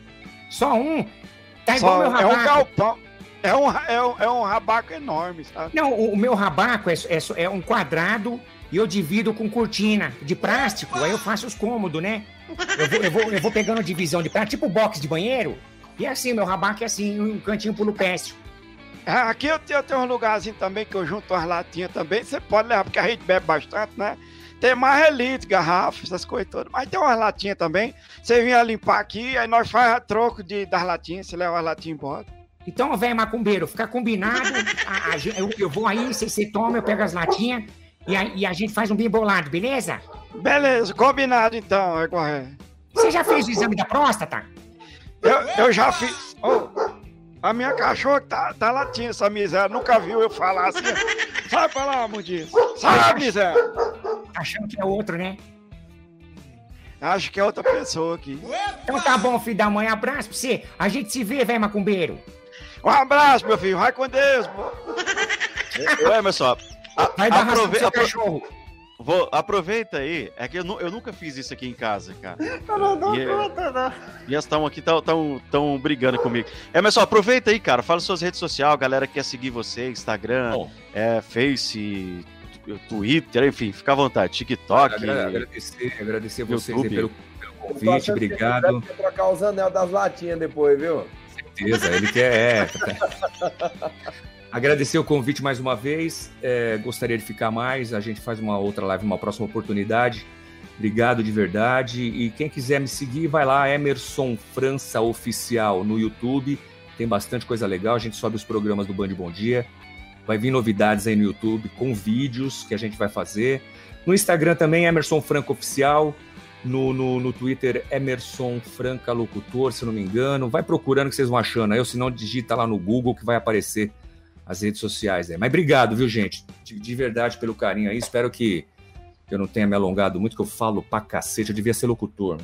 Só um? Tá igual Só, meu é um rabaco. galpão. É um, é, um, é um rabaco enorme, sabe? Não, o, o meu rabaco é, é é um quadrado e eu divido com cortina de plástico, aí eu faço os cômodos, né? Eu vou, eu vou, eu vou pegando divisão de plástico, tipo box de banheiro. E é assim, meu rabaco é assim, um cantinho pro Lupécio. Ah, Aqui eu tenho, eu tenho um lugarzinho também que eu junto umas latinhas também. Você pode levar, porque a gente bebe bastante, né? Tem mais elite, garrafa, essas coisas todas. Mas tem umas latinhas também. Você vinha limpar aqui, aí nós faz a troco de, das latinhas, você leva as latinhas embora. Então, velho macumbeiro, fica combinado. a- a eu, eu vou aí, você, você toma, eu pego as latinhas e a, e a gente faz um bem bolado, beleza? Beleza, combinado então, é correto. Você já fez o exame da próstata? Eu, eu já fiz. Ô, a minha cachorra tá, tá latindo essa miséria, nunca viu eu falar assim. Sai pra lá, Mundiz. Sai, miséria. Tá achando que é outro, né? Acho que é outra pessoa aqui. Então tá bom, filho da mãe, abraço pra você. A gente se vê, velho macumbeiro. Um abraço, meu filho. Vai com Deus, pô. Ô, Emerson, a- Vai dar ração pro aprove- seu apro- cachorro. vou- aproveita aí. É que eu, nu- eu nunca fiz isso aqui em casa, cara. Eu não dou E é- conta, não. E elas estão aqui, estão tão, tão brigando comigo. Emerson, aproveita aí, cara. Fala suas redes sociais, galera que quer seguir você, Instagram, Bom. é, Face, Twitter, enfim, fica à vontade. TikTok. Agra- Agradecer, agradecer vocês pelo, pelo convite, achando que ele obrigado. deve trocar os anel das latinhas depois, viu? certeza, ele quer. É. Agradecer o convite mais uma vez. é, gostaria de ficar mais. A gente faz uma outra live, uma próxima oportunidade. Obrigado de verdade. E quem quiser me seguir, vai lá, Emerson França Oficial no YouTube. Tem bastante coisa legal. A gente sobe os programas do Band Bom Dia. Vai vir novidades aí no YouTube com vídeos que a gente vai fazer. No Instagram também, Emerson Franco Oficial. No, no, no Twitter, Emerson Franca Locutor, se não me engano. Vai procurando que vocês vão achando aí, ou se não, digita lá no Google que vai aparecer as redes sociais aí. Mas obrigado, viu, gente? De, de verdade pelo carinho aí. Espero que eu não tenha me alongado muito, que eu falo pra cacete. Eu devia ser locutor. né?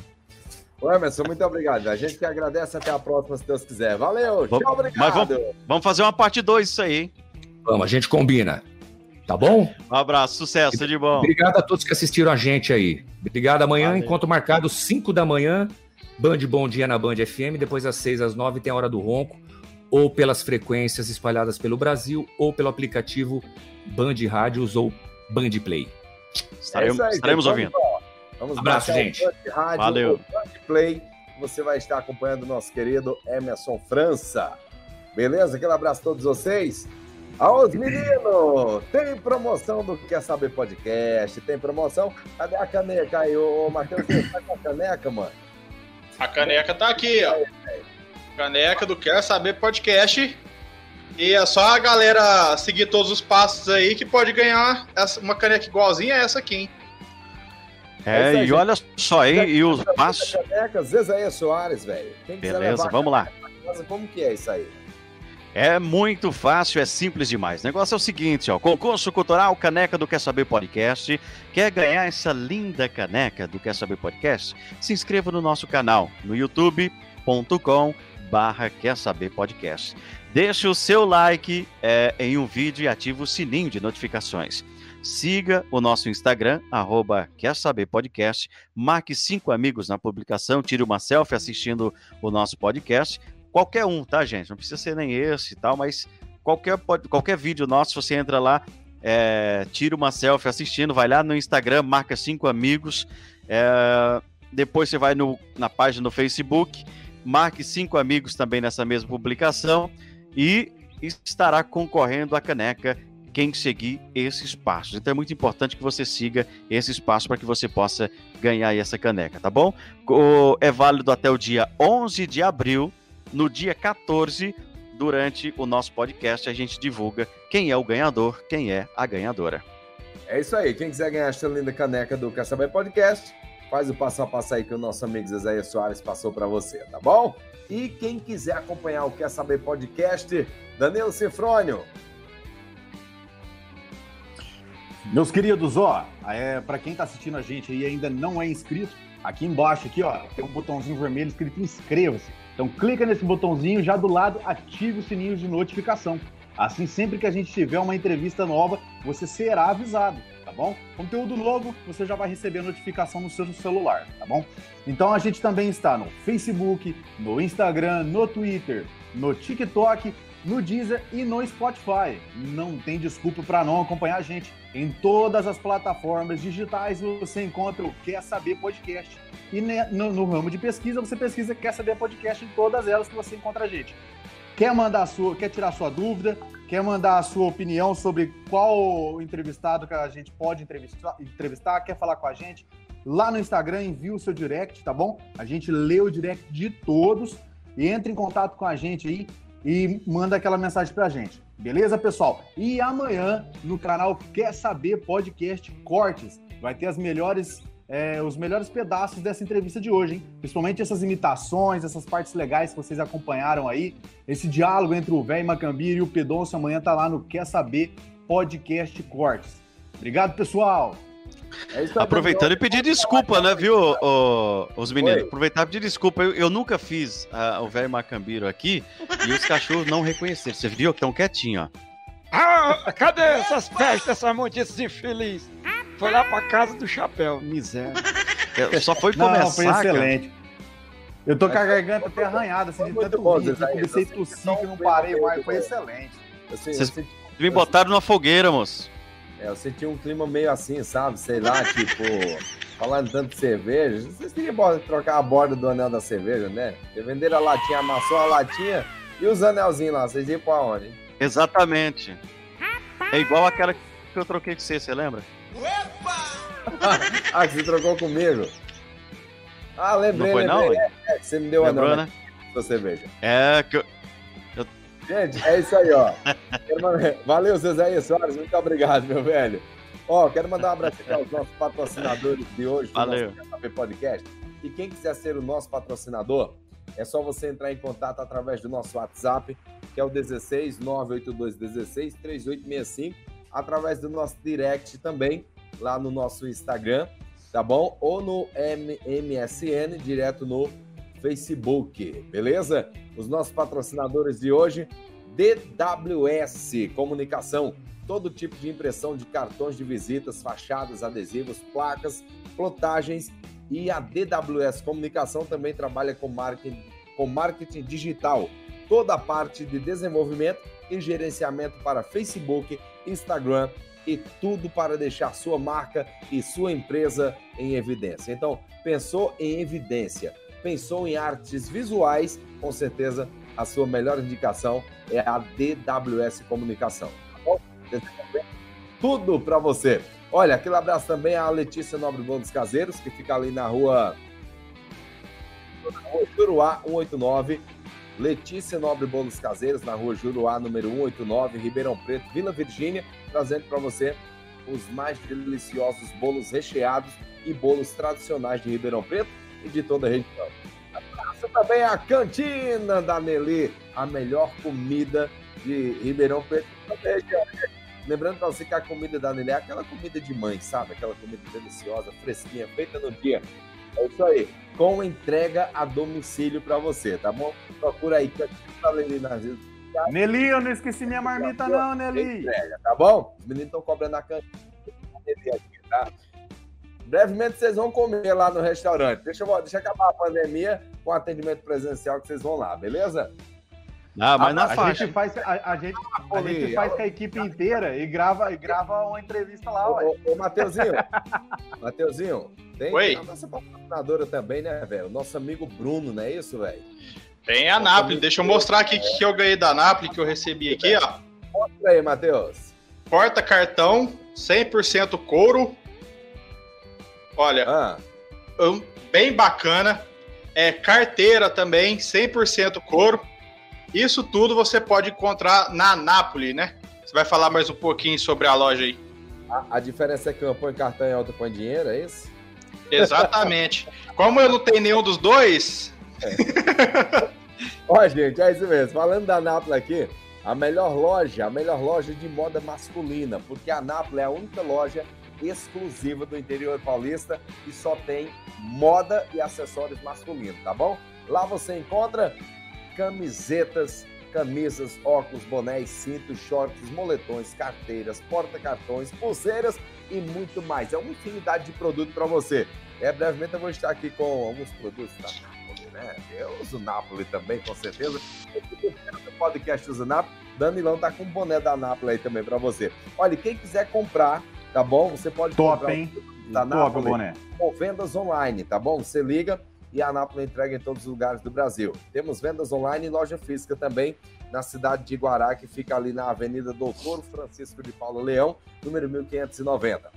Ô, Emerson, muito obrigado. A gente que agradece. Até a próxima, se Deus quiser. Valeu. Vamos- Tchau, obrigado. mas vamos- Vamos fazer uma parte 2 disso aí, hein? Vamos, a gente combina. Tá bom? Um abraço, sucesso, tudo de bom. Obrigado a todos que assistiram a gente aí. Obrigado amanhã, Valeu. encontro marcado 5 da manhã, Band Bom Dia na Band FM, depois às 6 às 9 tem a Hora do Ronco, ou pelas frequências espalhadas pelo Brasil, ou pelo aplicativo Band Rádios ou Band Play. Estaremos, É aí, estaremos gente. ouvindo. Vamos, Abraço, gente. Band Rádio, Valeu. Band Play. Você vai estar acompanhando o nosso querido Emerson França. Beleza? Aquele abraço a todos vocês. Aos meninos! Tem promoção do Quer Saber Podcast, tem promoção. Cadê a caneca aí? Ô, Matheus, você tá com a caneca, mano? A caneca tá aqui, ó. Caneca do Quer Saber Podcast. E é só a galera seguir todos os passos aí que pode ganhar essa- uma caneca igualzinha a essa aqui, hein? É É, aí, e olha só, hein? E os passos. Caneca, Zezaia Soares, velho. Beleza, vamos lá. Como que é isso aí? É muito fácil, é simples demais. O negócio é o seguinte, ó. Concurso Cultural Caneca do Quer Saber Podcast. Quer ganhar essa linda caneca do Quer Saber Podcast? Se inscreva no nosso canal no youtube.com barra Quer Saber Podcast. Deixe o seu like é, em um vídeo e ative o sininho de notificações. Siga o nosso Instagram, arroba Quer Saber Podcast. Marque cinco amigos na publicação, tire uma selfie assistindo o nosso podcast qualquer um, tá, gente? Não precisa ser nem esse e tal, mas qualquer, qualquer vídeo nosso, você entra lá, é, tira uma selfie assistindo, vai lá no Instagram, marca cinco amigos, é, depois você vai no, na página do Facebook, marque cinco amigos também nessa mesma publicação e estará concorrendo à caneca quem seguir esses passos. Então é muito importante que você siga esses passos para que você possa ganhar essa caneca, tá bom? É válido até o dia 11 de abril no dia 14, durante o nosso podcast, a gente divulga quem é o ganhador, quem é a ganhadora. É isso aí. Quem quiser ganhar esta linda caneca do Saber Podcast, faz o passo a passo aí que o nosso amigo Zé Soares passou para você, tá bom? E quem quiser acompanhar o Quer Saber Podcast, Danilo Cifrônio. Meus queridos, ó, é, para quem tá assistindo a gente e ainda não é inscrito, aqui embaixo aqui, ó, tem um botãozinho vermelho escrito inscreva-se. Então clica nesse botãozinho, já do lado ative o sininho de notificação. Assim, sempre que a gente tiver uma entrevista nova, você será avisado, bom? Conteúdo novo, você já vai receber notificação no seu celular, tá bom? Então a gente também está no Facebook, no Instagram, no Twitter, no TikTok, no Deezer e no Spotify. Não tem desculpa para não acompanhar a gente. Em todas as plataformas digitais você encontra o Quer Saber Podcast. E no, no ramo de pesquisa, você pesquisa Quer Saber Podcast em todas elas que você encontra a gente. Quer mandar sua, quer tirar sua dúvida, quer mandar a sua opinião sobre qual entrevistado que a gente pode entrevistar, entrevistar, quer falar com a gente, lá no Instagram envia o seu direct, tá bom? A gente lê o direct de todos e entre em contato com a gente aí e manda aquela mensagem pra gente. Beleza, pessoal? E amanhã no canal Quer Saber Podcast Cortes vai ter as melhores é, os melhores pedaços dessa entrevista de hoje, hein? Principalmente essas imitações, essas partes legais que vocês acompanharam aí, esse diálogo entre o velho Macambira e o Pedoncio amanhã tá lá no Quer Saber Podcast Cortes. Obrigado, pessoal! É Aproveitando e pedir desculpa, né, viu, os meninos? Oi. Aproveitar e pedir desculpa. Eu, eu nunca fiz uh, o velho Macambiro aqui e os cachorros não reconheceram. Você viu que estão quietinhos, ó. Ah, cadê essas festas, essas montices infelizes? Foi lá pra casa do chapéu, miséria. É, só foi começar, Não, foi excelente. Cara. Eu tô com a garganta até arranhada, assim, de tanto bom, rir. Comecei a tossir que não parei mais, foi excelente. Assim, Vocês me botaram numa fogueira, moço. É, eu senti um clima meio assim, sabe? Sei lá, tipo, falando tanto de cerveja. Vocês queriam trocar a borda do anel da cerveja, né? Porque venderam a latinha, amassou a latinha e os anelzinhos lá. Vocês iam pra onde? Exatamente. É igual aquela que eu troquei com você, você lembra? Ah, que você trocou comigo. Ah, lembrei, não foi, lembrei. Não? É, é, você me deu a nome né? sua cerveja. É, que eu... eu... Gente, é isso aí, ó. Valeu, Zé Soares, muito obrigado, meu velho. Ó, quero mandar um abraço aos nossos patrocinadores de hoje do Valeu. nosso Podcast. E quem quiser ser o nosso patrocinador, é só você entrar em contato através do nosso WhatsApp, que é o 16 982 16 3865, através do nosso direct também, lá no nosso Instagram, tá bom? Ou no MSN, direto no Facebook, beleza? Os nossos patrocinadores de hoje, DWS Comunicação, todo tipo de impressão de cartões de visitas, fachadas, adesivos, placas, plotagens e a DWS Comunicação também trabalha com marketing, com marketing digital, toda a parte de desenvolvimento e gerenciamento para Facebook, Instagram e tudo para deixar sua marca e sua empresa em evidência. Então, pensou em evidência, pensou em artes visuais, com certeza a sua melhor indicação é a DWS Comunicação. Tá bom? Tudo para você. Olha, aquele abraço também à Letícia Nobre Bons Caseiros, que fica ali na rua, na rua Juruá 189. Letícia Nobre Bolos Caseiros, na rua Juruá, número 189, Ribeirão Preto, Vila Virgínia, trazendo para você os mais deliciosos bolos recheados e bolos tradicionais de Ribeirão Preto e de toda a região. Abraço também a Cantina da Nelly, a melhor comida de Ribeirão Preto. Lembrando para você que a comida da Nelly é aquela comida de mãe, sabe? Aquela comida deliciosa, fresquinha, feita no dia. É isso aí. Com entrega a domicílio para você, tá bom? Procura aí, Nelly nas redes Nelly, eu não esqueci minha marmita, não, Nelly. Entrega, tá bom? Os meninos estão cobrando a cantina tá? Brevemente vocês vão comer lá no restaurante. Deixa eu, deixa acabar a pandemia com atendimento presencial que vocês vão lá, beleza? Ah, mas a, na a faixa. Gente faz, a, a gente, a gente faz com a equipe inteira e grava, e grava uma entrevista lá, ô, ô, ô Mateuzinho, Mateuzinho, tem Oi. a nossa patrocinadora também, né, velho? Nosso amigo Bruno, não é isso, velho? Tem a Napoli. Deixa eu mostrar aqui o que eu ganhei da Napoli, que eu recebi aqui, ó. Mostra aí, Matheus. Porta cartão, 100% couro. Olha, Ah, um, bem bacana. é, carteira também, 100% couro. Isso tudo você pode encontrar na Nápoles, né? Você vai falar mais um pouquinho sobre a loja aí. A, a diferença é que uma põe cartão e a outra põe dinheiro, é isso? Exatamente. Como eu não tenho nenhum dos dois. Ó, gente, é isso mesmo. Falando da Nápoles aqui, a melhor loja, a melhor loja de moda masculina, porque a Nápoles é a única loja exclusiva do interior paulista que só tem moda e acessórios masculinos, tá bom? Lá você encontra camisetas, camisas, óculos, bonés, cintos, shorts, moletões, carteiras, porta-cartões, pulseiras e muito mais. É uma infinidade de produto para você. É, brevemente eu vou estar aqui com alguns produtos da Napoli, né? Eu uso Napoli também, com certeza. O podcast usa Napoli. Danilão tá com o boné da Napoli aí também para você. Olha, quem quiser comprar, tá bom? Você pode Top, comprar hein? da Top, Napoli boné. com vendas online, tá bom? Você liga e a Nápoles entrega em todos os lugares do Brasil. Temos vendas online e loja física também na cidade de Guará, que fica ali na Avenida Doutor Francisco de Paulo Leão, número 1590.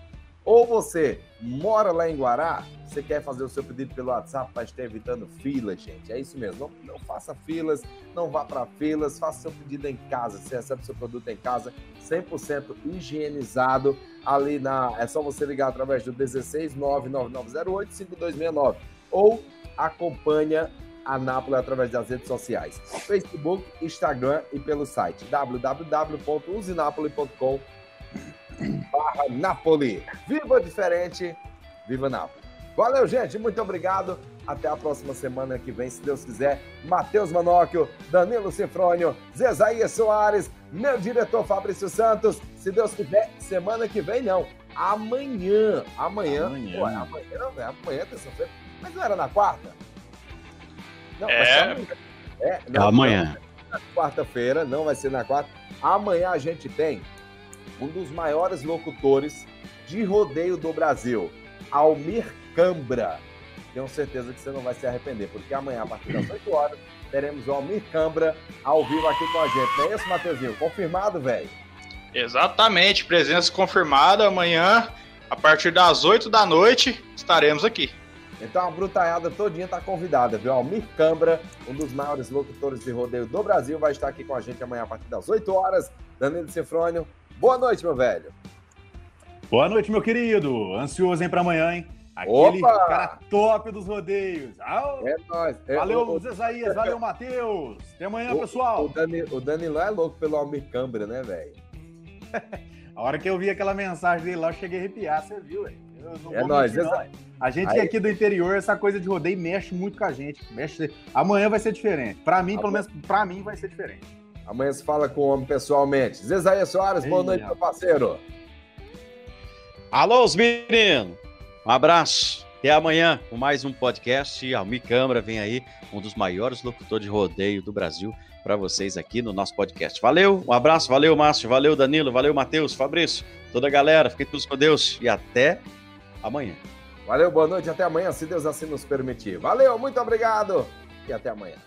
Ou você mora lá em Guará, você quer fazer o seu pedido pelo WhatsApp para estar evitando filas, gente. É isso mesmo. Não, não faça filas, não vá para filas, faça seu pedido em casa. Você recebe seu produto em casa, 100% higienizado. Ali na. É só você ligar através do 16 99908 5269. Ou acompanha a Nápoles através das redes sociais. Facebook, Instagram e pelo site www.usinapoli.com barra Napoli. Viva diferente, viva Nápoles. Valeu, gente. Muito obrigado. Até a próxima semana que vem, se Deus quiser. Matheus Manóquio, Danilo Cifrônio, Zezaías Soares, meu diretor Fabrício Santos. Se Deus quiser, semana que vem não. Amanhã. Amanhã. Amanhã. Pô, amanhã não, é amanhã, terça-feira. Mas não era na quarta? Não, É. vai ser amanhã. É, não, Amanhã. na quarta-feira, não vai ser na quarta. Amanhã a gente tem um dos maiores locutores de rodeio do Brasil, Almir Cambra. Tenho certeza que você não vai se arrepender, porque amanhã, a partir das 8 horas, teremos o Almir Cambra ao vivo aqui com a gente. Não é isso, Matheusinho? Confirmado, velho? Exatamente, presença confirmada. Amanhã, a partir das 8 da noite, estaremos aqui. Então a brutaiada todinha tá convidada, viu? Almir Cambra, um dos maiores locutores de rodeio do Brasil, vai estar aqui com a gente amanhã a partir das 8 horas. Danilo Cifrônio, boa noite, meu velho. Boa noite, meu querido. Ansioso, hein, pra amanhã, hein? Aquele Opa! cara top dos rodeios. É nóis. É, Valeu, o- Zezaías. Valeu, Matheus. Até amanhã, o- pessoal. O, Dani, o Danilão é louco pelo Almir Cambra, né, velho? A hora que eu vi aquela mensagem dele lá, eu cheguei a arrepiar, você viu, velho? É nóis, mentir. A gente Aí- aqui do interior, essa coisa de rodeio mexe muito com a gente. Mexe... Amanhã vai ser diferente. Pra mim, pelo menos pra mim, vai ser diferente. Amanhã se fala com o homem pessoalmente. Zezaia Soares, boa noite, meu parceiro. Alô, os meninos! Um abraço. Até amanhã com mais um podcast. Almir Câmara vem aí, um dos maiores locutores de rodeio do Brasil, para vocês aqui no nosso podcast. Valeu, um abraço, valeu, Márcio, valeu, Danilo, valeu, Matheus, Fabrício, toda a galera. Fiquem todos com Deus e até amanhã. Valeu, boa noite, até amanhã, se Deus assim nos permitir. Valeu, muito obrigado e até amanhã.